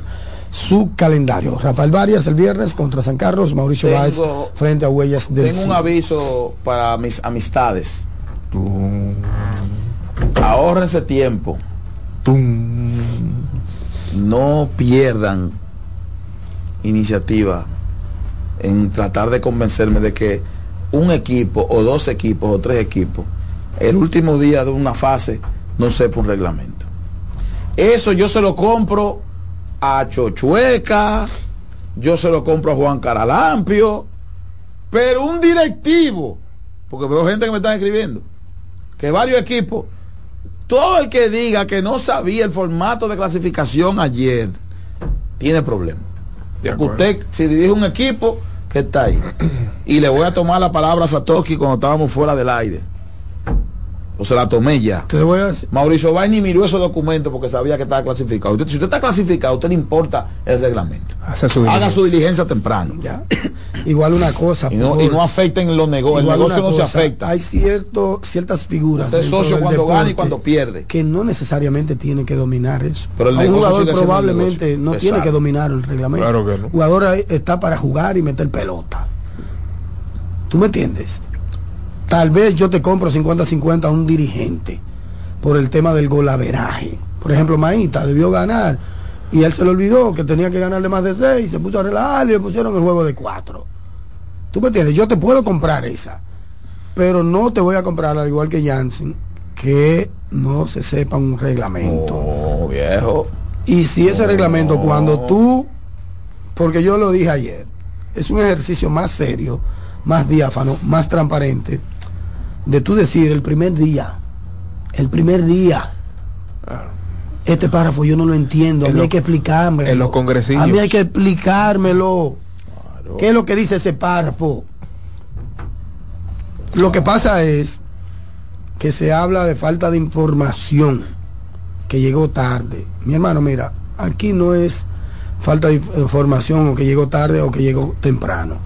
su calendario. Rafael Varias el viernes contra San Carlos, Mauricio Tengo- Valls frente a Huellas del Tengo un aviso para mis amistades. Ahórrense tiempo. No pierdan iniciativa en tratar de convencerme de que un equipo o dos equipos o tres equipos el último día de una fase no sepa un reglamento. Eso yo se lo compro a Chochueca, yo se lo compro a Juan Caralampio, pero un directivo, porque veo gente que me está escribiendo, que varios equipos, todo el que diga que no sabía el formato de clasificación ayer, tiene problemas. Porque usted, si dirige un equipo, que está ahí. Y le voy a tomar la palabra a Satoshi cuando estábamos fuera del aire. O se la tomé ya. Te voy a decir- Mauricio Bay ni miró esos documentos porque sabía que estaba clasificado. Usted- si usted está clasificado, a usted le importa el reglamento. Hace su Haga su diligencia temprano. Ya. Igual una cosa. Y no, por- y no afecten los negocios. El negocio no se afecta. Hay cierto, ciertas figuras. Usted es socio cuando gana y cuando pierde. Que no necesariamente tiene que dominar eso. Pero el negocio jugador sigue siendo el probablemente negocio. no tiene que dominar el reglamento. Claro que no. El jugador está para jugar y meter pelota. ¿Tú me entiendes? Tal vez yo te compro 50-50 a un dirigente por el tema del golaveraje. Por ejemplo, Maíta debió ganar y él se le olvidó que tenía que ganarle más de 6, se puso a relajar y le pusieron el juego de 4. ¿Tú me entiendes? Yo te puedo comprar esa, pero no te voy a comprar, al igual que Jansen, que no se sepa un reglamento. Oh, viejo. Y si ese reglamento, cuando tú, porque yo lo dije ayer, es un ejercicio más serio, más diáfano, más transparente, de tú decir el primer día, el primer día, Este párrafo yo no lo entiendo, a mí lo- hay que explicarme. en los congresillos. A mí hay que explicármelo. ¿Qué es lo que dice ese párrafo? Lo que pasa es que se habla de falta de información, que llegó tarde. Mi hermano, mira, aquí no es falta de inf- información o que llegó tarde o que llegó temprano.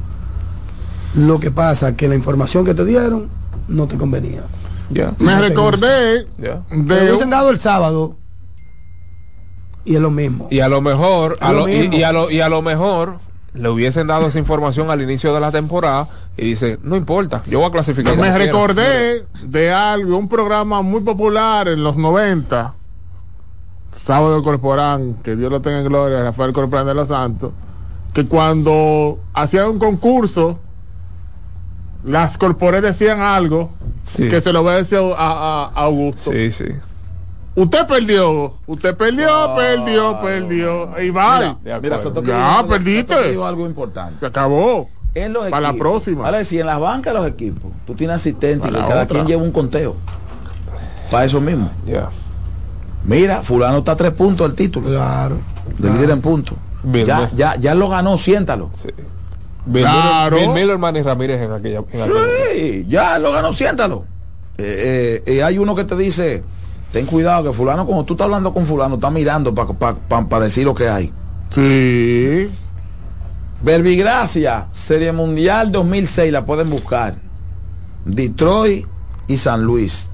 Lo que pasa es que la información que te dieron no te convenía. Me recordé Te de hubiesen un- dado el sábado y es lo mismo. Y a lo mejor, a lo lo- y, mismo. y a lo, y a lo mejor le hubiesen dado esa información al inicio de la temporada y dice, no importa, yo voy a clasificar. Me como quiera". recordé de algo, un programa muy popular en los 90, Sábado Corporán, que Dios lo tenga en gloria, Rafael Corporán de los Santos, que cuando hacían un concurso, las corpores decían algo Sí. que se lo voy a decir a, a- a Augusto. Sí, sí. Usted perdió, usted perdió, perdió, perdió. Y va. Mira, mira, Soto que ya, dijo perdiste. Soto que dijo algo importante. Se acabó. En los Para la equipos. próxima. Ahora, si en las bancas de los equipos tú tienes asistentes y cada otra. quien lleva un conteo. Para eso mismo. Ya. Mira, fulano está a tres puntos del título. Claro. De líder en puntos. Bien, Ya, bien. ya, ya lo ganó, siéntalo. Claro. Miller, Manny Ramírez en aquella. en aquella- Sí, ya lo ganó, siéntalo. Eh, eh, eh, hay uno que te dice, ten cuidado que fulano, cuando tú estás hablando con fulano, está mirando para decir lo que hay. Sí. Verbigracia, Serie Mundial 2006, la pueden buscar. Detroit y San Luis.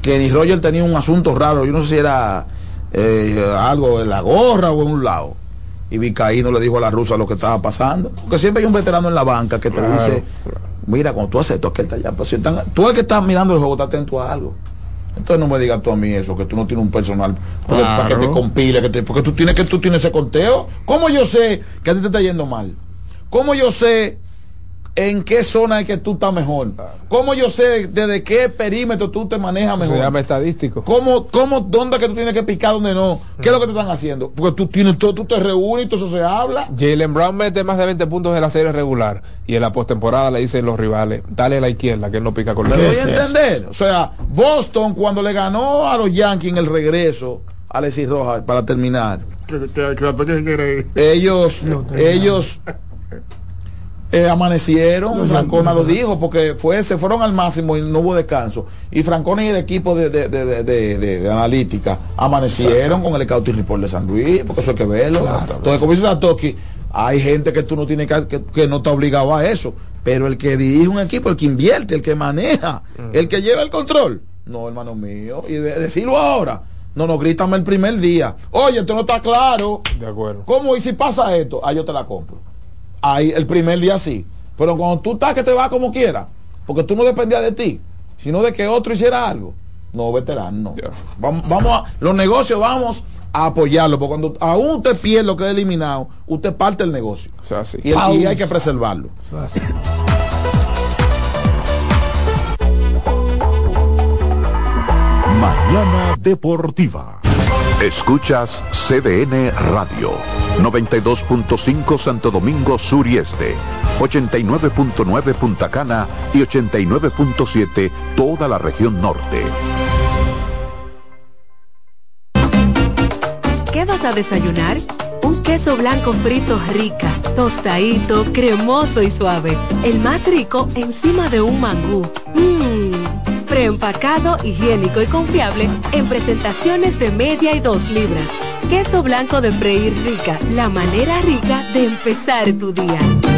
Kenny Roger tenía un asunto raro, yo no sé si era eh, algo en la gorra o en un lado. Y Vicaíno le dijo a la rusa lo que estaba pasando. Porque siempre hay un veterano en la banca que te Claro, dice, mira, cuando tú haces esto, aquel está allá. Pero si están- tú el que estás mirando el juego, está atento a algo. Entonces no me digas tú a mí eso, que tú no tienes un personal porque- para que te compile, que te- porque tú tienes que tú tienes ese conteo. ¿Cómo yo sé que a ti te está yendo mal? ¿Cómo yo sé en qué zona es que tú estás mejor? ¿Cómo yo sé desde qué perímetro tú te manejas Se mejor? llama estadístico. ¿Cómo, cómo, dónde es que tú tienes que picar, dónde no? ¿Qué es lo que te están haciendo? Porque tú tienes todo, tú te reúnes y todo eso se habla. Jalen Brown mete más de 20 puntos en la serie regular y en la postemporada le dicen los rivales, dale a la izquierda que él no pica con la ¿Me voy a entender? O sea, Boston cuando le ganó a los Yankees en el regreso, Alexis Rojas, para terminar, Que- que- que la toque quiere ir. ellos, ellos eh, amanecieron, Francona lo dijo, porque fue, se fueron al máximo y no hubo descanso. Y Francona y el equipo de, de, de, de- analítica amanecieron con el Scouting Report de San Luis, porque eso hay que verlo. Entonces, como dice Satoki, hay gente que tú no tienes que, que, que no está obligado a eso. Pero el que dirige un equipo, el que invierte, el que maneja, el que lleva el control, no, hermano mío. Y de- decirlo ahora. No, no, grítame el primer día. Oye, esto no está claro. De acuerdo. ¿Cómo? ¿Y si pasa esto? Ah, yo te la compro. Ahí el primer día sí. Pero cuando tú estás que te va como quiera, porque tú no dependías de ti, sino de que otro hiciera algo. No, veterano, no. Vamos, vamos a, los negocios vamos a apoyarlo, porque cuando aún usted pierde lo que es eliminado, usted parte el negocio. O sea, sí. Y, el- y hay que preservarlo. Mañana Deportiva. Escuchas CDN Radio. 92.5 Santo Domingo Sur y Este. 89.9 Punta Cana y 89.7 toda la región norte. ¿Qué vas a desayunar? Un queso blanco frito rica, tostadito, cremoso y suave. El más rico encima de un mangú. Mmm, preempacado, higiénico y confiable en presentaciones de media y dos libras. Queso blanco de freír rica, la manera rica de empezar tu día.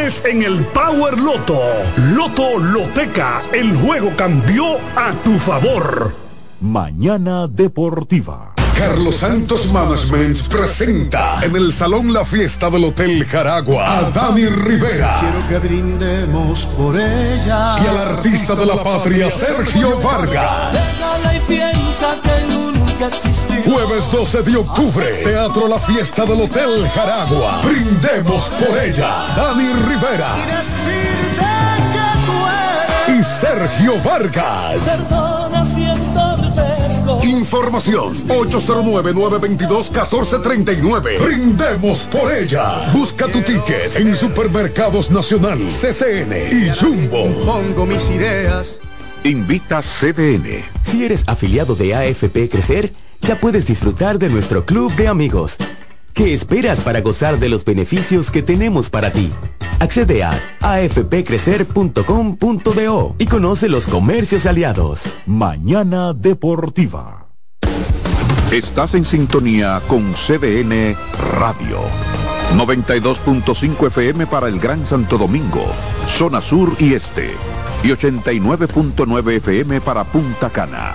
en el Power Loto. Loto Loteca, el juego cambió a tu favor. Mañana Deportiva. Carlos Santos Management presenta en el Salón La Fiesta del Hotel Jaragua a Dani Rivera Quiero que brindemos por ella. y al artista de la patria Sergio Vargas. Déjala y piensa que nunca existió. Jueves 12 de octubre, Teatro La Fiesta del Hotel Jaragua. Brindemos por ella. Dani Rivera Y Sergio Vargas. Información 809-922-1439. Brindemos por ella. Busca tu ticket en Supermercados Nacional, CCN y Jumbo. Pongo mis ideas. Invita CDN. Si eres afiliado de AFP Crecer, ya puedes disfrutar de nuestro club de amigos. ¿Qué esperas para gozar de los beneficios que tenemos para ti? Accede a afpcrecer.com.do y conoce los comercios aliados. Mañana Deportiva. Estás en sintonía con CDN Radio. 92.5 FM para el Gran Santo Domingo, zona sur y este. Y 89.9 FM para Punta Cana.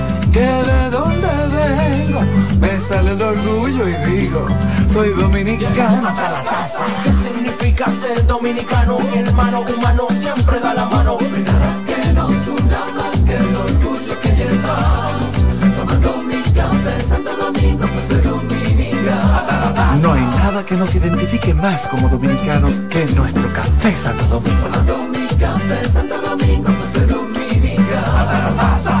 que de dónde vengo, me sale el orgullo y digo, soy dominicano hasta la casa. ¿Qué significa ser dominicano? Mi hermano humano siempre da la mano. Nada que nos una más que el orgullo que llevamos. Tomando mi café Santo Domingo, pues soy dominicano. No hay nada que nos identifique más como dominicanos que nuestro café Santo Domingo. Tomando mi café Santo Domingo, pues soy dominicano. La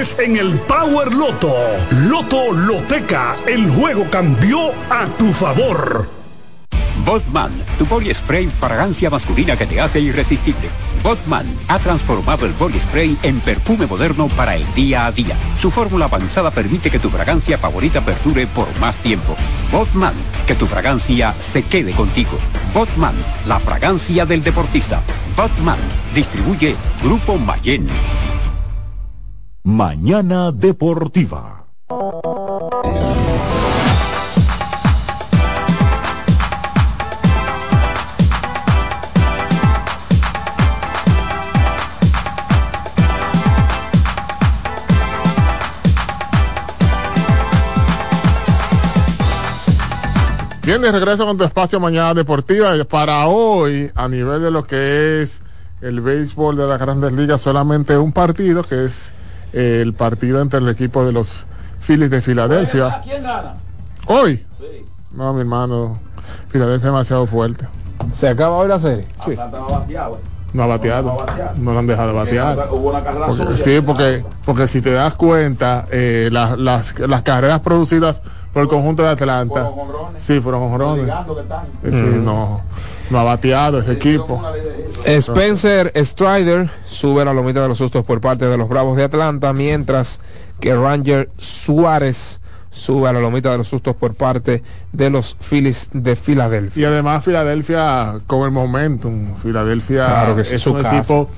en el Power Loto. Loto Loteca, el juego cambió a tu favor. Botman, tu body spray fragancia masculina que te hace irresistible. Botman ha transformado el body spray en perfume moderno para el día a día. Su fórmula avanzada permite que tu fragancia favorita perdure por más tiempo. Botman, que tu fragancia se quede contigo. Botman, la fragancia del deportista. Botman, distribuye Grupo Mayen. Mañana Deportiva. Bien, de regreso con tu espacio Mañana Deportiva. Para hoy, a nivel de lo que es el béisbol de las grandes ligas, solamente un partido, que es eh, el partido entre el equipo de los Phillies de Filadelfia. ¿Quién gana? ¿Hoy? No, mi hermano. Filadelfia es demasiado fuerte. ¿Se acaba hoy la serie? Sí. Atlanta va bateado, eh. No ha bateado. No lo han dejado batear. Hubo una carrera Porque- sí, porque, porque si te das cuenta, eh, las, las, las carreras producidas por el conjunto de Atlanta. Sí, fueron están. Eh, sí, no, no ha bateado ese equipo. Spencer Strider sube la lomita de los sustos por parte de los Bravos de Atlanta, mientras que Ranger Suárez sube a la lomita de los sustos por parte de los Phillies de Filadelfia. Y además Filadelfia con el momentum. Filadelfia Claro que sí, es un casa. equipo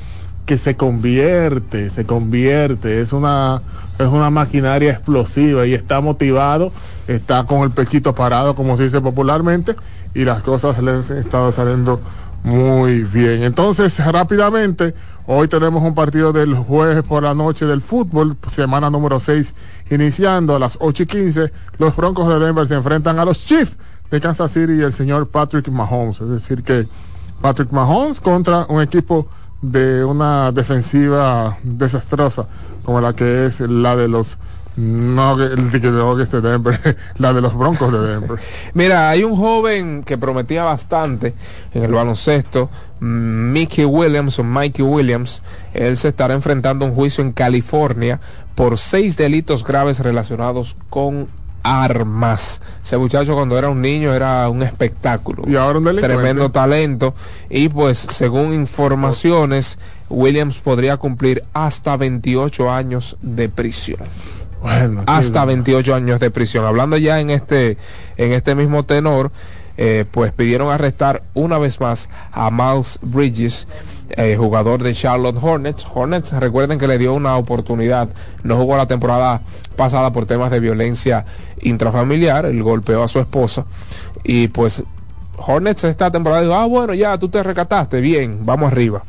que se convierte, se convierte, es una es una maquinaria explosiva y está motivado, está con el pechito parado, como se dice popularmente, y las cosas le han estado saliendo muy bien. Entonces, rápidamente, hoy tenemos un partido del jueves por la noche del fútbol, semana número 6, iniciando a las 8 y 15. Los Broncos de Denver se enfrentan a los Chiefs de Kansas City y el señor Patrick Mahomes. Es decir, que Patrick Mahomes contra un equipo de una defensiva desastrosa como la que es la de los No, que el que no, que es de Denver, la de los Broncos de Denver. Mira, hay un joven que prometía bastante en el baloncesto, Mickey Williams o Mikey Williams. Él se estará enfrentando a un juicio en California por seis delitos graves relacionados con armas. Ese muchacho cuando era un niño era un espectáculo. Y ahora un. Tremendo talento. Y pues según informaciones, Williams podría cumplir hasta 28 años de prisión. Bueno, hasta 28 años de prisión. Hablando ya en este, en este mismo tenor, eh, pues pidieron arrestar una vez más a Miles Bridges, eh, jugador de Charlotte Hornets. Hornets, recuerden que le dio una oportunidad, no jugó la temporada pasada por temas de violencia intrafamiliar, él golpeó a su esposa y pues Hornets esta temporada dijo, ah bueno, ya tú te recataste, bien, vamos arriba.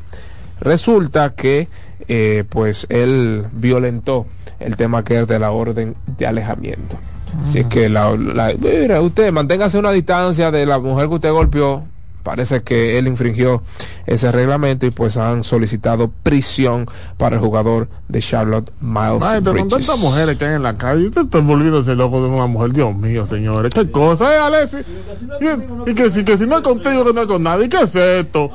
Resulta que eh, pues él violentó el tema que es de la orden de alejamiento. Así es que la, la- mira, usted manténgase una distancia de la mujer que usted golpeó. Parece que él infringió ese reglamento y pues han solicitado prisión para el jugador de Charlotte, Miles Maestro, con Bridges. tantas mujeres que hay en la calle, usted está volviéndose loco de una mujer. Dios mío, señores. ¿Qué cosa, eh, Alexis? Y, y que, si, que si no es contigo, que no es con nadie. ¿Qué es esto?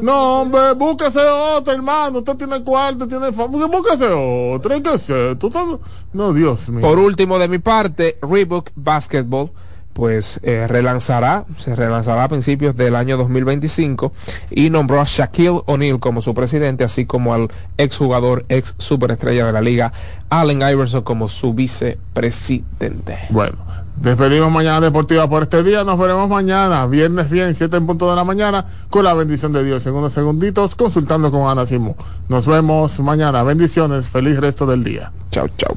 No, hombre, búsquese otro, hermano. Usted tiene cuarto, tiene familia. Búsquese otro. ¿Qué es esto? No, Dios mío. Por último, de mi parte, Reebok Basketball pues eh, relanzará, se relanzará a principios del año 2025 y nombró a Shaquille O'Neal como su presidente, así como al exjugador, ex superestrella de la liga, Allen Iverson como su vicepresidente. Bueno, despedimos mañana deportiva por este día. Nos veremos mañana, viernes bien, 7 en punto de la mañana, con la bendición de Dios. En unos segunditos, consultando con Ana Simón. Nos vemos mañana. Bendiciones. Feliz resto del día. Chao, chao.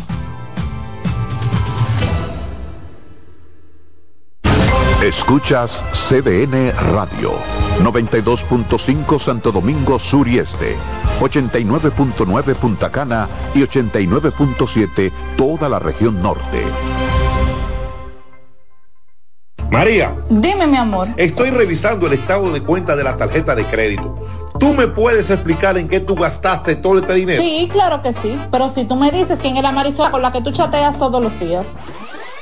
Escuchas CDN Radio, 92.5 Santo Domingo Sur y Este, 89.9 Punta Cana y 89.7 toda la región norte. María, Dime, mi amor. estoy revisando el estado de cuenta de la tarjeta de crédito. ¿Tú me puedes explicar en qué tú gastaste todo este dinero? Sí, claro que sí. Pero si tú me dices quién es la Marisol con la que tú chateas todos los días.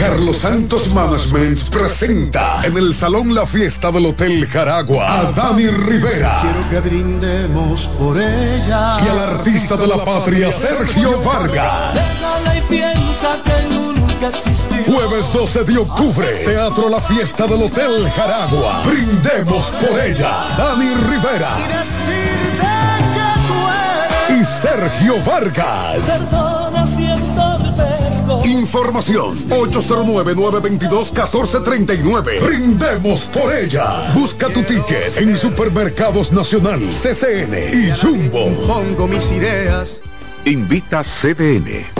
Carlos Santos Management presenta en el Salón La Fiesta del Hotel Jaragua a Dani Rivera Quiero que brindemos por ella. y al artista de la patria Sergio Vargas. Jueves 12 de octubre, Teatro La Fiesta del Hotel Jaragua. Brindemos por ella, Dani Rivera y Sergio Vargas. Información 809-922-1439. Brindemos por ella. Busca tu ticket en Supermercados Nacional, CCN y Jumbo. Pongo mis ideas. Invita CDN.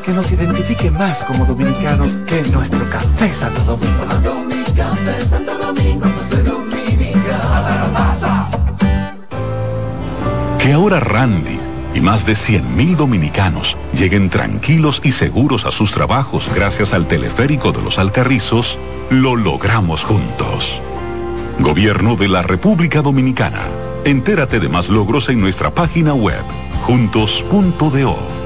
que nos identifique más como dominicanos que nuestro café Santo Domingo. Que ahora Randy y más de 100.000 dominicanos lleguen tranquilos y seguros a sus trabajos gracias al teleférico de los Alcarrizos, lo logramos juntos. Gobierno de la República Dominicana. Entérate de más logros en nuestra página web, juntos.do.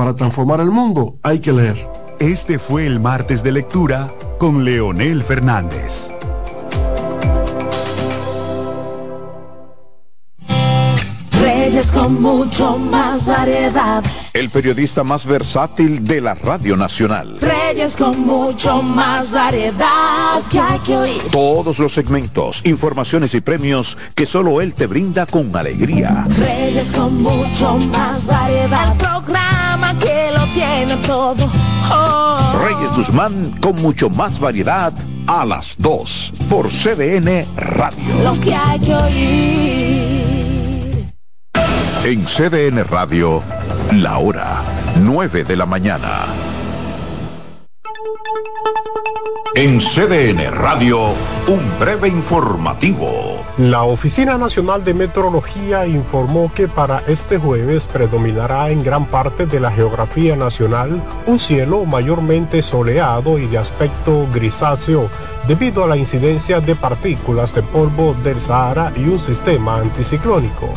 Para transformar el mundo hay que leer. Este fue el martes de lectura con Leonel Fernández. Reyes con mucho más variedad. El periodista más versátil de la Radio Nacional. Reyes con mucho más variedad que hay que oír. Todos los segmentos, informaciones y premios que solo él te brinda con alegría. Reyes con mucho más variedad. El programa que lo tiene todo. Oh. Reyes Guzmán con mucho más variedad a las 2 por CDN Radio. Lo que hay que oír. En CDN Radio, la hora 9 de la mañana. En CDN Radio, un breve informativo. La Oficina Nacional de Meteorología informó que para este jueves predominará en gran parte de la geografía nacional un cielo mayormente soleado y de aspecto grisáceo debido a la incidencia de partículas de polvo del Sahara y un sistema anticiclónico.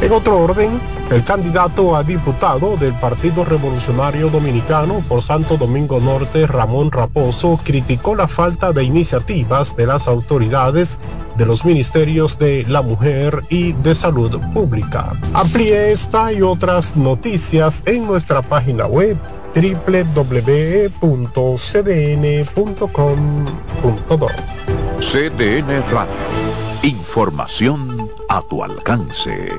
En otro orden, el candidato a diputado del Partido Revolucionario Dominicano por Santo Domingo Norte, Ramón Raposo, criticó la falta de iniciativas de las autoridades de los ministerios de la mujer y de salud pública. Amplíe esta y otras noticias en nuestra página web www.cdn.com.do. CDN Radio. Información a tu alcance.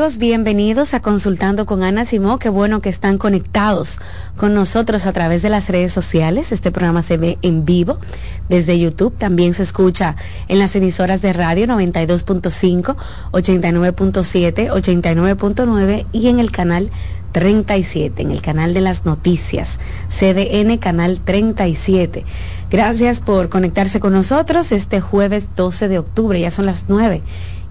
amigos, bienvenidos a Consultando con Ana Simó. Qué bueno que están conectados con nosotros a través de las redes sociales. Este programa se ve en vivo desde YouTube. También se escucha en las emisoras de radio 92.5, 89.7, 89.9 y en el canal 37, en el canal de las noticias, CDN Canal 37. Gracias por conectarse con nosotros este jueves 12 de octubre, ya son las 9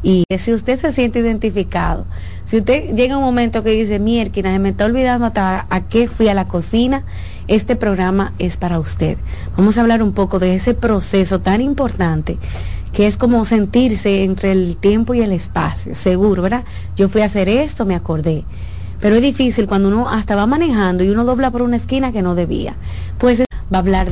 y si usted se siente identificado, si usted llega un momento que dice, mierda, me está olvidando hasta a qué fui a la cocina, este programa es para usted. Vamos a hablar un poco de ese proceso tan importante que es como sentirse entre el tiempo y el espacio, seguro, ¿verdad? Yo fui a hacer esto, me acordé. Pero es difícil cuando uno hasta va manejando y uno dobla por una esquina que no debía. Pues va a hablar de